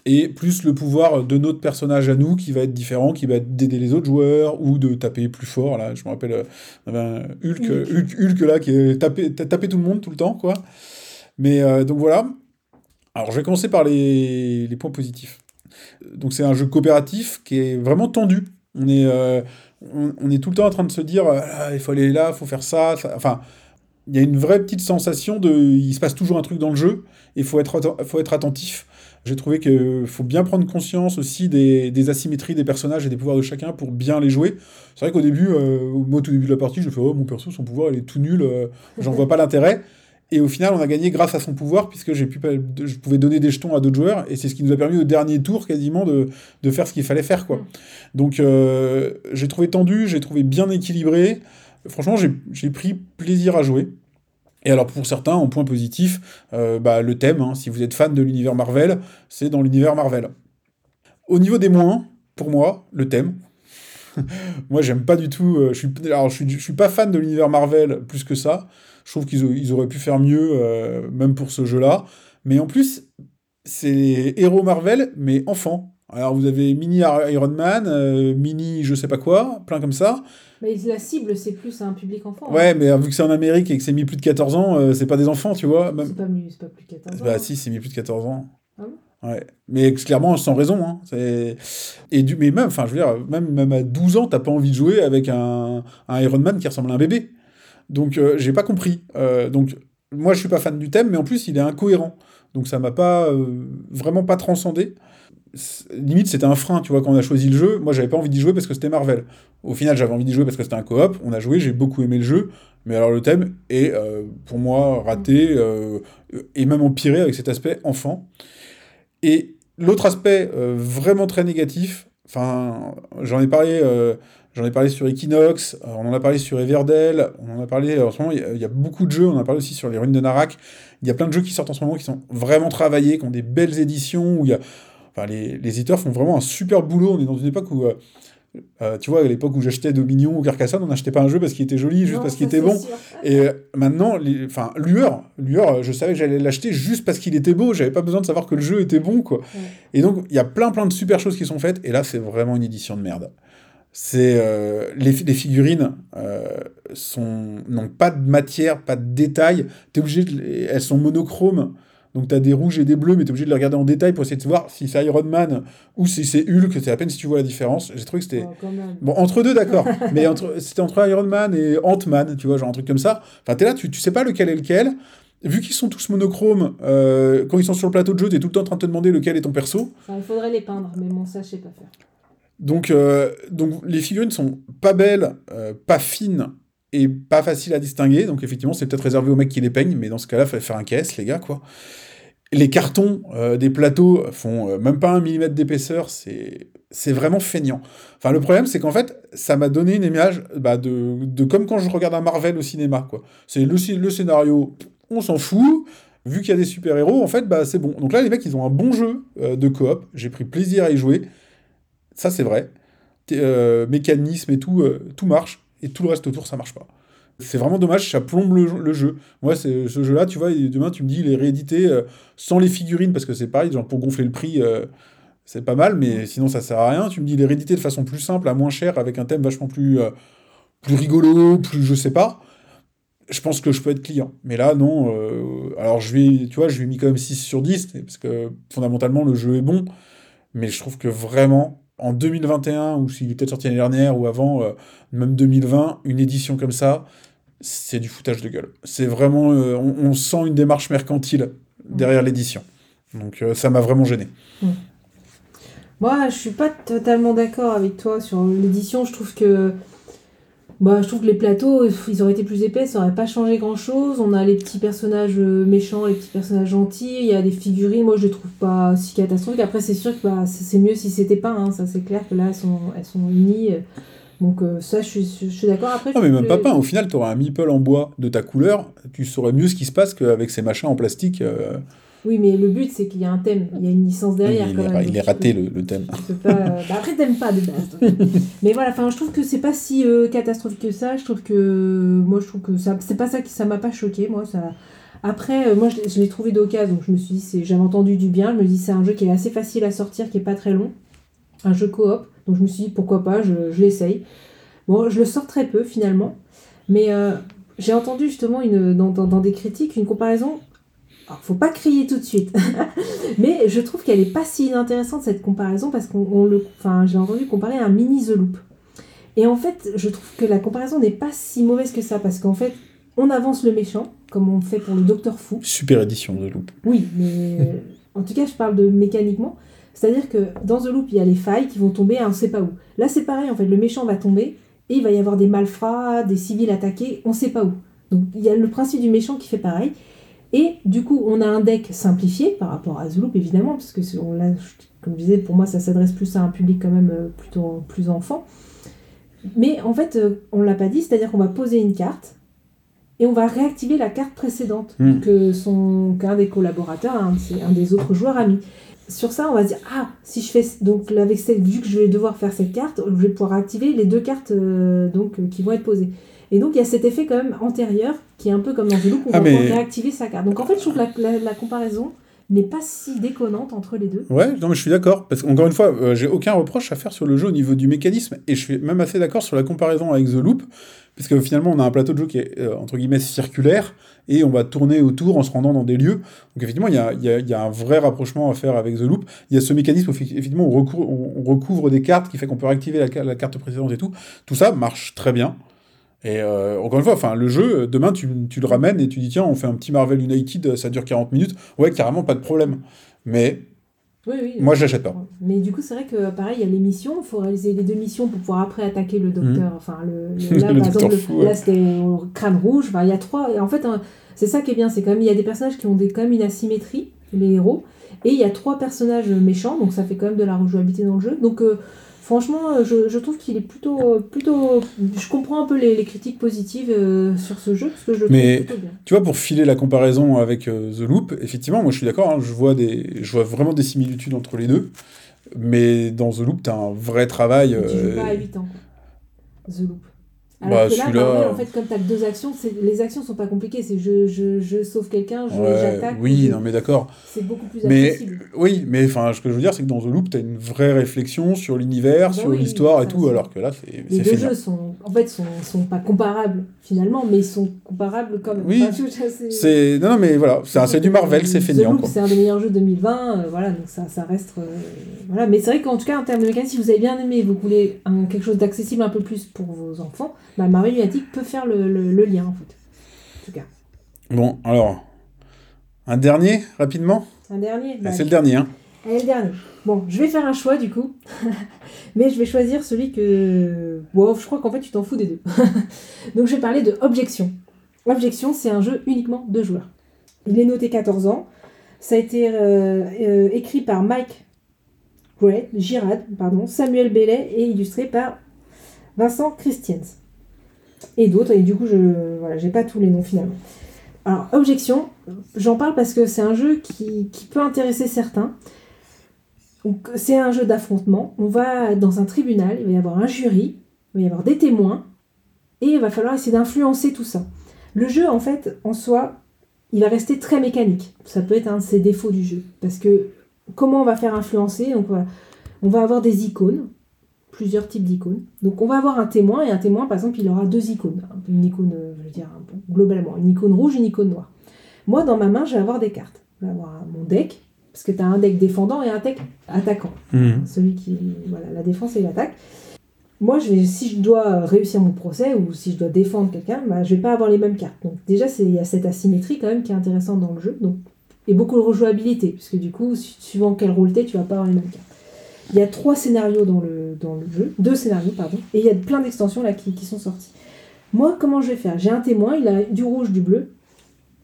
Et plus le pouvoir de notre personnage à nous qui va être différent, qui va être d'aider les autres joueurs ou de taper plus fort. Là, je me rappelle, euh, Hulk, Hulk. Hulk, là qui est tapé, tout le monde tout le temps, quoi. Mais euh, donc voilà. Alors je vais commencer par les, les points positifs. Donc c'est un jeu coopératif qui est vraiment tendu. On est, euh, on, on est tout le temps en train de se dire, Ah, il faut aller là, il faut faire ça. ça- Enfin, il y a une vraie petite sensation de, il se passe toujours un truc dans le jeu, et il faut être, faut être attentif. J'ai trouvé qu'il faut bien prendre conscience aussi des, des asymétries des personnages et des pouvoirs de chacun pour bien les jouer. C'est vrai qu'au début, euh, moi, au tout début de la partie, je fais oh, mon perso, son pouvoir, il est tout nul, euh, j'en vois pas l'intérêt. Et au final, on a gagné grâce à son pouvoir, puisque j'ai pu, je pouvais donner des jetons à d'autres joueurs, et c'est ce qui nous a permis au dernier tour quasiment de, de faire ce qu'il fallait faire. quoi. Mm. Donc euh, j'ai trouvé tendu, j'ai trouvé bien équilibré. Franchement, j'ai pris plaisir à jouer. Et alors pour certains, en point positif, euh, bah, le thème, hein, si vous êtes fan de l'univers Marvel, c'est dans l'univers Marvel. Au niveau des moins, pour moi, le thème. moi, j'aime pas du tout. euh, je suis, alors, je suis, suis pas fan de l'univers Marvel plus que ça. Je trouve qu'ils au- ils auraient pu faire mieux, euh, même pour ce jeu-là. Mais en plus, c'est héros Marvel, mais enfants. Alors vous avez mini Iron Man, euh, mini je sais pas quoi, plein comme ça. Mais la cible, c'est plus un public enfant. hein. Ouais, mais euh, vu que c'est en Amérique et que c'est mis plus de 14 ans, euh, c'est pas des enfants, tu vois. Même... C'est pas, plus de 14 ans. Bah hein. si, c'est mis plus de 14 ans. Ah Ouais. Mais clairement, sans raison. Hein. Et du... Mais même, enfin, je veux dire, même, même à 12 ans, t'as pas envie de jouer avec un, un Iron Man qui ressemble à un bébé. Donc, euh, j'ai pas compris. Donc, moi, je suis pas fan du thème, mais en plus, il est incohérent. Donc, ça m'a pas... vraiment pas transcendé. Limite, c'était un frein, tu vois, quand on a choisi le jeu. Moi, j'avais pas envie d'y jouer parce que c'était Marvel. Au final, j'avais envie d'y jouer parce que c'était un coop. On a joué, j'ai beaucoup aimé le jeu. Mais alors, le thème est, euh, pour moi, raté euh, et même empiré avec cet aspect enfant. Et l'autre aspect euh, vraiment très négatif, enfin, j'en ai parlé, j'en ai parlé sur Equinox, on en a parlé sur Everdell, on en a parlé en ce moment, il y y, a beaucoup de jeux, on en a parlé aussi sur les ruines de Narak. Il y a plein de jeux qui sortent en ce moment qui sont vraiment travaillés, qui ont des belles éditions, où il y a, enfin, les, les éditeurs font vraiment un super boulot. On est dans une époque où, euh, euh, tu vois, à l'époque où j'achetais Dominion ou Carcassonne, on n'achetait pas un jeu parce qu'il était joli, juste Non, parce qu'il était bon. sûr. Et euh, maintenant, les, enfin, Lueur, Lueur, je savais que j'allais l'acheter juste parce qu'il était beau. J'avais pas besoin de savoir que le jeu était bon, quoi. Et donc, il y a plein, plein de super choses qui sont faites. Et là, c'est vraiment une édition de merde. C'est euh, les, les figurines sont n'ont pas de matière, pas de détails. T'es obligé, de elles sont monochromes. Donc t'as des rouges et des bleus, mais t'es obligé de les regarder en détail pour essayer de voir si c'est Iron Man ou si c'est Hulk. C'est à peine si tu vois la différence. J'ai trouvé que c'était Oh. Bon, entre deux, d'accord. mais entre, c'était entre Iron Man et Ant-Man, tu vois, genre un truc comme ça. Enfin, t'es là, tu, tu sais pas lequel est lequel. Vu qu'ils sont tous monochromes, euh, quand ils sont sur le plateau de jeu, t'es tout le temps en train de te demander lequel est ton perso. Enfin, il faudrait les peindre, mais bon, ça, je sais pas faire. Donc, euh, donc les figurines sont pas belles, euh, pas fines et pas faciles à distinguer. Donc, effectivement, c'est peut-être réservé aux mecs qui les peignent, mais dans ce cas-là, fallait faire un caisse, les gars, quoi. Les cartons euh, des plateaux font euh, même pas un millimètre d'épaisseur, c'est c'est vraiment feignant. Enfin, le problème, c'est qu'en fait, ça m'a donné une image bah, de, de comme quand je regarde un Marvel au cinéma, quoi. C'est le, le scénario, on s'en fout. Vu qu'il y a des super-héros, en fait, bah, c'est bon. Donc là, les mecs, ils ont un bon jeu euh, de coop. J'ai pris plaisir à y jouer. Ça, c'est vrai. Mécanisme et tout, tout marche. Et tout le reste autour, ça marche pas. C'est vraiment dommage, ça plombe le, jeu. Moi, c'est ce jeu-là, tu vois, demain, tu me dis, il est réédité euh, sans les figurines, parce que c'est pareil, genre pour gonfler le prix, euh, c'est pas mal, mais sinon, ça sert à rien. Tu me dis, il est réédité de façon plus simple, à moins cher, avec un thème vachement plus, euh, plus rigolo, plus je sais pas. Je pense que je peux être client. Mais là, non. alors, je ai- tu vois, je lui ai mis quand même 6 sur 10, parce que fondamentalement, le jeu est bon. Mais je trouve que vraiment, en 2021, ou s'il est peut-être sorti l'année dernière, ou avant, euh, même 2020, une édition comme ça, c'est du foutage de gueule. C'est vraiment. euh, on, on sent une démarche mercantile derrière l'édition. Donc euh, ça m'a vraiment gêné. Moi, je suis pas totalement d'accord avec toi sur l'édition. Je trouve que. Bah, je trouve que les plateaux, ils auraient été plus épais, ça aurait pas changé grand chose. On a les petits personnages euh, méchants, les petits personnages gentils, il y a des figurines, moi je les trouve pas si catastrophiques. Après, c'est sûr que bah, c'est mieux si c'était pas, hein. ça c'est clair que là elles sont, elles sont unies. euh. Donc, euh, ça, je suis, je suis d'accord. Après, Non, mais même pas peint. Au final, tu auras un meeple en bois de ta couleur, tu saurais mieux ce qui se passe qu'avec ces machins en plastique. euh, Oui, mais le but, c'est qu'il y a un thème, il y a une licence derrière il, quand est, même. il est raté peux- le, le thème. pas, euh, bah après, t'aimes pas de base. mais voilà, je trouve que c'est pas si euh, catastrophique que ça. Je trouve que. Moi, je trouve que ça. C'est pas ça qui. Ça m'a pas choqué, moi. Ça. Après, euh, moi, je, l'ai- je l'ai trouvé d'occasion, donc je me suis dit, j'avais entendu du bien. Je me dis, c'est un jeu qui est assez facile à sortir, qui est pas très long. Un jeu coop. Donc je me suis dit, pourquoi pas, je, je l'essaye. Bon, je le sors très peu finalement. Mais euh, j'ai entendu justement une, dans, dans- dans des critiques une comparaison. Alors, faut pas crier tout de suite. Mais je trouve qu'elle est pas si inintéressante cette comparaison parce qu'on on le. Enfin, j'ai entendu comparer à un mini The Loop. Et en fait, je trouve que la comparaison n'est pas si mauvaise que ça parce qu'en fait, on avance le méchant, comme on fait pour le Docteur Fou. Super édition de Loop. Oui, mais euh, en tout cas, je parle de mécaniquement. C'est-à-dire que dans The Loop, il y a les failles qui vont tomber à on sait pas où. Là, c'est pareil, en fait, le méchant va tomber et il va y avoir des malfrats, des civils attaqués, on sait pas où. Donc, il y a le principe du méchant qui fait pareil. Et du coup, on a un deck simplifié par rapport à The Loop, évidemment, parce que c'est- on l'a- comme je disais, pour moi, ça s'adresse plus à un public quand même euh, plutôt plus enfant. Mais en fait, euh, on l'a pas dit, c'est-à-dire qu'on va poser une carte et on va réactiver la carte précédente Hmm. que son qu'un des collaborateurs, un, des autres joueurs a mis. Sur ça, on va se dire ah si je fais donc avec cette vu que je vais devoir faire cette carte, je vais pouvoir activer les deux cartes euh, donc qui vont être posées. Et donc il y a cet effet quand même antérieur qui est un peu comme dans The Loop où on Ah, mais- réactiver sa carte. Donc en fait, je trouve que la, la- la comparaison n'est pas si déconnante entre les deux. Ouais, non, mais je suis d'accord. Parce qu'encore une fois, euh, j'ai aucun reproche à faire sur le jeu au niveau du mécanisme. Et je suis même assez d'accord sur la comparaison avec The Loop. Parce que finalement, on a un plateau de jeu qui est, euh, entre guillemets, circulaire. Et on va tourner autour en se rendant dans des lieux. Donc effectivement, il y a, il y a- il y a un vrai rapprochement à faire avec The Loop. Il y a ce mécanisme où effectivement, on recouvre, on- on recouvre des cartes qui fait qu'on peut réactiver la carte précédente et tout. Tout ça marche très bien. Et euh, encore une fois, enfin, le jeu, demain, tu, tu le ramènes et tu dis, tiens, on fait un petit Marvel United, ça dure 40 minutes. Ouais, carrément, pas de problème. Mais Oui, oui. moi, je l'achète pas. Mais du coup, c'est vrai que pareil, il y a les missions. Il faut réaliser les deux missions pour pouvoir après attaquer le docteur. Enfin, le, le- là, Mhm. Le par exemple, fou, là c'était crâne rouge. Enfin, il y a trois. Et en fait, hein, c'est ça qui est bien. C'est quand même, il y a des personnages qui ont des, quand même une asymétrie, les héros. Et il y a trois personnages méchants. Donc ça fait quand même de la rejouabilité dans le jeu. Donc euh, franchement, euh, je, je trouve qu'il est plutôt, euh, plutôt. Je comprends un peu les, les critiques positives euh, sur ce jeu parce que je le Mais- trouve plutôt bien. Tu vois, pour filer la comparaison avec euh, The Loop, effectivement, moi je suis d'accord, hein, je, vois des, je vois vraiment des similitudes entre les deux. Mais dans The Loop, tu as un vrai travail. Mais tu joues pas à 8 ans, quoi. The Loop. Bah, Alors que là, Marvel, en fait, comme tu as deux actions, les actions sont pas compliquées. C'est je, je, je sauve quelqu'un, je- ouais, j'attaque. oui, non, mais d'accord. C'est beaucoup plus Mais accessible. oui, mais enfin, ce que je veux dire, c'est que dans The Loop, tu as une vraie réflexion sur l'univers, Bah sur oui, l'histoire et tout, alors que là, c'est Les deux jeux sont, en fait, sont, sont pas comparables finalement, mais ils sont comparables comme. Oui, Enfin, je- je- c'est- non, non, mais voilà, c'est du Marvel, c'est The feignant. Loop, Quoi. c'est un des meilleurs jeux de 2020, euh, voilà, donc ça, ça reste. euh, voilà. Mais c'est vrai qu'en tout cas, en termes de mécanique, si vous avez bien aimé vous voulez un- quelque chose d'accessible un peu plus pour vos enfants, bah, Marvel Lunatic peut faire le, le- le lien en fait. En tout cas. Bon, alors, un dernier, rapidement Un dernier Ah, bah, C'est le dernier, hein. Allez, le dernier. Bon, je vais faire un choix du coup. Mais je vais choisir celui que. Bon, je crois qu'en fait, tu t'en fous des deux. Donc, je vais parler de Objection. Objection, c'est un jeu uniquement de joueurs. Il est noté 14 ans. Ça a été euh, euh, écrit par Mike Gray, Girard, pardon, Samuel Bellet et illustré par Vincent Christians. Et d'autres, et du coup, je voilà, j'ai pas tous les noms finalement. Alors, Objection, j'en parle parce que c'est un jeu qui, peut intéresser certains. C'est un jeu d'affrontement. On va dans un tribunal, il va y avoir un jury, il va y avoir des témoins, et il va falloir essayer d'influencer tout ça. Le jeu, en fait, en soi, il va rester très mécanique. Ça peut être un de ses défauts du jeu. Parce que comment on va faire influencer? On va avoir des icônes, plusieurs types d'icônes. Donc, on va avoir un témoin, et un témoin, par exemple, il aura deux icônes. Une icône, euh, je veux dire, globalement, une icône rouge, une icône noire. Moi, dans ma main, je vais avoir des cartes. Je vais avoir mon deck, parce que tu as un deck défendant et un deck attaquant. Mhm. Celui qui. Voilà, la défense et l'attaque. Moi, je vais, si je dois réussir mon procès ou si je dois défendre quelqu'un, bah, je vais pas avoir les mêmes cartes. Donc, déjà, c'est- il y a cette asymétrie quand même qui est intéressante dans le jeu. Donc, et beaucoup de rejouabilité, puisque du coup, su- suivant quel rôle t'es, tu vas pas avoir les mêmes cartes. Il y a trois scénarios dans le, jeu, deux scénarios, pardon, et il y a plein d'extensions là qui, qui sont sorties. Moi, comment je vais faire? J'ai un témoin, il a du rouge, du bleu.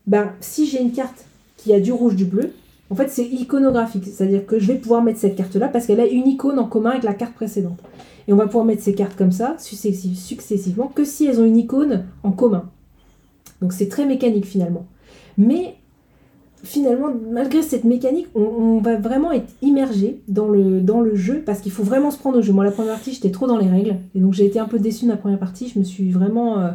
Ben, si j'ai une carte qui a du rouge, du bleu, en fait, c'est iconographique. C'est-à-dire que je vais pouvoir mettre cette carte-là parce qu'elle a une icône en commun avec la carte précédente. Et on va pouvoir mettre ces cartes comme ça, successive- successivement, que si elles ont une icône en commun. Donc c'est très mécanique finalement. Mais finalement, malgré cette mécanique, on, on va vraiment être immergé dans le, dans le jeu parce qu'il faut vraiment se prendre au jeu. Moi, la première partie, j'étais trop dans les règles et donc j'ai été un peu déçue de ma première partie. Je me suis vraiment euh,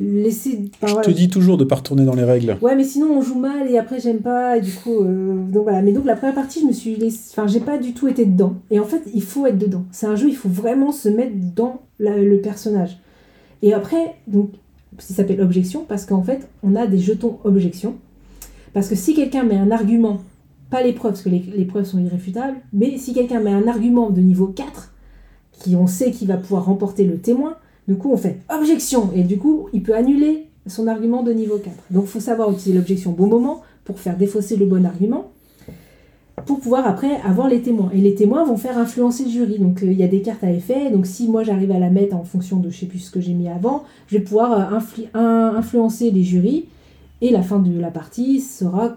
laissé. enfin, Je voilà. te dis toujours de pas retourner dans les règles. Ouais, mais sinon on joue mal et après j'aime pas et du coup euh, donc voilà. Mais donc la première partie, je me suis laissé, enfin j'ai pas du tout été dedans. Et en fait, il faut être dedans. C'est un jeu, il faut vraiment se mettre dans la- le personnage. Et après donc ça s'appelle objection parce qu'en fait on a des jetons objection. Parce que si quelqu'un met un argument, pas les preuves parce que les, preuves sont irréfutables, mais si quelqu'un met un argument de niveau 4 qui on sait qu'il va pouvoir remporter le témoin, du coup on fait objection et du coup il peut annuler son argument de niveau 4. Donc il faut savoir utiliser l'objection au bon moment pour faire défausser le bon argument pour pouvoir après avoir les témoins. Et les témoins vont faire influencer le jury. Donc euh, il y a des cartes à effet. Donc si moi j'arrive à la mettre en fonction de je sais plus ce que j'ai mis avant, je vais pouvoir euh, influencer les jurys. Et la fin de la partie sera,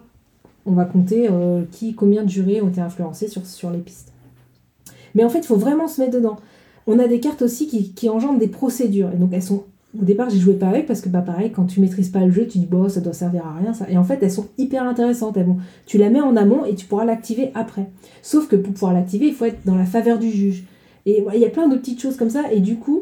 on va compter euh, qui, combien de jurys ont été influencés sur, les pistes. Mais en fait, il faut vraiment se mettre dedans. On a des cartes aussi qui, engendrent des procédures. Et donc elles sont au départ, j'ai joué pas avec parce que, bah, pareil, quand tu maîtrises pas le jeu, tu dis, bon, ça doit servir à rien. Et en fait, elles sont hyper intéressantes. Elles tu la mets en amont et tu pourras l'activer après. Sauf que pour pouvoir l'activer, il faut être dans la faveur du juge. Et il y a plein de petites choses comme ça. Et du coup,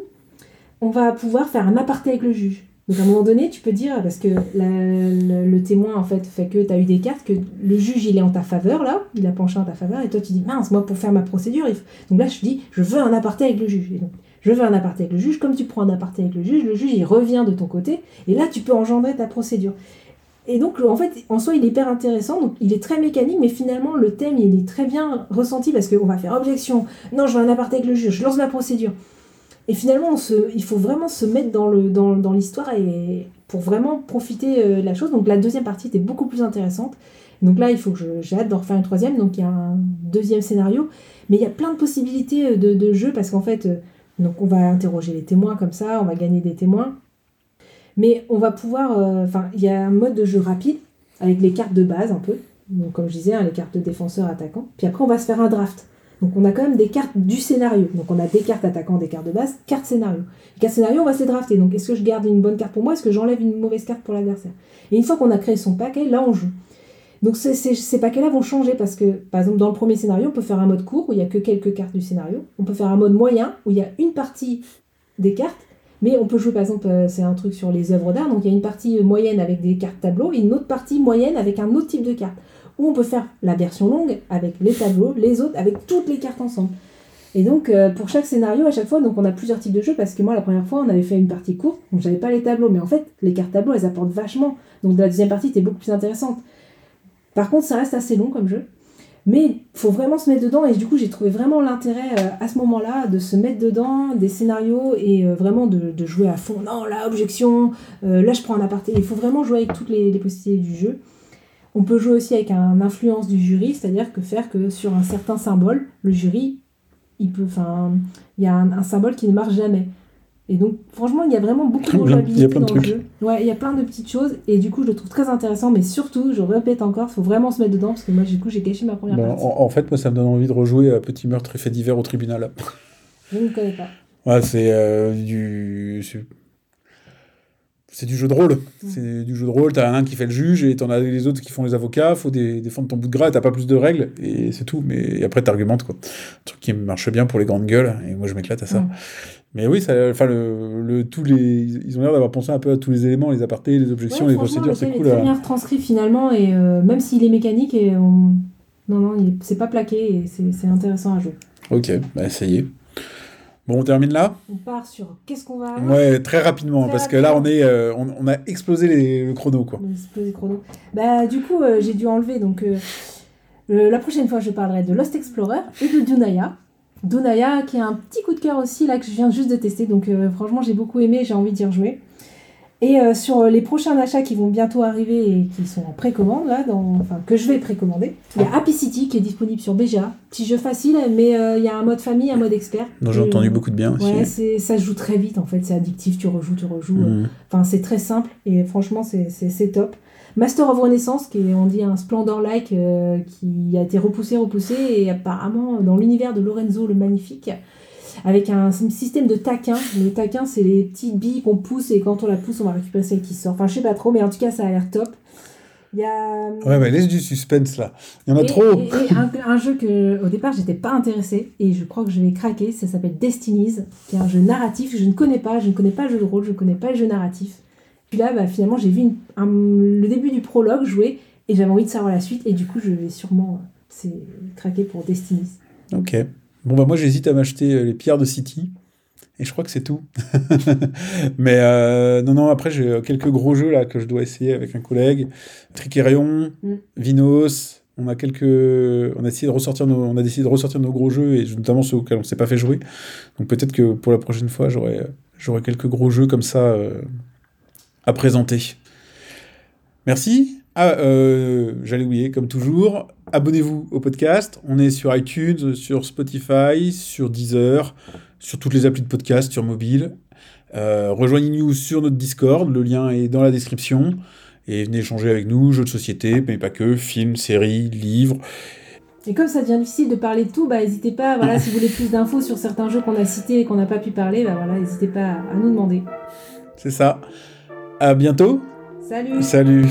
on va pouvoir faire un aparté avec le juge. Donc à un moment donné, tu peux dire, parce que la- le, témoin, en fait, fait que tu as eu des cartes, que le juge, il est en ta faveur, là, il a penché en ta faveur, et toi, tu dis, mince, moi, pour faire ma procédure, il faut... donc là, je dis, je veux un aparté avec le juge. Donc, je veux un aparté avec le juge, comme tu prends un aparté avec le juge, le juge, il revient de ton côté, et là, tu peux engendrer ta procédure. Et donc, en fait, en soi, il est hyper intéressant. Donc, il est très mécanique, mais finalement, le thème, il est très bien ressenti parce qu'on va faire objection. Non, je veux un aparté avec le juge, je lance ma procédure. Et finalement, il faut vraiment se mettre dans, l'histoire et pour vraiment profiter euh, de la chose. Donc, la deuxième partie était beaucoup plus intéressante. Donc là, il faut que j'ai hâte d'en refaire une troisième. Donc, il y a un deuxième scénario. Mais il y a plein de possibilités euh, de, jeu parce qu'en fait, euh, donc on va interroger les témoins comme ça, on va gagner des témoins. Mais on va pouvoir. Enfin, il y a un mode de jeu rapide avec les cartes de base un peu. Donc, comme je disais, hein, les cartes de défenseur, attaquant. Puis après, on va se faire un draft. Donc, on a quand même des cartes du scénario. Donc, on a des cartes attaquants, des cartes de base, cartes scénario. Les cartes scénario, on va se les drafter. Donc, est-ce que je garde une bonne carte pour moi? Est-ce que j'enlève une mauvaise carte pour l'adversaire? Et une fois qu'on a créé son paquet, là, on joue. Donc, ces, paquets-là vont changer parce que, par exemple, dans le premier scénario, on peut faire un mode court où il n'y a que quelques cartes du scénario. On peut faire un mode moyen où il y a une partie des cartes mais on peut jouer, par exemple, euh, c'est un truc sur les œuvres d'art, donc il y a une partie euh, moyenne avec des cartes tableaux et une autre partie moyenne avec un autre type de carte. Ou on peut faire la version longue avec les tableaux, les autres avec toutes les cartes ensemble. Et donc, euh, pour chaque scénario, à chaque fois, donc on a plusieurs types de jeux, parce que moi, la première fois, on avait fait une partie courte, donc j'avais pas les tableaux, mais en fait, les cartes tableaux, elles apportent vachement. Donc, la deuxième partie était beaucoup plus intéressante. Par contre, ça reste assez long comme jeu. Mais faut vraiment se mettre dedans et du coup j'ai trouvé vraiment l'intérêt euh, à ce moment-là de se mettre dedans des scénarios et euh, vraiment de, jouer à fond. Non, là, objection, là je prends un aparté. Il faut vraiment jouer avec toutes les possibilités du jeu. On peut jouer aussi avec un influence du jury, c'est-à-dire que faire que sur un certain symbole, le jury, il peut, enfin, il y a un, un symbole qui ne marche jamais. Et donc, franchement, il y a vraiment beaucoup de de dans le jeu. Ouais, il y a plein de petites choses et du coup, je le trouve très intéressant. Mais surtout, je répète encore, il faut vraiment se mettre dedans parce que moi, du coup, j'ai gâché ma première Bon, partie. en, en fait, moi, ça me donne envie de rejouer à Petit meurtre et fait divers au tribunal. Je ne connais pas. Ouais, c'est euh, du. C'est- du jeu de rôle. C'est du jeu de rôle. T'as un qui fait le juge et t'en as les autres qui font les avocats. Faut dé- défendre ton bout de gras et t'as pas plus de règles. Et c'est tout. Mais et après, t'argumentes, quoi. Un truc qui marche bien pour les grandes gueules. Et moi, je m'éclate à ça. Mm. Mais oui, ça, enfin, le, le- tous les, ils ont l'air d'avoir pensé un peu à tous les éléments, les apartés, les objections, Ouais, les procédures. C'est cool. est très bien retranscrit finalement et euh, même s'il est mécanique et on... non non, c'est pas plaqué et c'est c'est intéressant à jouer. Ok, bah, ça y est. Bon, on termine là? On part sur qu'est-ce qu'on va Ouais, très rapidement, Très parce que là, on, est, euh, on, on a explosé les- le chrono, quoi. On a explosé chrono. Bah du coup euh, j'ai dû enlever donc euh, euh, la prochaine fois je parlerai de Lost Explorer et de Dunaya. Dunaya qui a un petit coup de cœur aussi là que je viens juste de tester donc franchement j'ai beaucoup aimé, j'ai envie d'y rejouer. Et euh, sur les prochains achats qui vont bientôt arriver et qui sont en précommande là, dans, enfin que je vais précommander, il y a Happy City qui est disponible sur BGA. Petit jeu facile mais euh, il y a un mode famille, un mode expert. dont j'ai entendu euh, beaucoup de bien aussi. Ouais, c'est, ça se joue très vite en fait, c'est addictif, tu rejoues, tu rejoues. Mhm. Enfin, c'est très simple et franchement, c'est, c'est, c'est top. Master of Renaissance, qui est, on dit, un Splendor-like euh, qui a été repoussé, repoussé, et apparemment dans l'univers de Lorenzo le Magnifique, avec un système de taquin. Le taquin, c'est les petites billes qu'on pousse, et quand on la pousse, on va récupérer celle qui sort. Enfin, je sais pas trop, mais en tout cas, ça a l'air top. Il y a. Ouais, mais laisse du suspense là. Il y en a et- trop. et- et un, un jeu que, au départ, j'étais pas intéressée et je crois que je vais craquer. Ça s'appelle Destinies, qui est un jeu narratif que je ne connais pas. Je ne connais pas le jeu de rôle, je ne connais pas le jeu narratif. Puis là, bah, finalement, j'ai vu une- un- le début du prologue jouer et j'avais envie de savoir la suite. Et du coup, je vais sûrement euh, c'est, craquer pour Destinies. Ok. Bon, bah moi, j'hésite à m'acheter euh, les pierres de City. Et je crois que c'est tout. Mais euh, non, non, après, j'ai euh, quelques gros jeux là que je dois essayer avec un collègue. Tricerion, Mm. Vinos. On a quelques. On a, essayé de ressortir nos... on a décidé de ressortir nos gros jeux, et notamment ceux auxquels on ne s'est pas fait jouer. Donc peut-être que pour la prochaine fois, j'aurai j'aurai quelques gros jeux comme ça euh, à présenter. Merci. Ah, euh, j'allais oublier, comme toujours, abonnez-vous au podcast. On est sur iTunes, sur Spotify, sur Deezer, sur toutes les applis de podcast, sur mobile. Euh, Rejoignez-nous sur notre Discord, le lien est dans la description. Et venez échanger avec nous, jeux de société, mais pas que, films, séries, livres. Et comme ça devient difficile de parler de tout, bah, n'hésitez pas, voilà, si vous voulez plus d'infos sur certains jeux qu'on a cités et qu'on n'a pas pu parler, bah, voilà, n'hésitez pas à nous demander. C'est ça. À bientôt. Salut Salut.